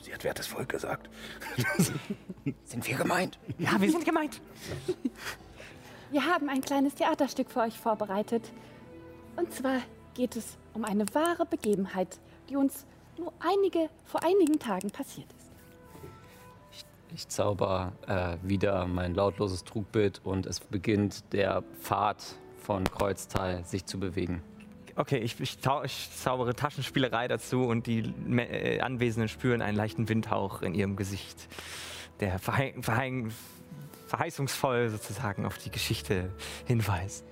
sie hat wertes Volk gesagt. [laughs] Sind wir gemeint? Ja, wir sind gemeint. Wir haben ein kleines Theaterstück für euch vorbereitet. Und zwar geht es um eine wahre Begebenheit, die uns nur einige, vor einigen Tagen passiert ist. Ich zauber äh, wieder mein lautloses Trugbild und es beginnt der Pfad von Kreuztal sich zu bewegen. Okay, ich, ich, zau ich zaubere Taschenspielerei dazu und die äh, Anwesenden spüren einen leichten Windhauch in ihrem Gesicht, der verhei verhei verheißungsvoll sozusagen auf die Geschichte hinweist.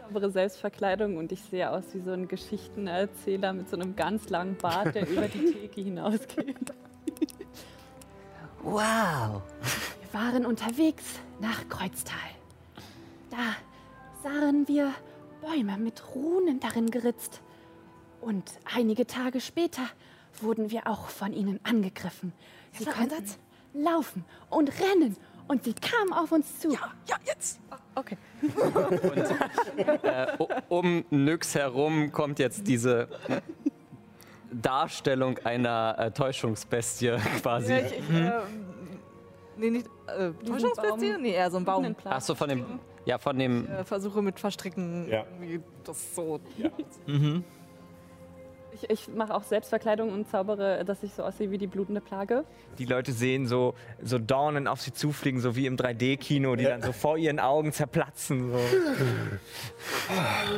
Saubere Selbstverkleidung und ich sehe aus wie so ein Geschichtenerzähler mit so einem ganz langen Bart, der über die [laughs] Theke hinausgeht. Wow! Wir waren unterwegs nach Kreuztal. Da sahen wir Bäume mit Runen darin geritzt. Und einige Tage später wurden wir auch von ihnen angegriffen. Sie konnten laufen und rennen und sie kamen auf uns zu. Ja, jetzt. Okay. Äh, u- um Nyx herum kommt jetzt diese Darstellung einer äh, Täuschungsbestie [laughs] quasi. ich, ich, ähm, nee, nicht. Äh, Täuschungsbestie? Nee, eher so ein Baum. Ach so, von dem, ja, von dem, Äh, versuche mit Verstricken Ja. irgendwie das so. Ich, ich mache auch Selbstverkleidung und zaubere, dass ich so aussehe wie die blutende Plage. Die Leute sehen so, so Dornen auf sie zufliegen, so wie im 3D-Kino, die dann so vor ihren Augen zerplatzen. So.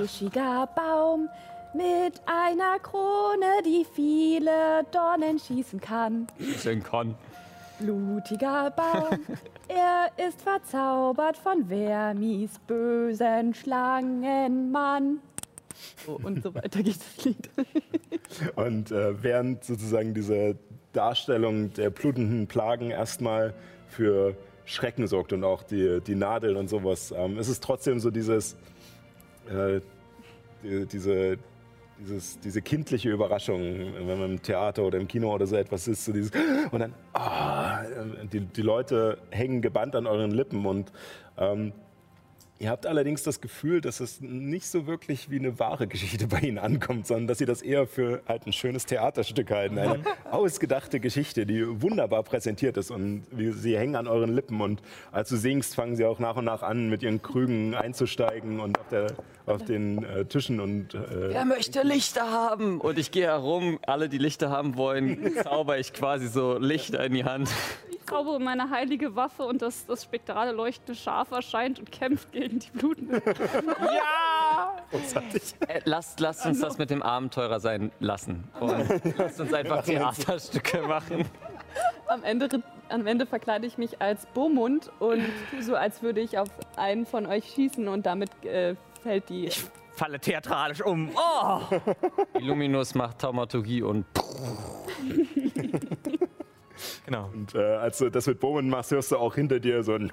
Buschiger Baum mit einer Krone, die viele Dornen schießen kann. sehen kann. Blutiger Baum, [laughs] er ist verzaubert von Vermis bösen Schlangenmann. So, und so weiter geht das Lied. [laughs] Und äh, während sozusagen diese Darstellung der blutenden Plagen erstmal für Schrecken sorgt und auch die, die Nadeln und sowas, ähm, ist es trotzdem so dieses, äh, die, diese, dieses, diese kindliche Überraschung, wenn man im Theater oder im Kino oder so etwas ist, so dieses, und dann, ah, äh, die, die Leute hängen gebannt an euren Lippen und ähm, Ihr habt allerdings das Gefühl, dass es nicht so wirklich wie eine wahre Geschichte bei Ihnen ankommt, sondern dass Sie das eher für halt ein schönes Theaterstück halten. Eine ausgedachte Geschichte, die wunderbar präsentiert ist und Sie hängen an euren Lippen und als du singst, fangen Sie auch nach und nach an, mit Ihren Krügen einzusteigen und auf, der, auf den äh, Tischen und äh, Wer möchte Lichter haben? Und ich gehe herum, alle, die Lichter haben wollen, [laughs] zauber ich quasi so Lichter in die Hand. Ich zaubere meine heilige Waffe und das, das spektrale leuchtende Schaf erscheint und kämpft gegen die blutende. [laughs] Äh, lasst, lasst uns das mit dem Abenteurer sein lassen. Und [laughs] lasst uns einfach Theaterstücke machen. Am Ende, am Ende verkleide ich mich als Bomund und tue so, als würde ich auf einen von euch schießen und damit äh, fällt die. Falle theatralisch um. Oh! [laughs] Illuminus macht Taumaturgie und [laughs] Genau. Und äh, als du das mit Bowman machst, hörst du auch hinter dir so ein,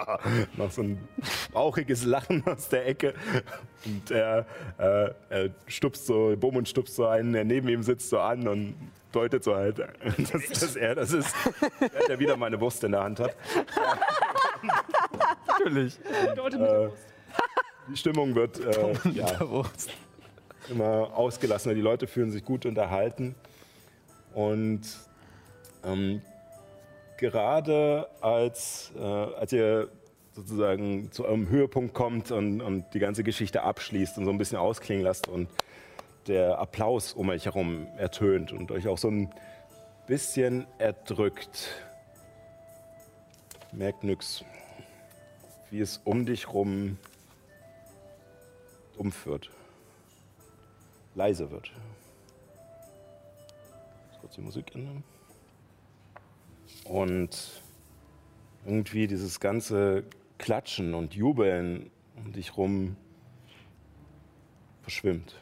[laughs] noch so ein rauchiges Lachen aus der Ecke. Und er, äh, er stupst so, Bowman stupst so einen, der neben ihm sitzt, so an und deutet so halt, dass, dass er das ist, der wieder meine Wurst in der Hand hat. Natürlich. Äh, die Stimmung wird äh, ja, immer ausgelassener. Die Leute fühlen sich gut unterhalten. Und ähm, gerade als, äh, als ihr sozusagen zu eurem Höhepunkt kommt und, und die ganze Geschichte abschließt und so ein bisschen ausklingen lasst und der Applaus um euch herum ertönt und euch auch so ein bisschen erdrückt, merkt nix, wie es um dich rum dumpf wird, leise wird. Kurz die Musik ändern. Und irgendwie dieses ganze Klatschen und Jubeln um dich rum verschwimmt.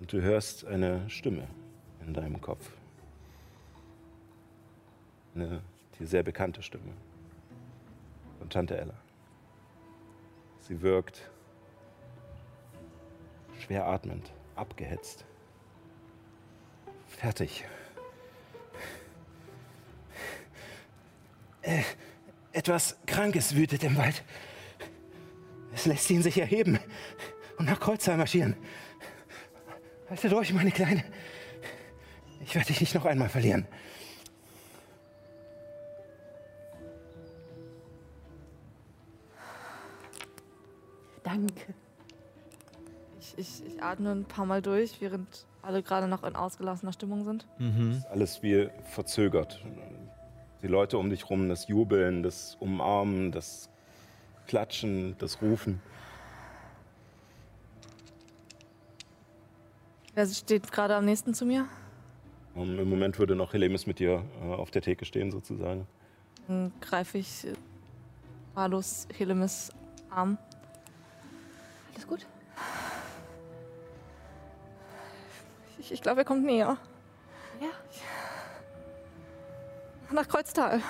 Und du hörst eine Stimme in deinem Kopf. Eine die sehr bekannte Stimme von Tante Ella. Sie wirkt schwer atmend, abgehetzt, fertig. Äh, etwas Krankes wütet im Wald. Es lässt ihn sich erheben und nach Kreuzheim marschieren. Halte durch, meine Kleine. Ich werde dich nicht noch einmal verlieren. Danke. Ich, ich, ich atme ein paar Mal durch, während alle gerade noch in ausgelassener Stimmung sind. Alles wie verzögert. Die Leute um dich rum, das Jubeln, das Umarmen, das Klatschen, das Rufen. Wer steht gerade am nächsten zu mir? Und Im Moment würde noch Helemis mit dir äh, auf der Theke stehen, sozusagen. Dann greife ich äh, Malus Helemis Arm. Alles gut? Ich, ich glaube, er kommt näher. Ja. Nach Kreuztal.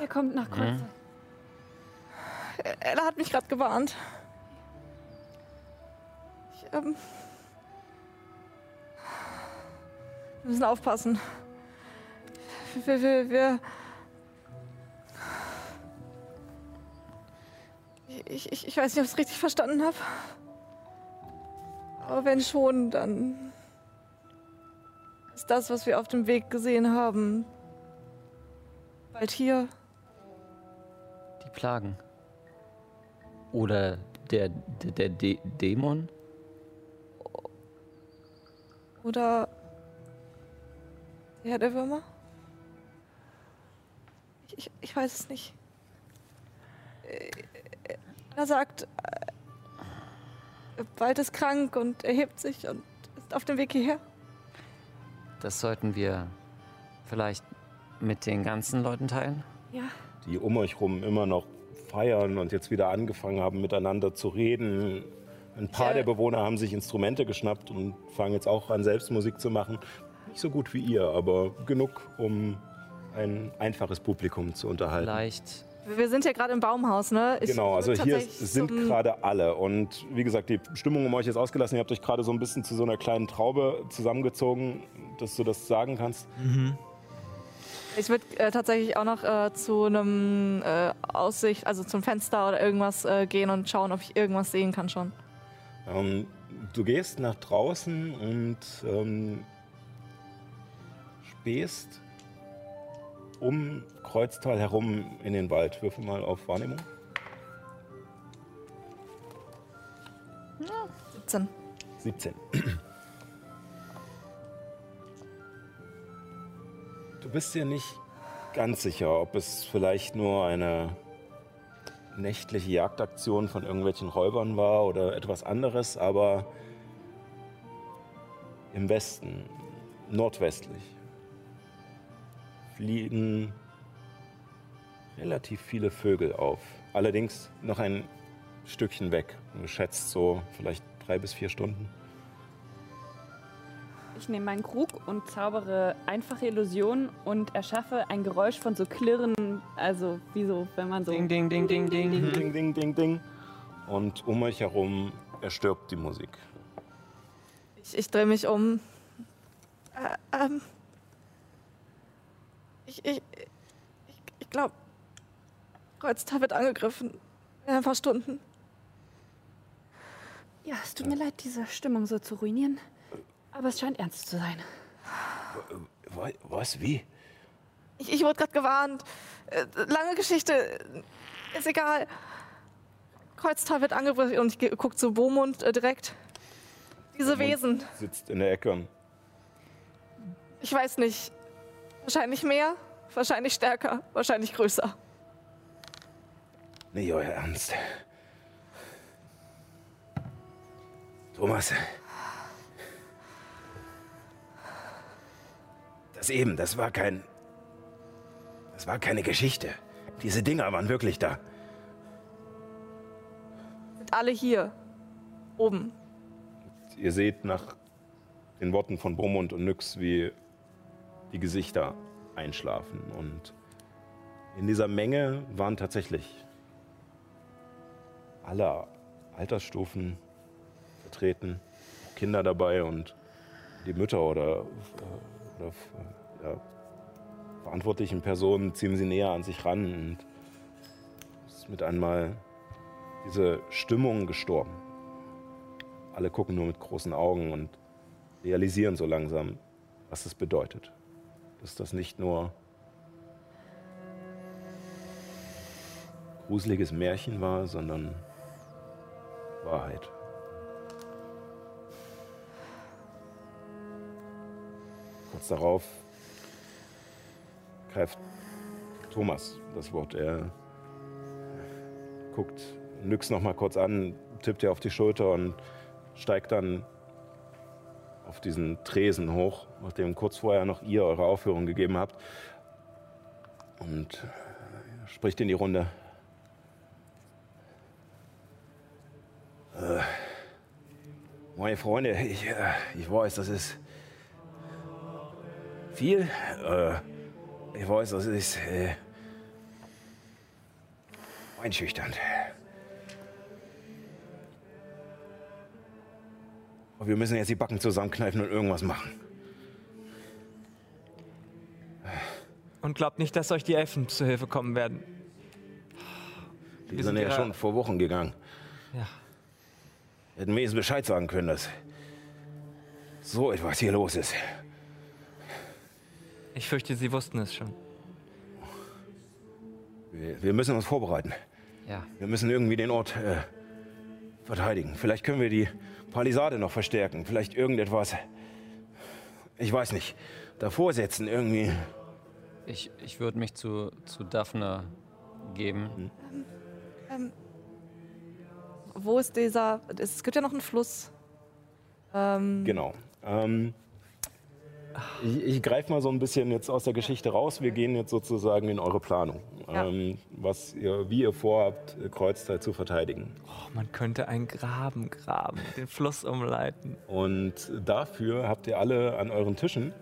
Ihr kommt nach Kreuz. Ä- Ella hat mich gerade gewarnt. Ich, ähm, wir müssen aufpassen. Wir, wir, wir ich, ich, ich weiß nicht, ob ich es richtig verstanden habe. Aber wenn schon, dann ist das, was wir auf dem Weg gesehen haben, bald hier. Die Plagen. Oder der, der, der Dä- Dämon? Oder der Herr der Würmer? Ich, ich, ich weiß es nicht. Äh, Er sagt, äh, bald ist krank und erhebt sich und ist auf dem Weg hierher. Das sollten wir vielleicht mit den ganzen Leuten teilen. Ja. Die um euch rum immer noch feiern und jetzt wieder angefangen haben, miteinander zu reden. Ein paar Ja. der Bewohner haben sich Instrumente geschnappt und fangen jetzt auch an, selbst Musik zu machen. Nicht so gut wie ihr, aber genug, um ein einfaches Publikum zu unterhalten. Vielleicht Wir sind ja gerade im Baumhaus, ne? Ich Genau, also hier sind gerade alle. Und wie gesagt, die Stimmung um euch ist ausgelassen. Ihr habt euch gerade so ein bisschen zu so einer kleinen Traube zusammengezogen, dass du das sagen kannst. Ich würde äh, tatsächlich auch noch äh, zu einem äh, Aussicht, also zum Fenster oder irgendwas äh, gehen und schauen, ob ich irgendwas sehen kann schon. Ähm, du gehst nach draußen und ähm, spähst um Kreuztal herum in den Wald. Würfel mal auf Wahrnehmung. 17. 17. Du bist dir nicht ganz sicher, ob es vielleicht nur eine nächtliche Jagdaktion von irgendwelchen Räubern war oder etwas anderes, aber im Westen, nordwestlich, fliegen relativ viele Vögel auf. Allerdings noch ein Stückchen weg, geschätzt so vielleicht drei bis vier Stunden. Ich nehme meinen Krug und zaubere einfache Illusionen und erschaffe ein Geräusch von so Klirren, also wie so, wenn man so. Ding, ding, ding, ding, ding. Ding, ding, ding, ding. Und um euch herum erstirbt die Musik. Ich, ich drehe mich um. Äh, ähm. Ich, ich, ich, ich glaube, Kreuztal wird angegriffen. In ein paar Stunden. Ja, es tut mir leid, diese Stimmung so zu ruinieren. Aber es scheint ernst zu sein. Wa- Was? Wie? Ich, ich wurde gerade gewarnt. Äh, lange Geschichte. Ist egal. Kreuztal wird angegriffen und ich gucke zu Bomund äh, direkt. Diese Wesen. Sitzt in der Ecke Ich weiß nicht. Wahrscheinlich mehr, wahrscheinlich stärker, wahrscheinlich größer. Nee, euer Ernst. Thomas. Das eben, das war kein. Das war keine Geschichte. Diese Dinger waren wirklich da. Sind alle hier. Oben. Ihr seht nach den Worten von Brumund und Nyx, wie die Gesichter einschlafen. Und in dieser Menge waren tatsächlich alle Altersstufen vertreten, Kinder dabei und die Mütter oder, oder ja, verantwortlichen Personen ziehen sie näher an sich ran und es ist mit einmal diese Stimmung gestorben. Alle gucken nur mit großen Augen und realisieren so langsam, was es bedeutet. Dass das nicht nur gruseliges Märchen war, sondern Wahrheit. Kurz darauf greift Thomas das Wort. Er guckt Nyx noch mal kurz an, tippt ihr auf die Schulter und steigt dann auf diesen Tresen hoch, nachdem kurz vorher noch ihr eure Aufführung gegeben habt. Und äh, spricht in die Runde. Äh, meine Freunde, ich, äh, ich weiß, das ist viel. Äh, ich weiß, das ist äh, einschüchternd. Wir müssen jetzt die Backen zusammenkneifen und irgendwas machen. Und glaubt nicht, dass euch die Elfen zu Hilfe kommen werden. Die Wir sind sind ja ja- schon vor Wochen gegangen. Ja. Hätten wenigstens Bescheid sagen können, dass so etwas hier los ist. Ich fürchte, sie wussten es schon. Wir, wir müssen uns vorbereiten. Ja. Wir müssen irgendwie den Ort äh, verteidigen. Vielleicht können wir die Palisade noch verstärken. Vielleicht irgendetwas. Ich weiß nicht. Davor setzen irgendwie. Ich, ich würde mich zu, zu Daphne geben. Ähm, wo ist dieser. Es gibt ja noch einen Fluss. Ähm, Genau. Ähm, ich ich greife mal so ein bisschen jetzt aus der Geschichte raus. Wir gehen jetzt sozusagen in eure Planung. Ja. Ähm, was ihr, wie ihr vorhabt, Kreuzteil zu verteidigen. Oh, man könnte einen Graben graben, den Fluss umleiten. Und dafür habt ihr alle an euren Tischen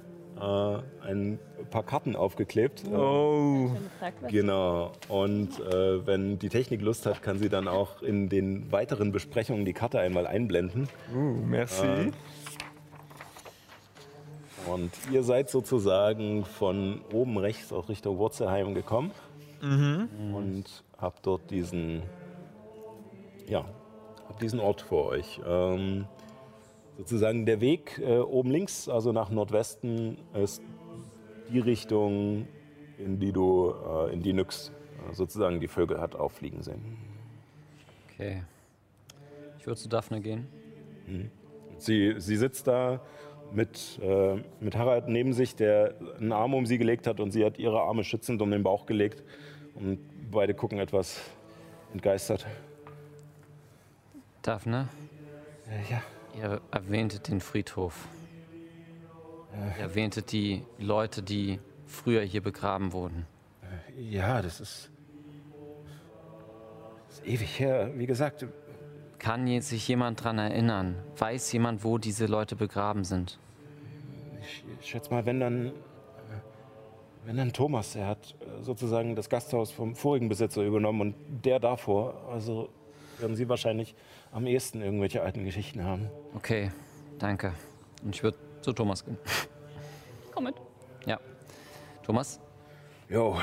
äh, ein paar Karten aufgeklebt. Oh. Genau. Und äh, wenn die Technik Lust hat, kann sie dann auch in den weiteren Besprechungen die Karte einmal einblenden. Uh, merci. Äh, Und ihr seid sozusagen von oben rechts aus Richtung Wurzelheim gekommen und habt dort diesen, ja, habt diesen Ort vor euch. Ähm, sozusagen der Weg äh, oben links, also nach Nordwesten, ist die Richtung, in die du, äh, in die Nyx äh, sozusagen die Vögel hat auffliegen sehen. Okay. Ich würde zu Daphne gehen. Sie, sie sitzt da mit, äh, mit Harald neben sich, der einen Arm um sie gelegt hat und sie hat ihre Arme schützend um den Bauch gelegt. Und beide gucken etwas entgeistert. Daphne, ja. ihr erwähntet den Friedhof. Ihr erwähntet die Leute, die früher hier begraben wurden. Ja, das ist, das ist ewig her. Wie gesagt, Kann sich jemand dran erinnern? Weiß jemand, wo diese Leute begraben sind? ich, ich schätze mal, wenn dann, äh, wenn dann Thomas, er hat äh, sozusagen das Gasthaus vom vorigen Besitzer übernommen und der davor, also werden Sie wahrscheinlich am ehesten irgendwelche alten Geschichten haben. Okay, danke. Und ich würde zu Thomas gehen. komm mit. Ja. Thomas? Jo,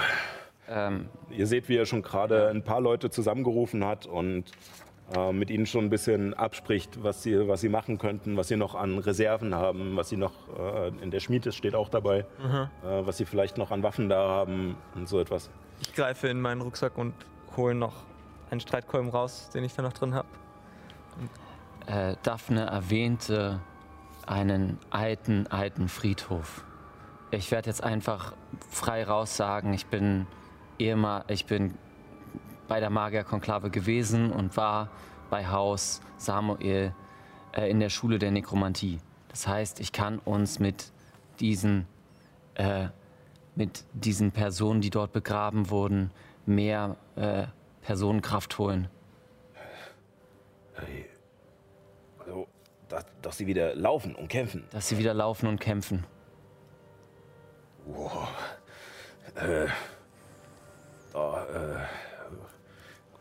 Ähm, ihr seht, wie er schon gerade ein paar Leute zusammengerufen hat und äh, mit ihnen schon ein bisschen abspricht, was sie, was sie machen könnten, was sie noch an Reserven haben, was sie noch äh, in der Schmiede steht auch dabei, äh, was sie vielleicht noch an Waffen da haben und so etwas. Ich greife in meinen Rucksack und hole noch einen Streitkolben raus, den ich da noch drin habe. äh, Daphne erwähnte einen alten, alten Friedhof. Ich werde jetzt einfach frei raus sagen, ich bin ehemal, ich bin bei der Magierkonklave gewesen und war bei Haus Samuel äh, in der Schule der Nekromantie. Das heißt, ich kann uns mit diesen, äh, mit diesen Personen, die dort begraben wurden, mehr äh, Personenkraft holen. Also, dass, dass sie wieder laufen und kämpfen. Dass sie wieder laufen und kämpfen. Da, äh,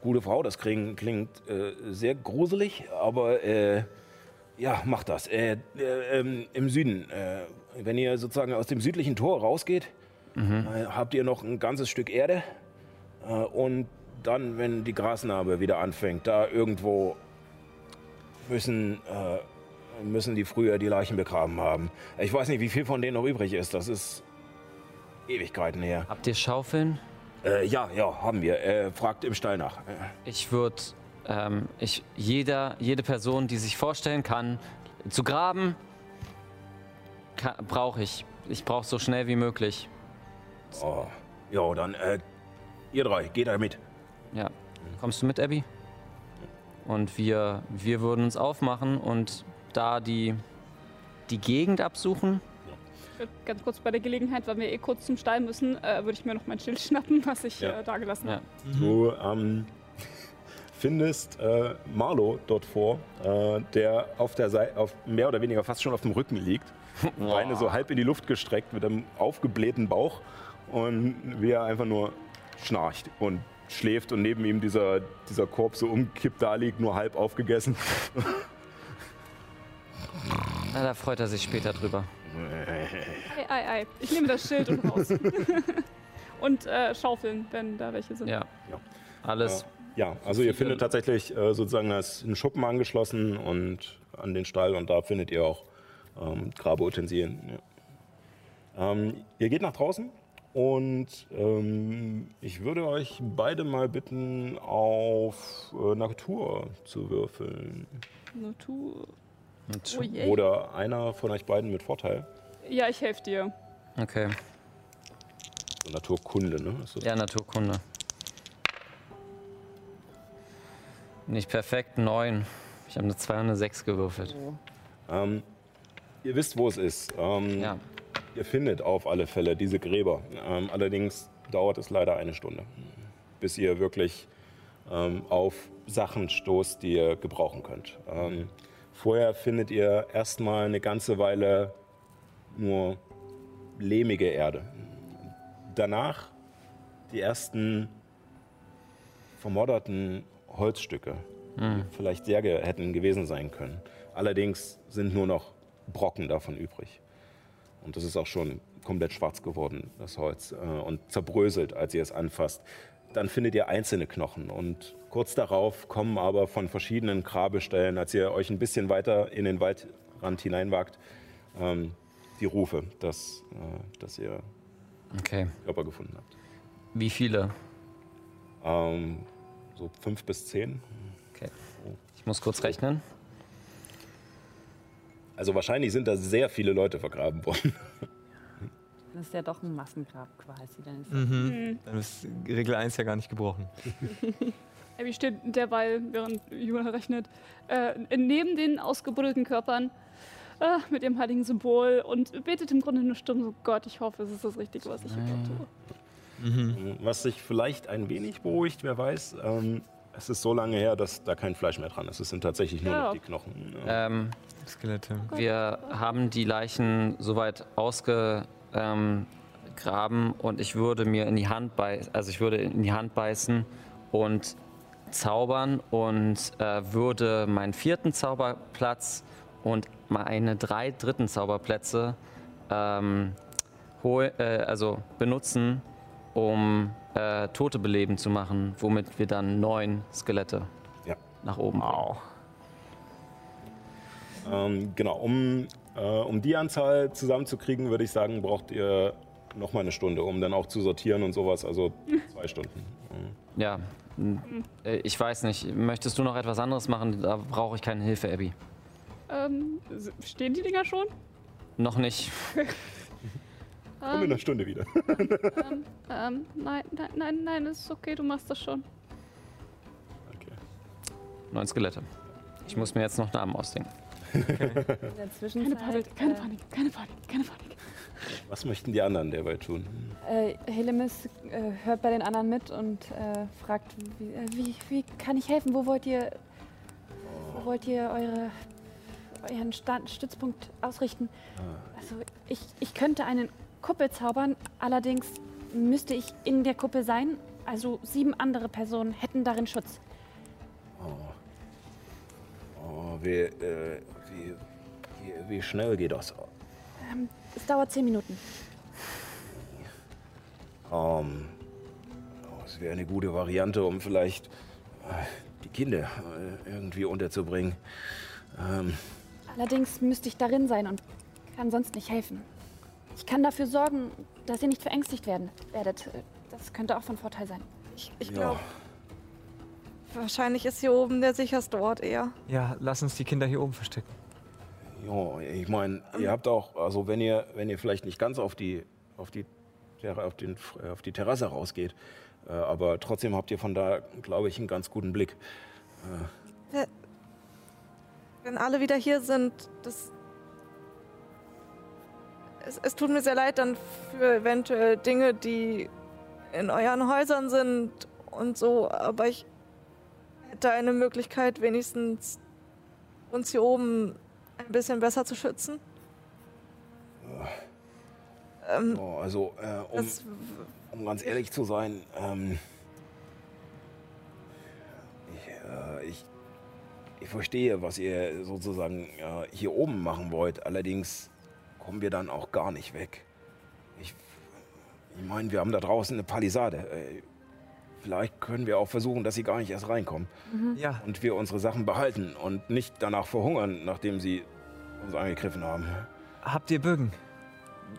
gute Frau, das klingt, klingt äh, sehr gruselig, aber äh, ja, macht das. Äh, äh, ähm, Im Süden, äh, wenn ihr sozusagen aus dem südlichen Tor rausgeht, äh, habt ihr noch ein ganzes Stück Erde äh, und dann, wenn die Grasnarbe wieder anfängt, da irgendwo müssen, äh, müssen die früher die Leichen begraben haben. Ich weiß nicht, wie viel von denen noch übrig ist. Das ist Ewigkeiten her. Habt ihr Schaufeln? Äh, ja, ja, haben wir. Äh, fragt im Stall nach. Ich würde, ähm, ich, jeder, jede Person, die sich vorstellen kann, zu graben, brauche ich. Ich brauche so schnell wie möglich. Oh, ja, dann, äh, ihr drei, geht da mit. Ja. Kommst du mit, Abby? Und wir, wir würden uns aufmachen und da die, die Gegend absuchen. Ganz kurz bei der Gelegenheit, weil wir eh kurz zum Stall müssen, äh, würde ich mir noch mein Schild [laughs] schnappen, was ich Ja. äh, da gelassen Ja. habe. Du ähm, [laughs] findest äh, Marlo dort vor, äh, der auf der Seite, auf mehr oder weniger fast schon auf dem Rücken liegt. [laughs] Beine so halb in die Luft gestreckt mit einem aufgeblähten Bauch und wie er einfach nur schnarcht und schläft und neben ihm dieser, dieser Korb so umkippt da liegt, nur halb aufgegessen. Na, da freut er sich später drüber. Ei, ei, ei. Ich nehme das Schild und raus. [laughs] und äh, schaufeln, wenn da welche sind. Ja. Ja. Alles. Ja, also ihr findet tatsächlich äh, sozusagen da ist ein Schuppen angeschlossen und an den Stall und da findet ihr auch ähm, Grabeutensilien. Ja. Ähm, ihr geht nach draußen und ähm, ich würde euch beide mal bitten, auf äh, Natur zu würfeln. Natur. Und, Oh je. Oder einer von euch beiden mit Vorteil. Ja, ich helfe dir. okay. So Naturkunde, ne? Ja, Naturkunde. Nicht perfekt, neun. Ich habe eine 2 und eine 6 gewürfelt. Ähm, ihr wisst, wo es ist. Ähm, Ja. Ihr findet auf alle Fälle diese Gräber. Ähm, allerdings dauert es leider eine Stunde, bis ihr wirklich ähm, auf Sachen stoßt, die ihr gebrauchen könnt. Ähm, vorher findet ihr erstmal eine ganze Weile nur lehmige Erde. Danach die ersten vermodderten Holzstücke, die vielleicht Särge hätten gewesen sein können. Allerdings sind nur noch Brocken davon übrig. Und das ist auch schon komplett schwarz geworden, das Holz, äh, und zerbröselt, als ihr es anfasst. Dann findet ihr einzelne Knochen und kurz darauf kommen aber von verschiedenen Grabestellen, als ihr euch ein bisschen weiter in den Waldrand hineinwagt, ähm, die Rufe, dass, äh, dass ihr Okay. Körper gefunden habt. Wie viele? Ähm, so fünf bis zehn. Okay. Ich muss kurz rechnen. Also wahrscheinlich sind da sehr viele Leute vergraben worden. [laughs] Das ist ja doch ein Massengrab quasi. Dann ist Mhm. Dann ist Regel 1 ja gar nicht gebrochen. [laughs] Abby steht derweil, während Juna rechnet, äh, neben den ausgebuddelten Körpern äh, mit ihrem heiligen Symbol und betet im Grunde nur stumm so, Gott, ich hoffe, es ist das Richtige, was ich hier tue. Was sich vielleicht ein wenig beruhigt, wer weiß. Ähm, es ist so lange her, dass da kein Fleisch mehr dran ist. Es sind tatsächlich nur Ja. noch die Knochen. Ja. Ähm, Skelette. wir haben die Leichen soweit ausgegraben und ich würde mir in die Hand beißen, also ich würde in die Hand beißen und zaubern und äh, würde meinen vierten Zauberplatz und meine drei dritten Zauberplätze ähm, hol, äh, also benutzen, um äh, Tote beleben zu machen, womit wir dann neun Skelette Ja. nach oben bringen. Ähm, genau, um, äh, um die Anzahl zusammenzukriegen, würde ich sagen, braucht ihr noch mal eine Stunde, um dann auch zu sortieren und sowas. Also [laughs] zwei Stunden. Mhm. Ja, ich weiß nicht. Möchtest du noch etwas anderes machen? Da brauche ich keine Hilfe, Abby. Ähm, stehen die Dinger schon? Noch nicht. [laughs] Komm in einer Stunde wieder. [laughs] Ähm, nein, nein, nein, nein, ist okay, du machst das schon. Okay. Neun Skelette. Ich muss mir jetzt noch Namen ausdenken. In der Keine Zwischenzeit. Panik, keine äh, Panik, keine Panik, keine Panik. Was möchten die anderen derweil tun? Äh, Helemis äh, hört bei den anderen mit und äh, fragt, wie, äh, wie, wie kann ich helfen? Wo wollt ihr, wo wollt ihr eure, euren Stand, Stützpunkt ausrichten? Also ich, ich könnte eine Kuppel zaubern, allerdings müsste ich in der Kuppel sein. Also sieben andere Personen hätten darin Schutz. Oh, wie, äh, wie, wie, wie schnell geht das? Ähm, es dauert zehn Minuten. Ähm, oh, es wäre eine gute Variante, um vielleicht äh, die Kinder äh, irgendwie unterzubringen. Ähm, Allerdings müsste ich darin sein und kann sonst nicht helfen. Ich kann dafür sorgen, dass ihr nicht verängstigt werden werdet. Das könnte auch von Vorteil sein. Ich, ich ja. glaube, wahrscheinlich ist hier oben der sicherste Ort eher. Ja, lass uns die Kinder hier oben verstecken. Ja, ich meine, ihr habt auch, also wenn ihr, wenn ihr vielleicht nicht ganz auf die, auf die, auf den, äh, auf die Terrasse rausgeht, äh, aber trotzdem habt ihr von da, glaube ich, einen ganz guten Blick. Wenn alle wieder hier sind, das. Es, es tut mir sehr leid dann für eventuell Dinge, die in euren Häusern sind und so, aber ich hätte eine Möglichkeit, wenigstens uns hier oben ein bisschen besser zu schützen. Ähm, Oh, also, äh, um, um ganz ehrlich zu sein, ähm, ich, äh, ich, ich verstehe, was ihr sozusagen äh, hier oben machen wollt. Allerdings kommen wir dann auch gar nicht weg. Ich, ich meine, wir haben da draußen eine Palisade. Äh, vielleicht können wir auch versuchen, dass sie gar nicht erst reinkommen. Ja, Und wir unsere Sachen behalten und nicht danach verhungern, nachdem sie uns angegriffen haben. habt ihr Bögen?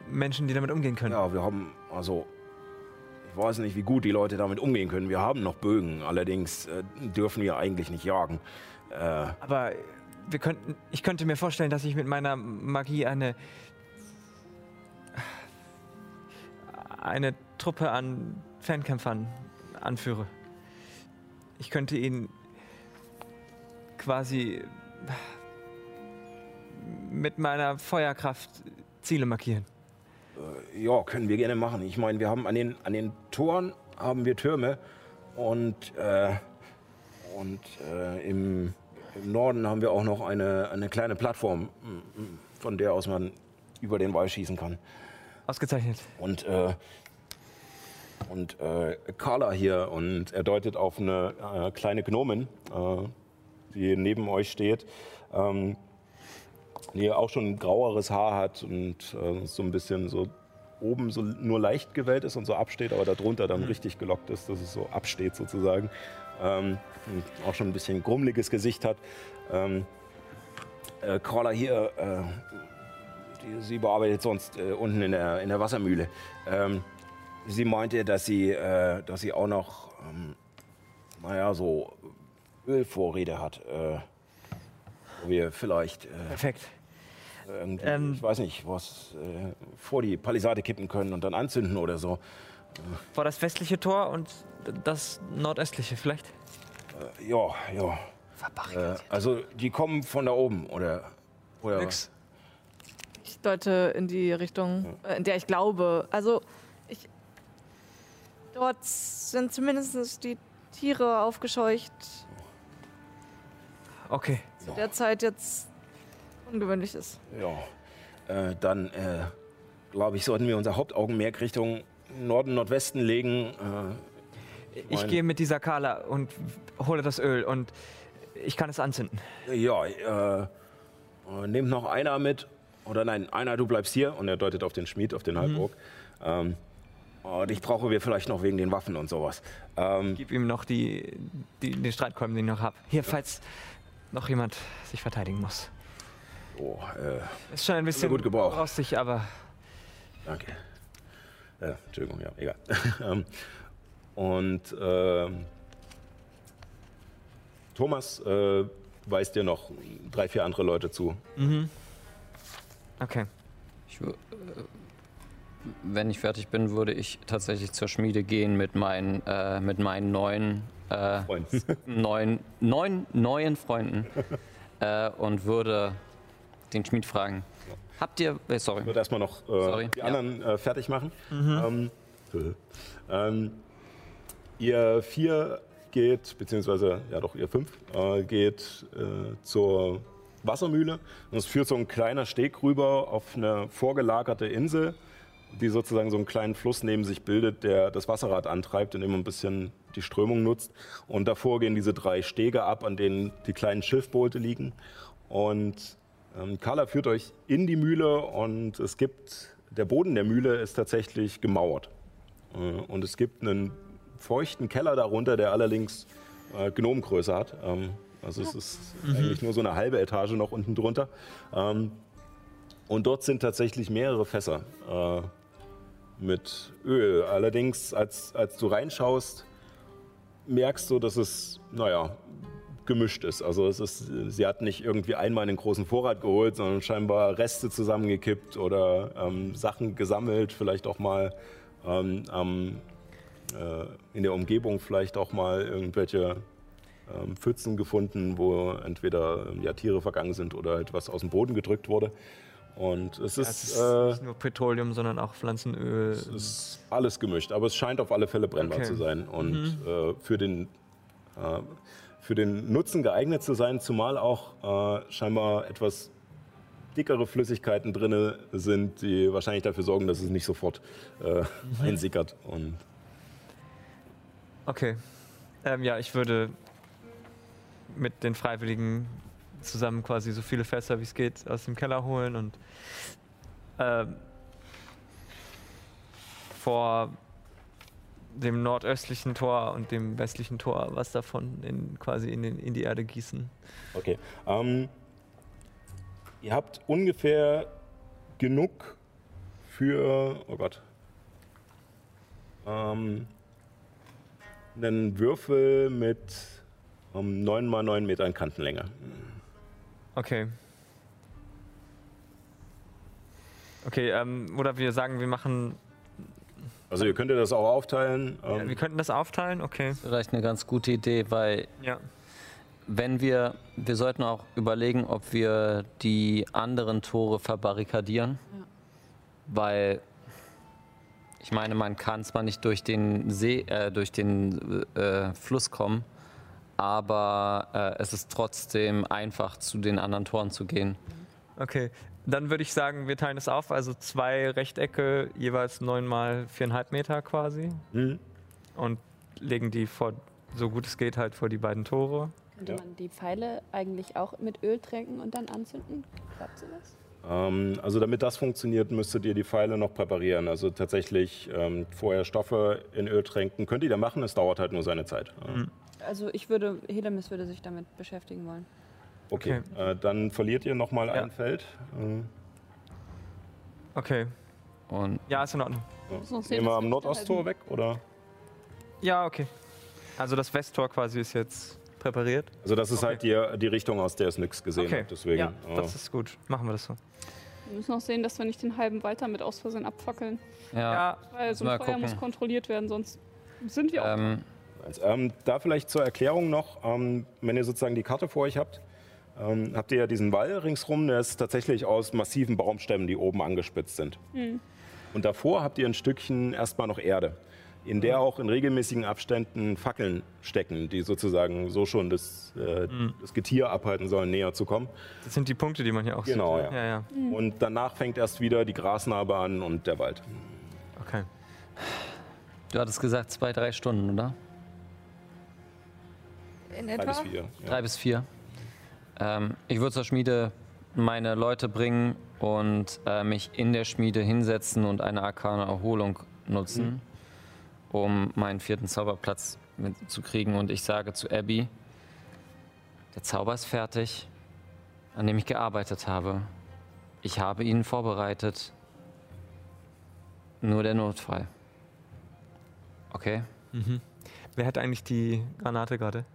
Menschen, die damit umgehen können? Ja, wir haben, also, ich weiß nicht, wie gut die Leute damit umgehen können. Wir haben noch Bögen, allerdings äh, dürfen wir eigentlich nicht jagen. Äh, Aber wir könnten, ich könnte mir vorstellen, dass ich mit meiner Magie eine eine Truppe an Fernkämpfern anführe. Ich könnte ihnen quasi mit meiner Feuerkraft Ziele markieren. ja, können wir gerne machen. Ich meine, wir haben an den, an den Toren haben wir Türme und, äh, und äh, im, im Norden haben wir auch noch eine, eine kleine Plattform, m- m- von der aus man über den Wall schießen kann. Ausgezeichnet. Und, äh, und äh, Carla hier, und er deutet auf eine äh, kleine Gnomin, äh, die neben euch steht, ähm, die auch schon graueres Haar hat und äh, so ein bisschen so oben so nur leicht gewellt ist und so absteht, aber darunter dann richtig gelockt ist, dass es so absteht sozusagen. Ähm, und auch schon ein bisschen grummeliges Gesicht hat. Ähm, äh, Carla hier, äh, die, sie bearbeitet sonst äh, unten in der, in der Wassermühle. Ähm, sie meinte, dass sie, äh, dass sie auch noch, ähm, naja, so Ölvorräte hat. Äh, wo wir vielleicht, äh, Perfekt. Irgendwie, Ähm, ich weiß nicht, was äh, vor die Palisade kippen können und dann anzünden oder so. Vor das westliche Tor und das nordöstliche vielleicht? Äh, ja, ja. Äh, also die kommen von da oben oder, oder Nix. Ich deute in die Richtung, äh, in der ich glaube. Also, ich. Dort sind zumindest die Tiere aufgescheucht. Okay. Zu der Zeit jetzt ungewöhnlich ist. Ja, äh, dann äh, glaube ich, sollten wir unser Hauptaugenmerk Richtung Norden, Nordwesten legen. Äh, Ich mein- gehe mit dieser Kala und hole das Öl und ich kann es anzünden. ja, äh, nehmt noch einer mit oder nein, einer, du bleibst hier. Und er deutet auf den Schmied, auf den Halborg. Ähm, und ich brauche wir vielleicht noch wegen den Waffen und sowas. Ähm, Gib ihm noch die, die, den Streitkolben, den ich noch habe. Hier, falls noch jemand sich verteidigen muss. Oh, äh, Ist schon ein bisschen gut gebraucht. rostig, aber Danke. Äh, Entschuldigung, ja, egal. [laughs] ähm, und ähm, Thomas äh, weist dir noch drei, vier andere Leute zu. okay. Ich, äh, wenn ich fertig bin, würde ich tatsächlich zur Schmiede gehen mit meinen, äh, mit meinen neuen, äh, [laughs] neuen, neun neuen Freunden [laughs] äh, und würde den Schmied fragen: Habt ihr. Äh, sorry. Ich würde erstmal noch äh, Sorry, die ja. anderen äh, fertig machen. Ähm, ähm, ihr vier geht, beziehungsweise, ja doch, ihr fünf, äh, geht äh, zur Wassermühle. Und es führt so ein kleiner Steg rüber auf eine vorgelagerte Insel, die sozusagen so einen kleinen Fluss neben sich bildet, der das Wasserrad antreibt, indem man ein bisschen die Strömung nutzt. Und davor gehen diese drei Stege ab, an denen die kleinen Schiffboote liegen. Und ähm, Carla führt euch in die Mühle und es gibt, der Boden der Mühle ist tatsächlich gemauert. Äh, und es gibt einen feuchten Keller darunter, der allerdings äh, Gnomengröße hat. Ähm, also es ist eigentlich nur so eine halbe Etage noch unten drunter. Ähm, und dort sind tatsächlich mehrere Fässer äh, mit Öl. Allerdings, als, als du reinschaust, merkst du, dass es, naja, gemischt ist. Also es ist, sie hat nicht irgendwie einmal einen großen Vorrat geholt, sondern scheinbar Reste zusammengekippt oder ähm, Sachen gesammelt, vielleicht auch mal ähm, äh, in der Umgebung vielleicht auch mal irgendwelche ähm, Pfützen gefunden, wo entweder ähm, ja, Tiere vergangen sind oder etwas aus dem Boden gedrückt wurde. Und es Es ist, ist äh, nicht nur Petroleum, sondern auch Pflanzenöl. es ist alles gemischt, aber es scheint auf alle Fälle brennbar Okay. zu sein und äh, für, den, äh, für den Nutzen geeignet zu sein, zumal auch äh, scheinbar etwas dickere Flüssigkeiten drin sind, die wahrscheinlich dafür sorgen, dass es nicht sofort äh, einsickert. Und Okay. Ähm, ja, ich würde mit den Freiwilligen zusammen quasi so viele Fässer wie es geht aus dem Keller holen und ähm, vor dem nordöstlichen Tor und dem westlichen Tor was davon in, quasi in, den, in die Erde gießen. Okay. Ähm, ihr habt ungefähr genug für, oh Gott, ähm, einen Würfel mit ähm, 9 mal 9 Metern Kantenlänge. Okay. Okay, ähm, oder wir sagen, wir machen. Also ihr könntet das auch aufteilen. Ja, Ähm, wir könnten das aufteilen, okay. Vielleicht eine ganz gute Idee, weil Ja. wenn wir, wir sollten auch überlegen, ob wir die anderen Tore verbarrikadieren. Weil ich meine, man kann zwar nicht durch den See, äh, durch den äh, Fluss kommen, aber äh, es ist trotzdem einfach, zu den anderen Toren zu gehen. Okay, dann würde ich sagen, wir teilen es auf, also zwei Rechtecke, jeweils neun mal viereinhalb Meter quasi hm? und legen die vor, so gut es geht, halt vor die beiden Tore. Könnte Ja. man die Pfeile eigentlich auch mit Öl tränken und dann anzünden? Klappt sowas? Ähm, also damit das funktioniert, müsstet ihr die Pfeile noch präparieren. Also tatsächlich ähm, vorher Stoffe in Öl tränken. Könnt ihr da machen, es dauert halt nur seine Zeit. Mhm. Also ich würde, Helemis würde sich damit beschäftigen wollen. Okay, Äh, dann verliert ihr nochmal Ja. ein Feld. Äh, Okay, Und ja, ist in Ordnung. ja. Nehmen wir am Nordosttor weg, oder? Ja, okay. Also das Westtor quasi ist jetzt präpariert. Also das ist Okay. halt die, die Richtung, aus der es nichts gesehen Okay, hat. Deswegen, ja, äh, das ist gut. Machen wir das so. Wir müssen noch sehen, dass wir nicht den halben Walter mit aus Versehen abfackeln. ja, Ja, Weil so ein Feuer gucken. muss kontrolliert werden, sonst sind wir auch. ähm, Ähm, da vielleicht zur Erklärung noch, ähm, wenn ihr sozusagen die Karte vor euch habt, ähm, habt ihr ja diesen Wall ringsrum, der ist tatsächlich aus massiven Baumstämmen, die oben angespitzt sind. Und davor habt ihr ein Stückchen erstmal noch Erde, in der auch in regelmäßigen Abständen Fackeln stecken, die sozusagen so schon das, äh, das Getier abhalten sollen, näher zu kommen. das sind die Punkte, die man hier auch Genau, sieht. ja. ja. ja. Und danach fängt erst wieder die Grasnarbe an und der Wald. Okay. du hattest gesagt zwei, drei Stunden, oder? In Drei etwa? bis vier. Ja. Drei bis vier. Ähm, ich würde zur Schmiede meine Leute bringen und äh, mich in der Schmiede hinsetzen und eine arkane Erholung nutzen, um meinen vierten Zauberplatz mitzukriegen. Und ich sage zu Abby, der Zauber ist fertig, an dem ich gearbeitet habe. Ich habe ihn vorbereitet. Nur der Notfall. Okay? Wer hat eigentlich die Granate gerade?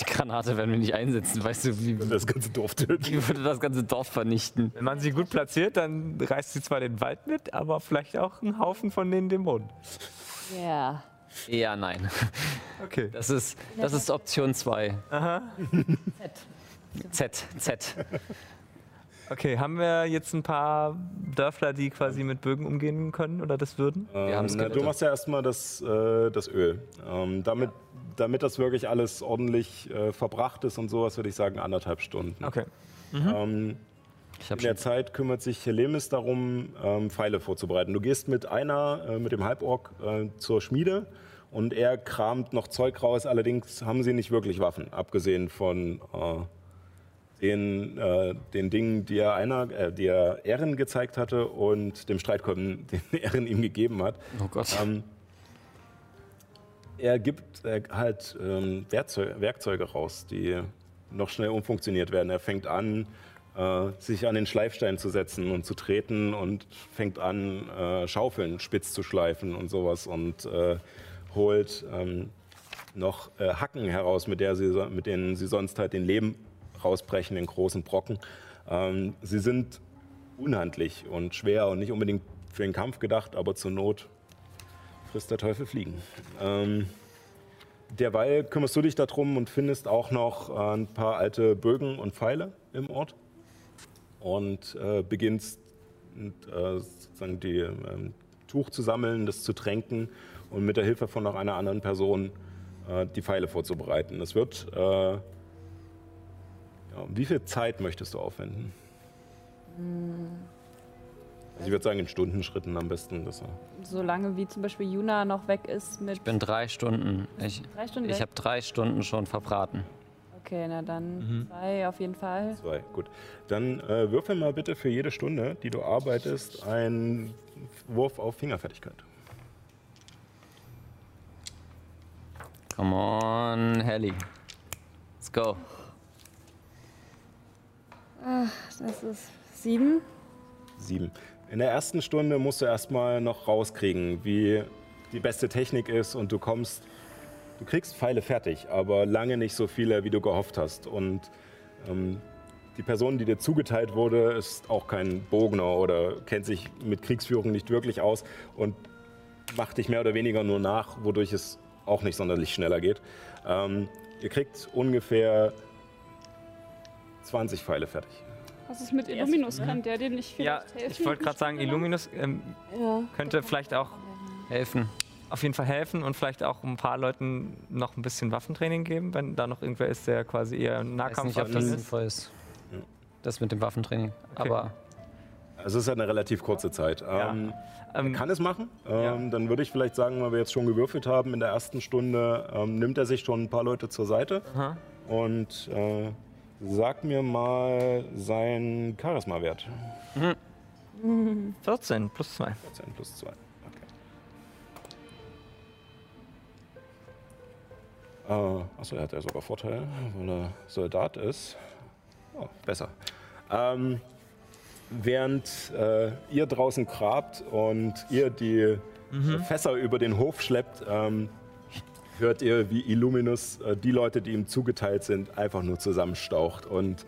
Die Granate werden wir nicht einsetzen. Weißt du, wie, Das ganze Dorf töten. wie würde das ganze Dorf vernichten? Wenn man sie gut platziert, dann reißt sie zwar den Wald mit, aber vielleicht auch einen Haufen von den Dämonen. Ja. Eher nein. Okay. Das ist, das ist Option 2. Aha. Z, Z. Okay, haben wir jetzt ein paar Dörfler, die quasi mit Bögen umgehen können oder das würden? Wir haben's Ähm, na, du machst ja erstmal das, äh, das Öl. Ähm, damit, damit das wirklich alles ordentlich äh, verbracht ist und sowas, würde ich sagen anderthalb Stunden. Okay. Ähm, Ich in habe der. Zeit kümmert sich Helemis darum, ähm, Pfeile vorzubereiten. Du gehst mit einer, äh, mit dem Halborg äh, zur Schmiede und er kramt noch Zeug raus. Allerdings haben sie nicht wirklich Waffen, abgesehen von äh, den, äh, den Dingen, die er, einer, äh, die er Ehren gezeigt hatte und dem Streitkolben, [laughs] den Ehren ihm gegeben hat. Oh Gott. Ähm, er gibt halt ähm, Werkzeu Werkzeuge raus, die noch schnell umfunktioniert werden. Er fängt an, äh, sich an den Schleifstein zu setzen und zu treten und fängt an, äh, Schaufeln spitz zu schleifen und sowas und äh, holt ähm, noch äh, Hacken heraus, mit, der sie, mit denen sie sonst halt den Leben rausbrechen in großen Brocken. Ähm, sie sind unhandlich und schwer und nicht unbedingt für den Kampf gedacht, aber zur Not frisst der Teufel fliegen. Ähm, derweil kümmerst du dich darum und findest auch noch äh, ein paar alte Bögen und Pfeile im Ort und äh, beginnst äh, sozusagen die ähm, Tuch zu sammeln, das zu tränken und mit der Hilfe von noch einer anderen Person äh, die Pfeile vorzubereiten. Es wird. Äh, ja, wie viel Zeit möchtest du aufwenden? Also ich würde sagen in Stundenschritten am besten. Dass er Solange wie zum Beispiel Juna noch weg ist mit Ich bin drei Stunden. Ich, drei Stunden ich habe drei Stunden schon verbraten. Okay, na dann Mhm. zwei auf jeden Fall. Zwei, gut. Dann äh, würfel mal bitte für jede Stunde, die du arbeitest, einen Wurf auf Fingerfertigkeit. Come on, Helly. Let's go. Das ist sieben. Sieben. In der ersten Stunde musst du erstmal noch rauskriegen, wie die beste Technik ist und du kommst, du kriegst Pfeile fertig, aber lange nicht so viele, wie du gehofft hast. Und ähm, die Person, die dir zugeteilt wurde, ist auch kein Bogner oder kennt sich mit Kriegsführung nicht wirklich aus und macht dich mehr oder weniger nur nach, wodurch es auch nicht sonderlich schneller geht. Ähm, ihr kriegt ungefähr 20 Pfeile fertig. Was ist mit Illuminus? Kann der dir nicht Ja, vielleicht helfen? ich wollte gerade sagen, Illuminus ähm, Ja. könnte vielleicht auch Helfen. auf jeden Fall helfen und vielleicht auch ein paar Leuten noch ein bisschen Waffentraining geben, wenn da noch irgendwer ist, der quasi eher Ich weiß Nahkampf nicht, ob das ist. sinnvoll ist. Ja. Das mit dem Waffentraining. Aber Also es ist halt eine relativ kurze Zeit. Ähm, Ähm, kann es machen. Ja. Ähm, Dann würde ich vielleicht sagen, weil wir jetzt schon gewürfelt haben in der ersten Stunde, ähm, nimmt er sich schon ein paar Leute zur Seite aha. und äh, sag mir mal seinen Charisma-Wert. 14 plus 2. 14 plus 2. Okay. Äh, achso, er hat ja sogar Vorteil, weil er Soldat ist. Oh, besser. Ähm, während äh, ihr draußen grabt und ihr die äh, Fässer über den Hof schleppt, ähm, hört ihr, wie Illuminus äh, die Leute, die ihm zugeteilt sind, einfach nur zusammenstaucht und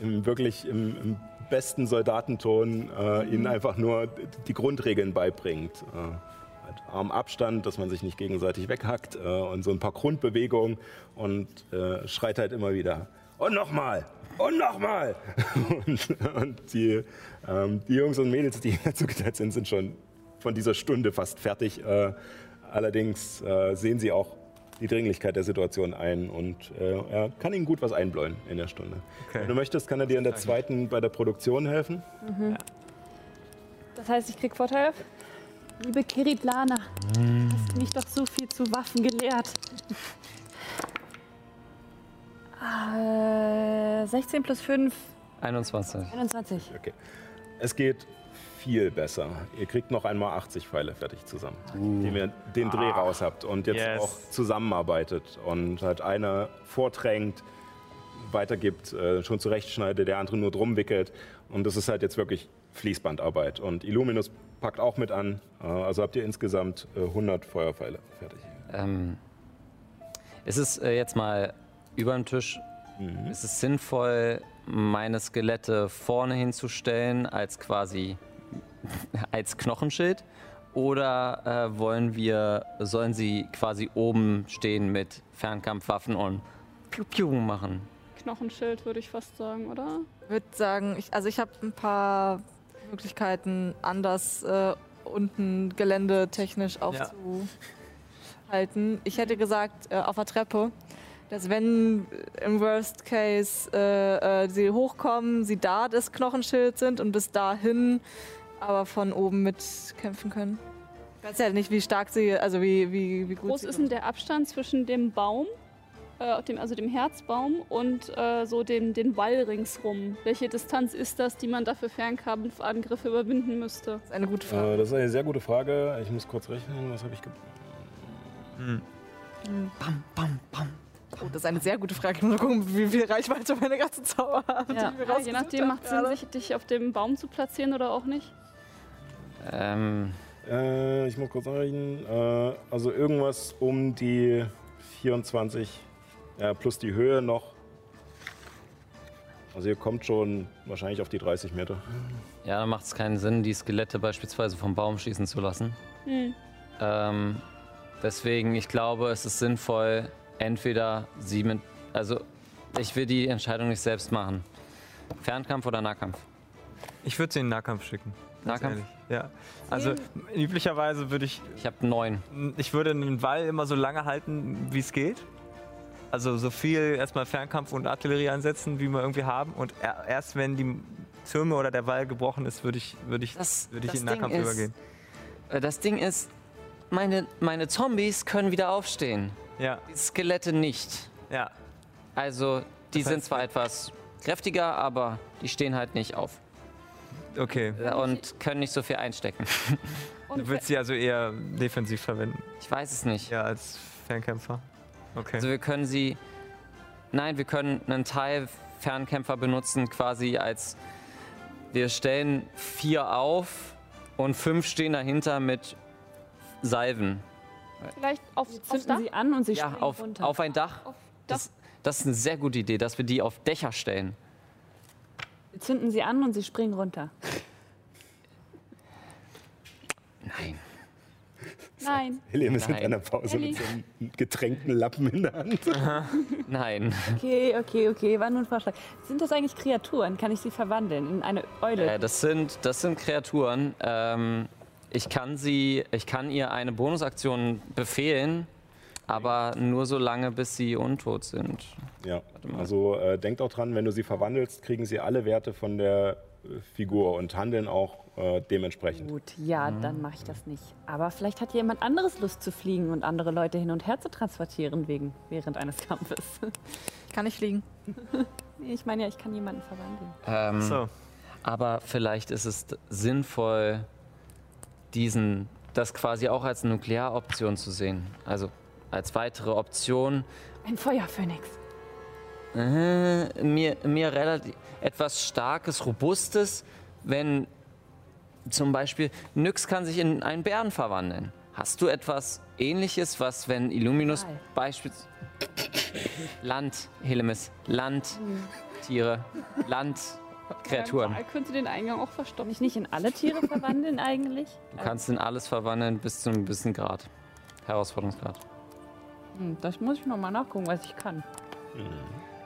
im, wirklich im, im besten Soldatenton äh, ihnen einfach nur die Grundregeln beibringt. Äh, halt Armabstand, dass man sich nicht gegenseitig weghackt äh, und so ein paar Grundbewegungen und äh, schreit halt immer wieder und nochmal und nochmal. [laughs] und, und die, ähm, die Jungs und Mädels, die ihm [laughs] zugeteilt sind, sind schon von dieser Stunde fast fertig. Äh, allerdings äh, sehen sie auch die Dringlichkeit der Situation ein und äh, er kann ihnen gut was einbläuen in der Stunde. Wenn du möchtest, kann er dir in der zweiten bei der Produktion helfen. Das heißt, ich krieg Vorteil? Liebe Kiritlana, hast mich doch so viel zu Waffen gelehrt. [laughs] Äh, 16 plus 5, 21. 21. Okay. Es geht viel besser. Ihr kriegt noch einmal 80 Pfeile fertig zusammen, indem ihr den Dreh raus habt und jetzt Yes. auch zusammenarbeitet und halt einer vortränkt, weitergibt, äh, schon zurechtschneidet, der andere nur drum wickelt. Und das ist halt jetzt wirklich Fließbandarbeit. Und Illuminus packt auch mit an. Äh, also habt ihr insgesamt äh, 100 Feuerpfeile fertig. Ähm, ist es äh, jetzt mal über dem Tisch, ist es sinnvoll, meine Skelette vorne hinzustellen als quasi [laughs] als Knochenschild? Oder äh, wollen wir, sollen sie quasi oben stehen mit Fernkampfwaffen und Piu Piu machen? Knochenschild würde ich fast sagen, oder? Ich würde sagen, ich, also ich habe ein paar Möglichkeiten, anders äh, unten geländetechnisch aufzuhalten. Ich hätte gesagt, äh, auf der Treppe, dass wenn im Worst Case äh, äh, sie hochkommen, sie da das Knochenschild sind und bis dahin aber von oben mitkämpfen können. Ich weiß ja nicht, wie stark sie, also wie, wie, wie gut Groß sie ist denn der Abstand zwischen dem Baum, äh, dem, also dem Herzbaum und äh, so dem, den Wall ringsrum? Welche Distanz ist das, die man dafür Fernkampfangriffe überwinden müsste? Das ist eine gute Frage. Äh, das ist eine sehr gute Frage. Ich muss kurz rechnen. Was habe ich ge Bam, bam, bam. Oh, das ist eine sehr gute Frage. Ich muss mal gucken, wie viel Reichweite meine ganzen Zauber haben. Ja. Ja, je nachdem macht Sinn, gerade. sich dich auf dem Baum zu platzieren oder auch nicht. Ähm, Äh, ich muss kurz nachrechnen. Äh, also irgendwas um die 24 ja, plus die Höhe noch. Also ihr kommt schon wahrscheinlich auf die 30 Meter. ja, dann macht es keinen Sinn, die Skelette beispielsweise vom Baum schießen zu lassen. Hm. Ähm, deswegen, ich glaube, es ist sinnvoll, entweder sie mit. Also, ich will die Entscheidung nicht selbst machen. Fernkampf oder Nahkampf? Ich würde sie in den Nahkampf schicken. Nahkampf? ehrlich. Ja. Also üblicherweise würde ich, Ich habe neun. ich würde einen Wall immer so lange halten, wie es geht. Also so viel erstmal Fernkampf und Artillerie einsetzen, wie wir irgendwie haben. Und er- erst wenn die Türme oder der Wall gebrochen ist, würde ich, würde ich, Das- würde ich das in den Nahkampf Ding ist- übergehen. Äh, Das Ding ist, meine, meine Zombies können wieder aufstehen. Ja, Die Skelette nicht. ja. Also, die Das sind heißt- zwar etwas kräftiger, aber die stehen halt nicht auf. Okay. Und können nicht so viel einstecken. [laughs] Du würdest sie also eher defensiv verwenden, Ich weiß es nicht. ja, als Fernkämpfer. Okay. Also wir können sie. Nein, wir können einen Teil Fernkämpfer benutzen, quasi als wir stellen vier auf und fünf stehen dahinter mit Salven. vielleicht auf, aufs Zünden Dach? sie an und sie Ja, springen auf, runter. auf ein Dach. Auf Das, das ist eine sehr gute Idee, dass wir die auf Dächer stellen. Wir zünden sie an und sie springen runter. Nein. Nein. Helium ist in einer Pause mit so einem getränkten Lappen in der Hand. Nein. Okay, okay, okay, war nur ein Vorschlag. Sind das eigentlich Kreaturen? Kann ich sie verwandeln in eine Eule? Äh, das, sind, das sind Kreaturen. Ähm, ich kann sie, ich kann ihr eine Bonusaktion befehlen, aber nur so lange, bis sie untot sind. Ja, also äh, denkt auch dran, wenn du sie verwandelst, kriegen sie alle Werte von der äh, Figur und handeln auch äh, dementsprechend. Gut, ja, dann mache ich das nicht. Aber vielleicht hat jemand anderes Lust zu fliegen und andere Leute hin und her zu transportieren wegen, während eines Kampfes. [laughs] Ich kann nicht fliegen. [laughs] Ich meine ja, ich kann jemanden verwandeln. Ähm, So. Aber vielleicht ist es sinnvoll, diesen, das quasi auch als Nuklearoption zu sehen. Also als weitere Option. Ein Feuerphönix. Äh, mir, mir relativ etwas Starkes, Robustes, wenn zum Beispiel Nyx kann sich in einen Bären verwandeln. Hast du etwas ähnliches, was, wenn Illuminus beispielsweise Land, Helemis, Landtiere, Landkreaturen. Er könnte den Eingang auch verstoppen. ich nicht in alle Tiere verwandeln eigentlich? Du kannst in alles verwandeln bis zu einem gewissen Grad. Herausforderungsgrad. Hm, das muss ich nochmal nachgucken, was ich kann.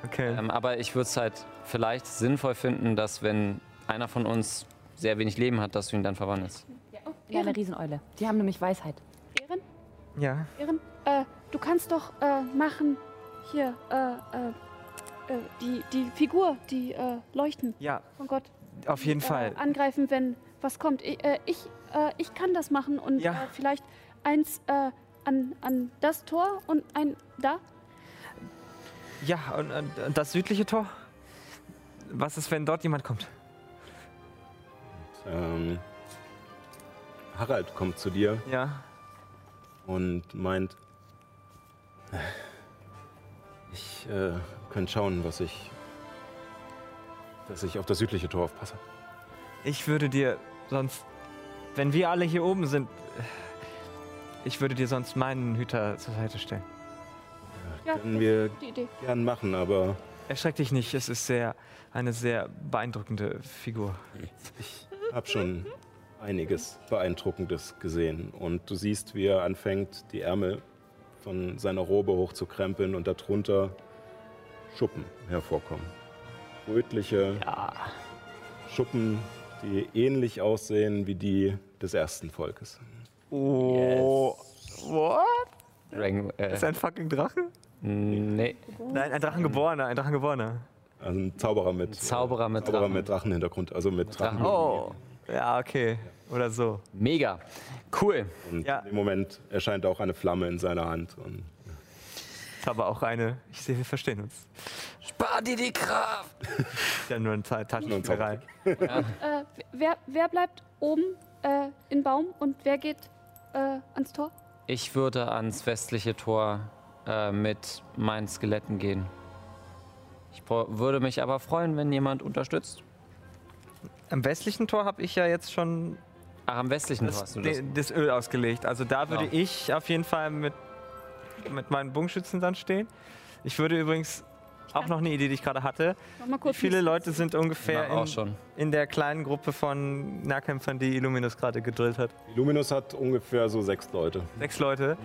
Okay. Ähm, aber ich würde es halt vielleicht sinnvoll finden, dass wenn einer von uns sehr wenig Leben hat, dass du ihn dann verwandelst. Ja, eine Rieseneule. Die haben nämlich Weisheit. Ehren, Ja. Ehren, äh, du kannst doch äh, machen, hier, äh, äh, äh, die, die Figur, die äh, leuchten Ja, von Gott. auf jeden äh, Fall. Angreifen, wenn was kommt. Ich, äh, ich, äh, ich kann das machen und Ja. äh, vielleicht eins äh, an, an das Tor und ein da. Ja, und, und, das südliche Tor? was ist, wenn dort jemand kommt? Ähm, Harald kommt zu dir Ja. und meint, ich äh, könnte schauen, was ich, dass ich auf das südliche Tor aufpasse. Ich würde dir sonst, wenn wir alle hier oben sind, ich würde dir sonst meinen Hüter zur Seite stellen. Ja, Können wir die Idee. gern machen, aber Erschreck dich nicht, es ist sehr, eine sehr beeindruckende Figur. ich habe schon einiges Beeindruckendes gesehen. Und du siehst, wie er anfängt, die Ärmel von seiner Robe hochzukrempeln und darunter Schuppen hervorkommen. Rötliche Schuppen, die ähnlich aussehen wie die des ersten Volkes. Oh, what? Dragon, äh, Ist ein fucking Drache? nee, Nein, ein Drachengeborener, ein Drachengeborener. Also ein Zauberer mit, Zauberer mit Zauberer Drachen. mit Drachenhintergrund, also mit Drachen. Oh, ja, okay. Oder so. mega. Cool. Und Ja. im Moment erscheint auch eine Flamme in seiner Hand. Und aber auch eine, ich sehe, wir verstehen uns. Spar dir die Kraft. [laughs] Ja nur eine Ta- Taschenspielerei. Äh, wer, wer bleibt oben äh, in Baum und wer geht äh, ans Tor? Ich würde ans westliche Tor äh, mit meinen Skeletten gehen. Ich würde mich aber freuen, wenn jemand unterstützt. Am westlichen Tor habe ich ja jetzt schon Ach, am westlichen Tor das, hast du das. das Öl ausgelegt. Also da würde Ja. ich auf jeden Fall mit, mit meinen Bogenschützen dann stehen. Ich würde übrigens auch noch eine Idee, die ich gerade hatte. Wie viele Leute sind ungefähr Na, auch in, schon. in der kleinen Gruppe von Nahkämpfern, die Illuminus gerade gedrillt hat? Illuminus hat ungefähr so sechs Leute. Sechs Leute.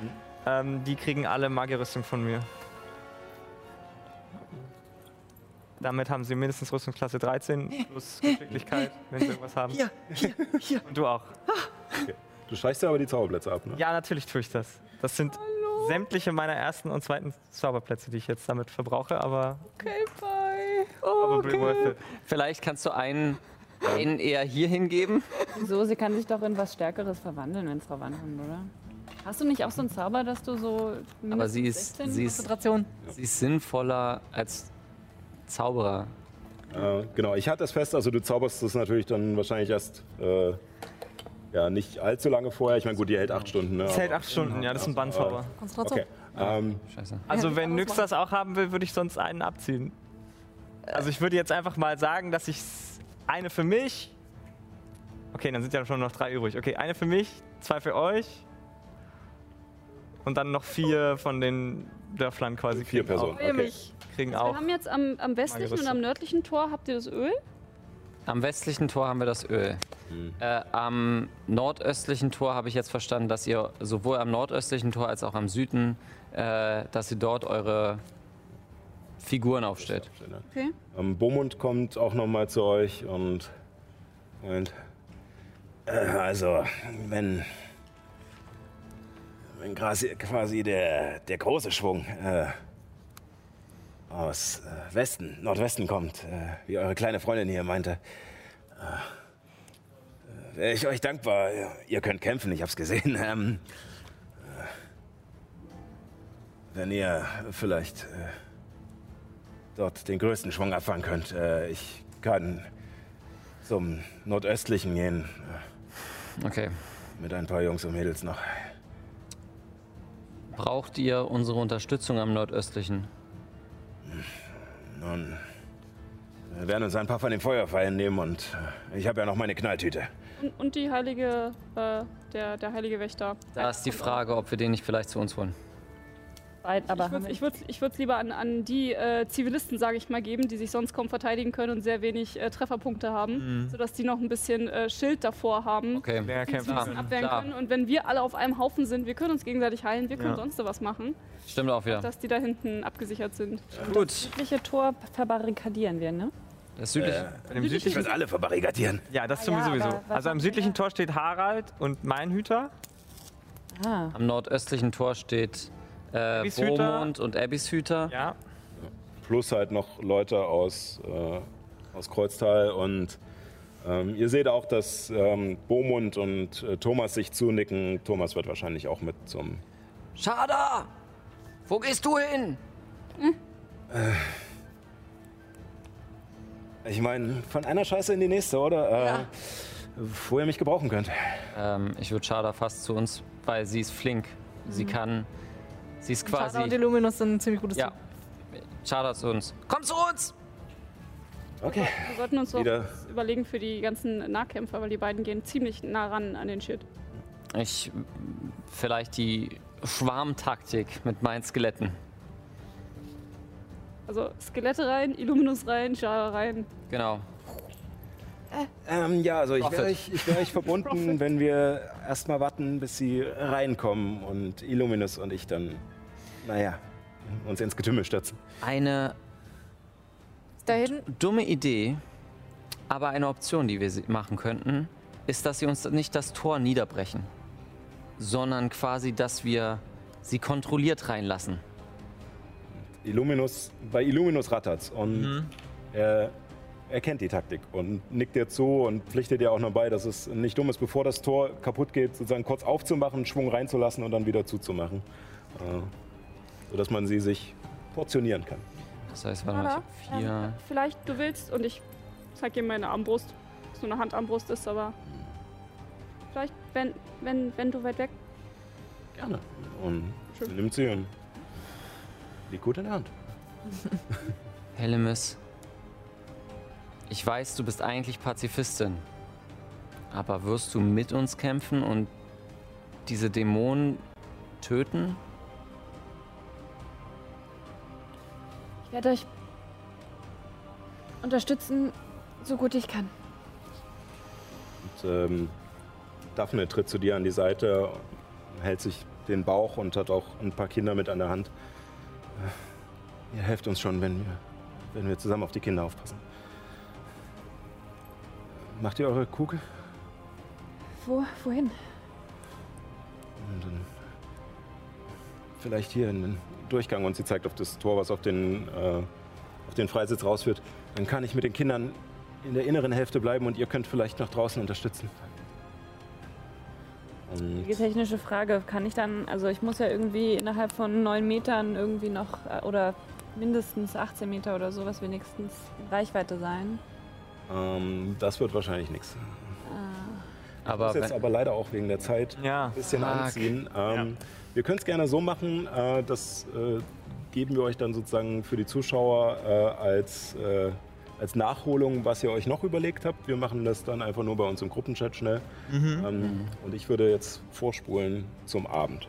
Ähm, die kriegen alle Magierrüstung von mir. Damit haben sie mindestens Rüstungsklasse 13 plus Geschicklichkeit, wenn sie irgendwas haben. Hier, hier, hier. Und du auch. Du streichst ja aber die Zauberplätze ab, ne? Ja, natürlich tue ich das. Das sind sämtliche meiner ersten und zweiten Zauberplätze, die ich jetzt damit verbrauche, aber Okay, bye. worth it. Vielleicht kannst du einen, einen eher hier hingeben. Wieso? Sie kann sich doch in was Stärkeres verwandeln, wenn es verwandeln, oder? Hast du nicht auch so einen Zauber, dass du so. Aber sie ist, 16 sie ist, Konzentration? sie ist sinnvoller als Zauberer. Äh, genau, ich hatte es fest, also du zauberst es natürlich dann wahrscheinlich erst äh, ja, nicht allzu lange vorher. Ich meine, gut, die hält acht Stunden. Ne? Es hält acht Stunden, ja, das ist ein Bandzauber. Konzentration. Okay. Ähm, Scheiße. Also wenn Nyx das auch haben will, würde ich sonst einen abziehen. Also ich würde jetzt einfach mal sagen, dass ich eine für mich. Okay, dann sind ja schon noch drei übrig. Okay, eine für mich, zwei für euch. Und dann noch vier von den Dörflern quasi. Vier kriegen Personen. Auch, Okay. mich. kriegen Wir auch. haben jetzt am, am westlichen und am nördlichen Tor habt ihr das Öl. Am westlichen Tor haben wir das Öl. Äh, am nordöstlichen Tor habe ich jetzt verstanden, dass ihr sowohl am nordöstlichen Tor als auch am Süden, äh, dass ihr dort eure Figuren aufstellt. Okay. ähm, Bomund kommt auch nochmal zu euch und meint, äh, also, wenn, wenn quasi, quasi der, der große Schwung äh, aus äh, Westen, Nordwesten kommt, äh, wie eure kleine Freundin hier meinte, äh, wäre ich euch dankbar. Ihr könnt kämpfen, ich hab's gesehen. [laughs] Ähm, äh, wenn ihr vielleicht äh, dort den größten Schwung abfangen könnt. Äh, ich kann zum nordöstlichen gehen Okay. äh, mit ein paar Jungs und Mädels noch. Braucht ihr unsere Unterstützung am nordöstlichen? Nun, wir werden uns ein paar von den Feuerpfeilen nehmen und äh, ich habe ja noch meine Knalltüte. Und, und die heilige, äh, der, der heilige Wächter. Da ist die Frage, ob wir den nicht vielleicht zu uns holen. Weit, aber Ich würde wir- ich würd's lieber an, an die äh, Zivilisten, sage ich mal, geben, die sich sonst kaum verteidigen können und sehr wenig äh, Trefferpunkte haben, sodass die noch ein bisschen äh, Schild davor haben. Okay. Wer kämpfen können. abwehren Klar. können. Und wenn wir alle auf einem Haufen sind, wir können uns gegenseitig heilen, wir können Ja. sonst was machen, Stimmt auch wieder. dass die da hinten abgesichert sind. Gut. südliche Tor verbarrikadieren wir, ne? Das südliche. Bei dem Ich südlichen, werde alle verbarrikadieren. ja, das Ah, ja, sowieso. Also am südlichen? Tor steht Harald und mein Hüter. Ah, Am nordöstlichen Tor steht äh. Beaumont und Abbys Hüter. Ja. Plus halt noch Leute aus, äh, aus Kreuztal und ähm, ihr seht auch, dass ähm, Bomund und äh, Thomas sich zunicken. Thomas wird wahrscheinlich auch mit zum Schada! Wo gehst du hin? Ich meine, von einer Scheiße in die nächste, oder? Äh, wo ihr mich gebrauchen könnt. Ähm, ich würde Chada fast zu uns, weil sie ist flink. Sie kann. Sie ist quasi. Chada und Illuminus sind ein ziemlich gutes Ja. Chada zu uns. Komm zu uns! Okay. Wir sollten uns was überlegen für die ganzen Nahkämpfer, weil die beiden gehen ziemlich nah ran an den Shit. Ich. Vielleicht die Schwarmtaktik mit meinen Skeletten. Also Skelette rein, Illuminus rein, Jara rein. Genau. Ähm, ja, also ich wäre euch, ich wär euch verbunden, wenn wir erstmal warten, bis sie reinkommen und Illuminus und ich dann, naja, uns ins Getümmel stürzen. Eine Ist da hinten? dumme Idee, aber eine Option, die wir machen könnten, ist, dass sie uns nicht das Tor niederbrechen, sondern quasi, dass wir sie kontrolliert reinlassen. Illuminus, bei Illuminus rattert's und er, er kennt die Taktik und nickt dir zu und pflichtet dir auch noch bei, dass es nicht dumm ist, bevor das Tor kaputt geht, sozusagen kurz aufzumachen, einen Schwung reinzulassen und dann wieder zuzumachen. Äh, sodass man sie sich portionieren kann. Das heißt, warte mal, ich vier. Ähm, vielleicht du willst und ich zeig dir meine Armbrust. Was nur eine Handarmbrust ist, aber vielleicht, wenn, wenn, wenn du weit weg. Gerne. Und Schön. nimmt sie und liegt gut in der Hand. [laughs] Hellemis, ich weiß, du bist eigentlich Pazifistin. Aber wirst du mit uns kämpfen und diese Dämonen töten? Ich werde euch unterstützen, so gut ich kann. Und, ähm, Daphne tritt zu dir an die Seite, hält sich den Bauch und hat auch ein paar Kinder mit an der Hand. Ihr helft uns schon, wenn wir, wenn wir zusammen auf die Kinder aufpassen. Macht ihr eure Kugel? Wo, wohin? Und dann vielleicht hier in den Durchgang und sie zeigt auf das Tor, was auf den, äh, auf den Freisitz rausführt. Dann kann ich mit den Kindern in der inneren Hälfte bleiben und ihr könnt vielleicht noch draußen unterstützen. Und Die technische Frage, kann ich dann, also ich muss ja irgendwie innerhalb von neun Metern irgendwie noch, äh, oder mindestens 18 Meter oder sowas wenigstens Reichweite sein. ähm, das wird wahrscheinlich nichts. Aber muss jetzt aber leider auch wegen der Zeit Ja. ein bisschen Fuck. anziehen. Ähm, Wir können es gerne so machen, äh, das äh, geben wir euch dann sozusagen für die Zuschauer äh, als, äh, als Nachholung, was ihr euch noch überlegt habt. Wir machen das dann einfach nur bei uns im Gruppenchat schnell. Ähm, und ich würde jetzt vorspulen zum Abend.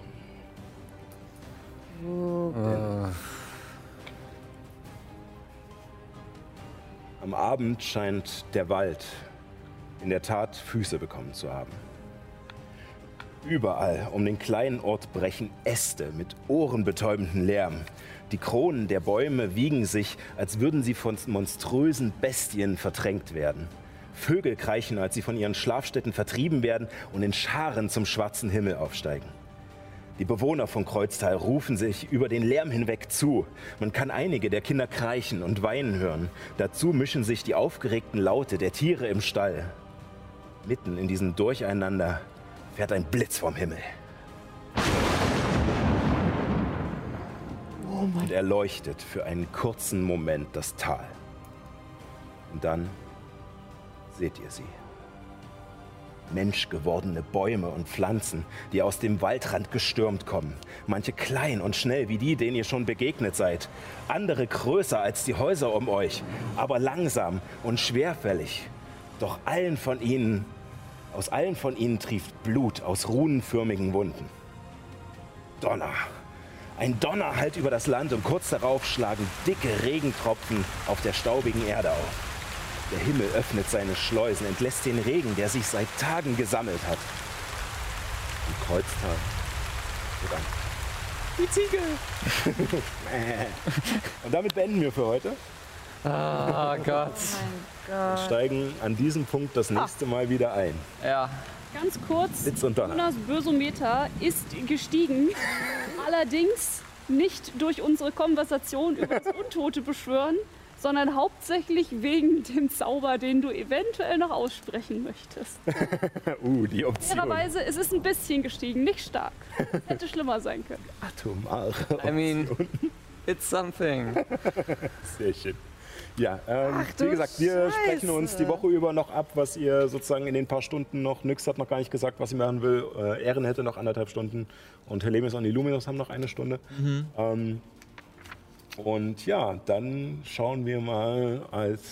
äh, Am Abend scheint der Wald in der Tat Füße bekommen zu haben. Überall um den kleinen Ort brechen Äste mit ohrenbetäubendem Lärm. Die Kronen der Bäume wiegen sich, als würden sie von monströsen Bestien verdrängt werden. Vögel kreischen, als sie von ihren Schlafstätten vertrieben werden und in Scharen zum schwarzen Himmel aufsteigen. Die Bewohner von Kreuztal rufen sich über den Lärm hinweg zu. Man kann einige der Kinder kreischen und weinen hören. Dazu mischen sich die aufgeregten Laute der Tiere im Stall. Mitten in diesem Durcheinander fährt ein Blitz vom Himmel. Und er leuchtet für einen kurzen Moment das Tal. Und dann seht ihr sie. Menschgewordene Bäume und Pflanzen, die aus dem Waldrand gestürmt kommen. Manche klein und schnell wie die, denen ihr schon begegnet seid. Andere größer als die Häuser um euch, aber langsam und schwerfällig. Doch allen von ihnen, aus allen von ihnen trieft Blut aus runenförmigen Wunden. Donner. Ein Donner hallt über das Land und kurz darauf schlagen dicke Regentropfen auf der staubigen Erde auf. Der Himmel öffnet seine Schleusen, entlässt den Regen, der sich seit Tagen gesammelt hat. Kreuztal wird an. Die Ziegel! [laughs] Und damit beenden wir für heute. oh Gott. Und steigen an diesem Punkt das nächste Mal wieder ein. Ja. Ganz kurz, Blitz und Donner. Jonas Bösometer ist gestiegen. Allerdings nicht durch unsere Konversation über das Untote beschwören, sondern hauptsächlich wegen dem Zauber, den du eventuell noch aussprechen möchtest. [laughs] Uh, die Option. Fairerweise, es ist ein bisschen gestiegen, nicht stark. Es hätte schlimmer sein können. Atomare. I mean, it's something. [laughs] Sehr schön. Ja, ähm, Ach wie gesagt, wir Scheiße. sprechen uns die Woche über noch ab, was ihr sozusagen in den paar Stunden noch, Nyx hat noch gar nicht gesagt, was sie machen will, äh, Ehren hätte noch anderthalb Stunden und Helemis und Illuminus haben noch eine Stunde. Ähm, und ja, dann schauen wir mal als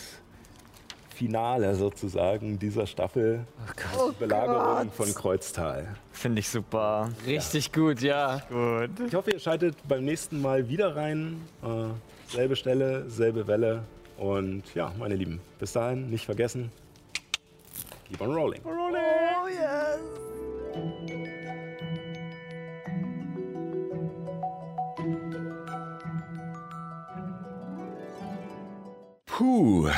Finale sozusagen dieser Staffel die Belagerung von Kreuztal. Finde ich super. Richtig gut, ja. Gut. Ich hoffe, ihr schaltet beim nächsten Mal wieder rein. Äh, selbe Stelle, selbe Welle. Und ja, meine Lieben, bis dahin nicht vergessen, keep on rolling. Oh yes. Puh,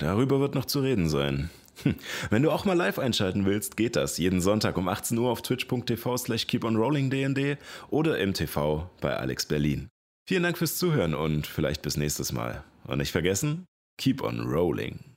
darüber wird noch zu reden sein. Hm, Wenn du auch mal live einschalten willst, geht das jeden Sonntag um 18 Uhr auf twitch.tv slash keeponrollingdnd oder im TV bei Alex Berlin. Vielen Dank fürs Zuhören und vielleicht bis nächstes Mal. Und nicht vergessen, keep on rolling.